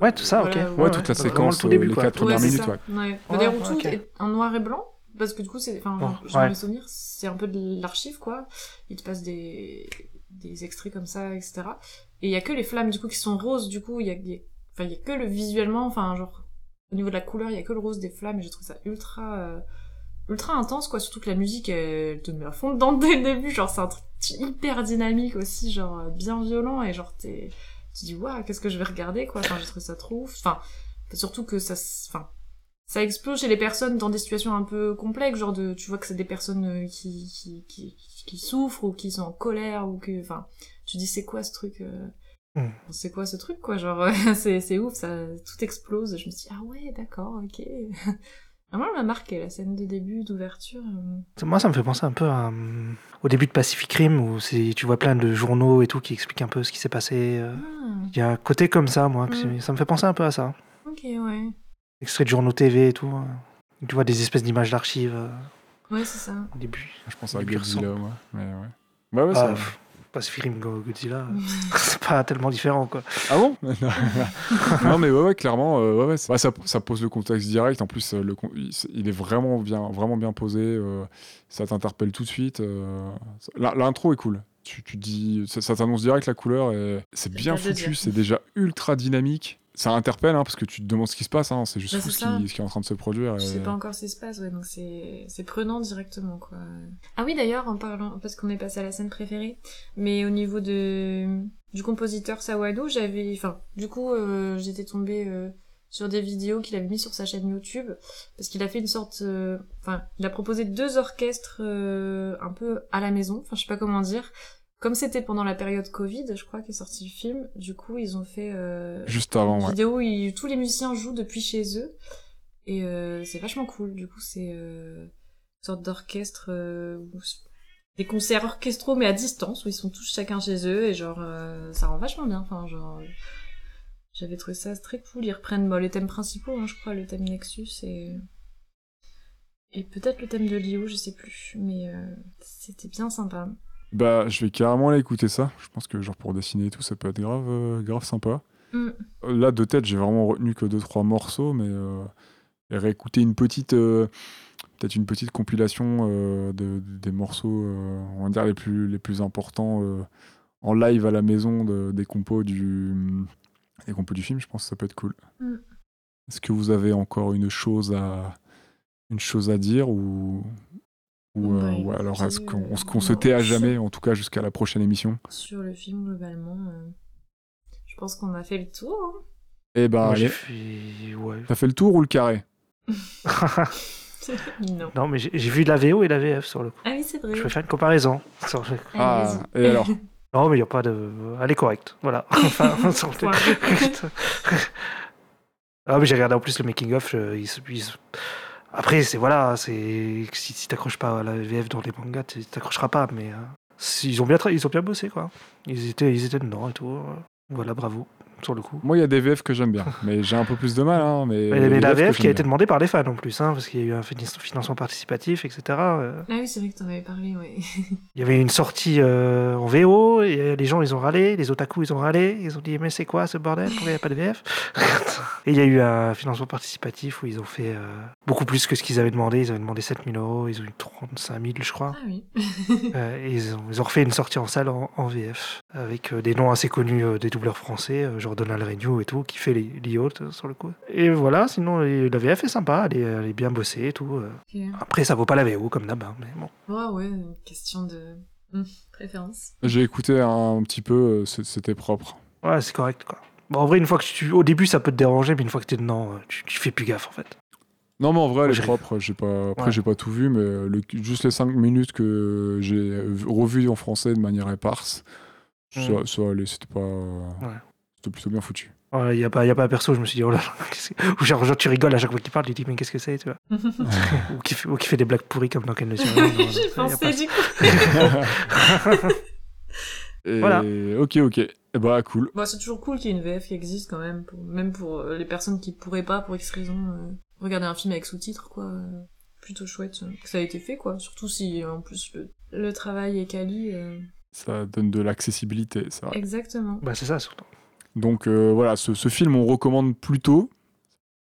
Ouais, tout ça, ok. Ouais, toute la séquence, tout début, les quoi. quatre premières minutes, ouais. Ouais. Ouais, D'ailleurs, ouais, tout ok. est en noir et blanc. Parce que du coup, c'est, enfin, j'ai ouais. mes souvenirs, c'est un peu de l'archive, quoi. Il te passe des, des extraits comme ça, etc. Et il y a que les flammes, du coup, qui sont roses, du coup, il y a, il y a- enfin, il y a que le visuellement, enfin, genre, au niveau de la couleur, il y a que le rose des flammes, et je trouve ça ultra, euh, ultra intense, quoi. Surtout que la musique, elle te met à fond dedans dès le début, genre, c'est un truc hyper dynamique aussi, genre, euh, bien violent, et genre, t'es, tu dis, waouh, qu'est-ce que je vais regarder, quoi. Enfin, j'ai trouvé ça trop ouf. Enfin, surtout que ça, enfin, ça explose chez les personnes dans des situations un peu complexes, genre de, tu vois que c'est des personnes euh, qui, qui, qui, qui souffrent ou qui sont en colère ou que, enfin, tu dis c'est quoi ce truc, euh, Hmm. c'est quoi ce truc quoi, genre [laughs] c'est c'est ouf, ça tout explose. Je me suis dit ah ouais d'accord ok. Vraiment elle m'a marqué la scène de début d'ouverture. euh. Moi, ça me fait penser un peu à, hum, au début de Pacific Rim, où c'est- tu vois plein de journaux et tout qui expliquent un peu ce qui s'est passé. euh. Ah, Il y a un côté comme ça, moi. que Mm. Ça me fait penser un peu à ça. ok ouais Extrait de journaux TV et tout. euh. Tu vois des espèces d'images d'archives euh, ouais c'est ça. au début. Je pense à Godzilla, moi. Mais ouais. Bah ouais, Ah, Pacific Rim Go- Godzilla, [laughs] c'est pas tellement différent, quoi. Ah bon [laughs] [laughs] Non mais ouais, ouais clairement, euh, ouais, ouais, ça, ça, ça pose le contexte direct. En plus, euh, le, il, est vraiment bien, vraiment bien posé. euh, ça t'interpelle tout de suite. euh, L'intro est cool. Tu, tu dis, ça, ça t'annonce direct la couleur et c'est bien pas foutu. C'est déjà ultra dynamique. Ça interpelle hein, parce que tu te demandes ce qui se passe. hein, c'est juste Bah, fou ce qui, ce qui est en train de se produire. Je et- sais pas encore ce qui se passe, ouais, donc c'est c'est prenant directement, quoi. Ah oui, d'ailleurs, en parlant, parce qu'on est passé à la scène préférée, mais au niveau de du compositeur Sawado, j'avais, enfin, du coup, euh, j'étais tombée euh, sur des vidéos qu'il avait mis sur sa chaîne YouTube, parce qu'il a fait une sorte, euh, enfin, il a proposé deux orchestres euh, un peu à la maison, enfin, je sais pas comment dire. Comme c'était pendant la période Covid, je crois qu'est sorti le film, du coup, ils ont fait euh, Juste avant, une ouais. vidéo où ils- tous les musiciens jouent depuis chez eux. Et euh, c'est vachement cool. Du coup, c'est euh, une sorte d'orchestre, euh, des concerts orchestraux mais à distance où ils sont tous chacun chez eux et genre euh, ça rend vachement bien. Enfin, genre j'avais trouvé ça très cool. Ils reprennent bah, les thèmes principaux, hein, je crois, le thème Nexus et et peut-être le thème de Lio, je sais plus, mais euh, c'était bien sympa. Bah, je vais carrément aller écouter ça. Je pense que genre pour dessiner et tout, ça peut être grave, euh, grave sympa. Mm. Euh, Là, de tête, j'ai vraiment retenu que deux trois morceaux, mais euh, réécouter une petite, euh, peut-être une petite compilation de, de- des morceaux, on va dire les plus les plus importants en live à la maison de- des compos du des compos du film. Je pense que ça peut être cool. Mm. Est-ce que vous avez encore une chose à une chose à dire ou ou, Bah, euh, ou alors est-ce qu'on euh, qu'on se tait à jamais, en tout cas jusqu'à la prochaine émission Sur le film globalement, euh, je pense qu'on a fait le tour. hein. Eh ben, Moi, j'ai allez. fait... Ouais. T'as fait le tour ou le carré? [laughs] Non. non, mais j'ai vu la VO et la VF sur le coup. Ah oui, c'est vrai. Je vais faire une comparaison. Ah, et alors? [laughs] Non, mais il n'y a pas de. Elle est correcte. Voilà. [laughs] Enfin, le- Voilà. ah, mais j'ai regardé en plus le making-of. se- Après, c'est voilà. c'est Si, si t'accroches pas à la VF dans les mangas, t'accrocheras pas. Mais euh, ils, ont bien ils ont bien bossé, quoi. Ils étaient, ils étaient dedans et tout. Voilà, bravo. Sur le coup. Moi, il y a des VF que j'aime bien, mais j'ai un peu plus de mal. Hein, mais la VF qui a été bien. demandée par les fans en plus, hein, parce qu'il y a eu un finan- financement participatif, etc. euh. Ah oui, c'est vrai que t'en avais parlé, ouais. Il y avait une sortie euh, en VO, et les gens ils ont râlé, les otaku ils ont râlé, ils ont dit mais c'est quoi ce bordel, pourquoi il n'y a pas de VF [laughs] Et il y a eu un financement participatif où ils ont fait euh, beaucoup plus que ce qu'ils avaient demandé, ils avaient demandé 7000 euros, ils ont eu 35 000 je crois. Ah oui. [laughs] Euh, et ils, ont, ils ont refait une sortie en salle en, en VF, avec euh, des noms assez connus euh, des doubleurs français, euh, genre Donald Renew et tout, qui fait les, les yachts, sur le coup. Et voilà, sinon la VF est sympa, elle est, elle est bien bossée et tout. euh. Après ça vaut pas la VO comme d'hab, hein, mais bon. Ouais, ouais, une question de hmm, préférence. J'ai écouté un petit peu, euh, c'était propre. Ouais, c'est correct, quoi. Bon, en vrai, une fois que tu... Au début, ça peut te déranger, mais une fois que t'es dedans, euh, tu, tu fais plus gaffe, en fait. Non, mais en vrai, elle est propre. J'ai pas... Après, Ouais. j'ai pas tout vu, mais le... juste les 5 minutes que j'ai revues en français de manière éparse, ça, Mm. ça allait, c'était pas. C'était plutôt bien foutu. Il n'y a, pas- y a pas un perso, je me suis dit, oh là là, [laughs] Ou genre, genre, tu rigoles à chaque fois qu'il parle, tu dis, mais qu'est-ce que c'est, tu vois? Ou, qui fait, ou qui fait des blagues pourries comme dans Ken le [laughs] J'y pensais pas- du coup. Et... [laughs] Voilà. Ok, ok. Eh bah, cool. Bon, c'est toujours cool qu'il y ait une VF qui existe quand même, pour... même pour euh, les personnes qui pourraient pas, pour X raison, euh, regarder un film avec sous-titres, quoi. euh, Plutôt chouette euh, que ça a été fait, quoi. Surtout si, euh, en plus, le, le travail est quali. euh, Ça donne de l'accessibilité, ça. Exactement. Bah, c'est ça, surtout. Donc euh, voilà, ce, ce film, on recommande plutôt,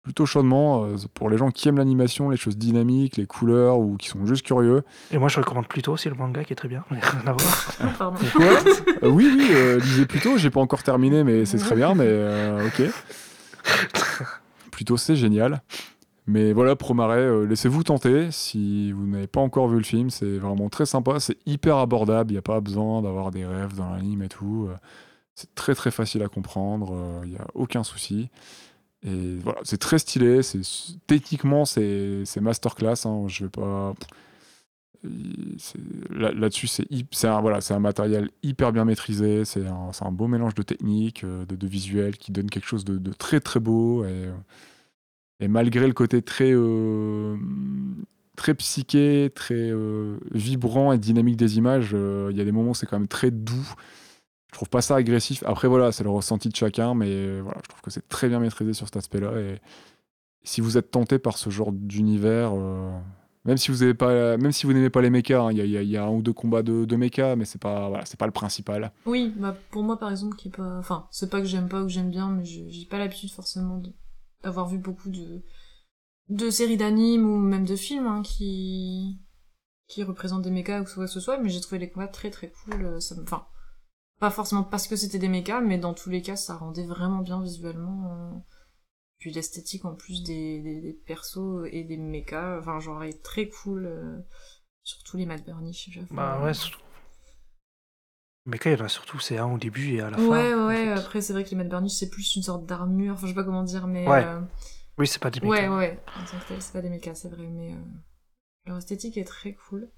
plutôt chaudement, euh, pour les gens qui aiment l'animation, les choses dynamiques, les couleurs, ou qui sont juste curieux. Et moi, je recommande plutôt aussi le manga qui est très bien, mais rien à voir. [laughs] Euh, Oui, oui, euh, lisez plutôt, j'ai pas encore terminé, mais c'est très bien, mais euh, ok. [laughs] Plutôt, c'est génial. Mais voilà, Promaret, euh, laissez-vous tenter. Si vous n'avez pas encore vu le film, c'est vraiment très sympa. C'est hyper abordable. Il n'y a pas besoin d'avoir des rêves dans l'anime et tout. Euh, C'est très très facile à comprendre. euh, Il n'y a aucun souci. Et voilà, c'est très stylé. C'est techniquement, c'est masterclass. Hein, je vais pas. C'est- là- Là-dessus, c'est un, voilà, un matériel hyper bien maîtrisé. C'est un, un beau mélange de technique, euh, de, de visuel qui donne quelque chose de, très très beau. Et, euh, et malgré le côté très, euh, très psyché, très euh, vibrant et dynamique des images, euh, il y a des moments où c'est quand même très doux. Je trouve pas ça agressif. Après, voilà, c'est le ressenti de chacun, mais euh, voilà, je trouve que c'est très bien maîtrisé sur cet aspect-là. Et si vous êtes tenté par ce genre d'univers, euh, Même si vous avez pas, même si vous n'aimez pas les mechas, hein, il y, a- un ou deux combats de, de mechas, mais c'est pas, voilà, pas le principal. Oui, bah pour moi par exemple, qui est pas, enfin, c'est pas que j'aime pas ou que j'aime bien, mais j'ai pas l'habitude forcément d'avoir vu beaucoup de séries d'animes ou même de films hein, qui représentent des mechas ou quoi que ce soit, mais j'ai trouvé les combats très très cool. euh, pas forcément parce que c'était des mechas, mais dans tous les cas, ça rendait vraiment bien visuellement. euh, Puis l'esthétique en plus des, des, des persos et des mechas, enfin genre est très cool. euh, Surtout les Mad Burnish, j'avoue. Bah ouais, surtout. Mais quand il y en a surtout, c'est un au début et à la fin. Ouais, en ouais, fait. après c'est vrai que les Mad Burnish c'est plus une sorte d'armure, enfin je sais pas comment dire, mais. Ouais, euh, Oui, c'est pas des ouais, mechas. ouais, en tant que tel, c'est pas des mechas, c'est vrai, mais. euh, Leur esthétique est très cool.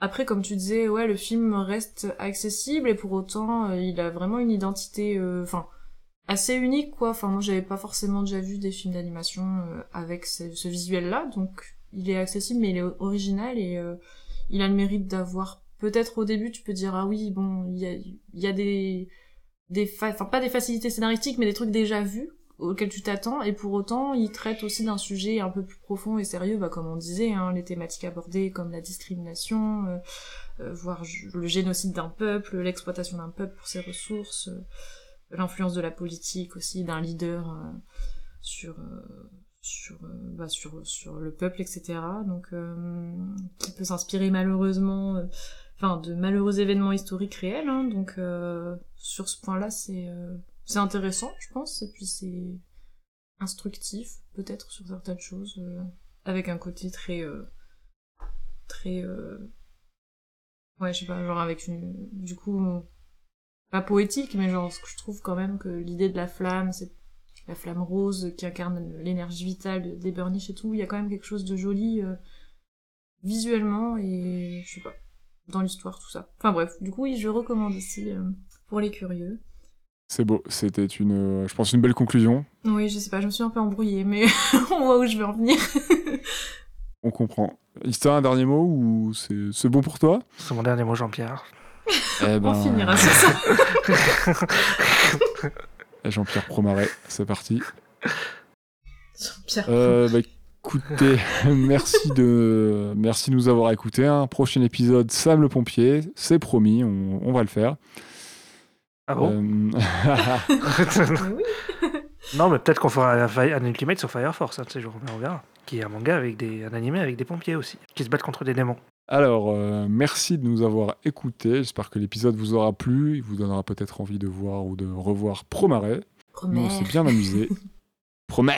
Après, comme tu disais, ouais, le film reste accessible et pour autant, euh, il a vraiment une identité, euh, enfin, assez unique, quoi. Enfin, moi j'avais pas forcément déjà vu des films d'animation euh, avec ce, visuel-là, donc il est accessible, mais il est original et il a le mérite d'avoir. Peut-être au début, tu peux dire, ah oui, bon, il y a, y a des des enfin pas des facilités scénaristiques mais des trucs déjà vus auxquels tu t'attends et pour autant il traite aussi d'un sujet un peu plus profond et sérieux bah comme on disait hein, les thématiques abordées comme la discrimination euh, euh, voire le génocide d'un peuple l'exploitation d'un peuple pour ses ressources euh, l'influence de la politique aussi d'un leader euh, sur sur bah, sur sur le peuple etc donc qui peut s'inspirer malheureusement enfin de malheureux événements historiques réels hein, donc sur ce point là c'est c'est intéressant je pense et puis c'est instructif peut-être sur certaines choses euh, avec un côté très euh, très euh, ouais je sais pas genre avec une du coup pas poétique mais genre ce que je trouve quand même que l'idée de la flamme c'est la flamme rose qui incarne l'énergie vitale des burnish et tout il y a quand même quelque chose de joli euh, visuellement et je sais pas dans l'histoire tout ça. Enfin bref du coup oui je recommande aussi euh, pour les curieux C'est beau. C'était une, je pense, une belle conclusion. oui je sais pas je me suis un peu embrouillée mais [laughs] on voit où je veux en venir [laughs] On comprend. Ista, un dernier mot ou c'est c'est bon pour toi? C'est mon dernier mot, Jean-Pierre. Eh [laughs] ben, on finira sur ça Jean-Pierre Promaret, c'est parti. Pierre Euh, bah, écoutez, merci de, merci de nous avoir écoutés. Un prochain épisode, Sam le pompier, c'est promis, on, on va le faire. Ah bon? Euh, [laughs] oui. [laughs] Non, mais peut-être qu'on fera un, un Ultimate sur Fire Force, hein, tu sais, genre, on verra. Qui est un manga avec des, un animé avec des pompiers aussi, qui se battent contre des démons. Alors, euh, merci de nous avoir écoutés. J'espère que l'épisode vous aura plu. Il vous donnera peut-être envie de voir ou de revoir Promaret. Nous, on s'est bien amusé. [laughs] Promère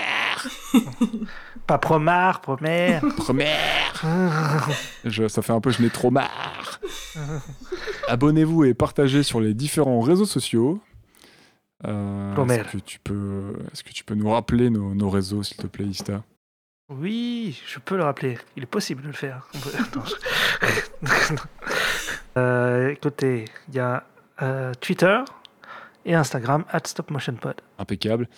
[laughs] Pas Promar, Promère. [laughs] Promère [laughs] Je- Ça fait un peu je n'ai trop marre. Abonnez-vous et partagez sur les différents réseaux sociaux. Euh, Promère. est-ce que tu peux, est-ce que tu peux nous rappeler nos, nos réseaux, s'il te plaît, Ista? Oui, je peux le rappeler. Il est possible de le faire. On peut- Attends, je- Euh, écoutez, il y a euh, Twitter et Instagram, at StopMotionPod. Impeccable.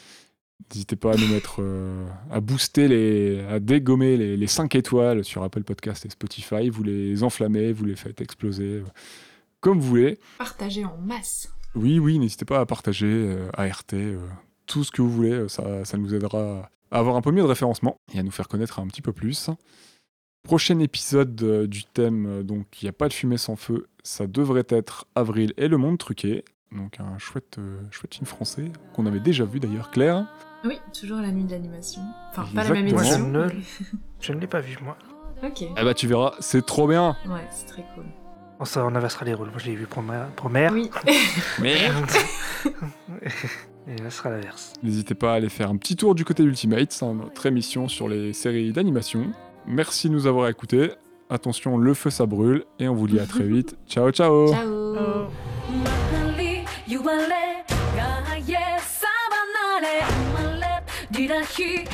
N'hésitez pas à nous mettre, euh, à booster, les, à dégommer les, les 5 étoiles sur Apple Podcast et Spotify. Vous les enflammez, vous les faites exploser, euh, comme vous voulez. partagé en masse Oui, oui, n'hésitez pas à partager, euh, ART, euh, tout ce que vous voulez. Ça, ça nous aidera à avoir un peu mieux de référencement et à nous faire connaître un petit peu plus. Prochain épisode euh, du thème, donc il n'y a pas de fumée sans feu, ça devrait être Avril et le monde truqué. Donc un chouette, euh, chouette film français qu'on avait déjà vu d'ailleurs, Claire. Oui toujours à la nuit de l'animation enfin pas la même Moi, je ne l'ai pas vu, moi. ok Eh bah tu verras, c'est trop bien. ouais c'est très cool Bon, ça, on inversera les rôles. Moi, je l'ai vu Promare. Promare oui [laughs] Merde. et là, ce sera l'inverse. N'hésitez pas à aller faire un petit tour du côté Ultimate, c'est notre émission sur les séries d'animation. Merci de nous avoir écoutés. Attention, le feu ça brûle et on vous dit à très vite. [laughs] Ciao ciao. ciao 멀 リラヒ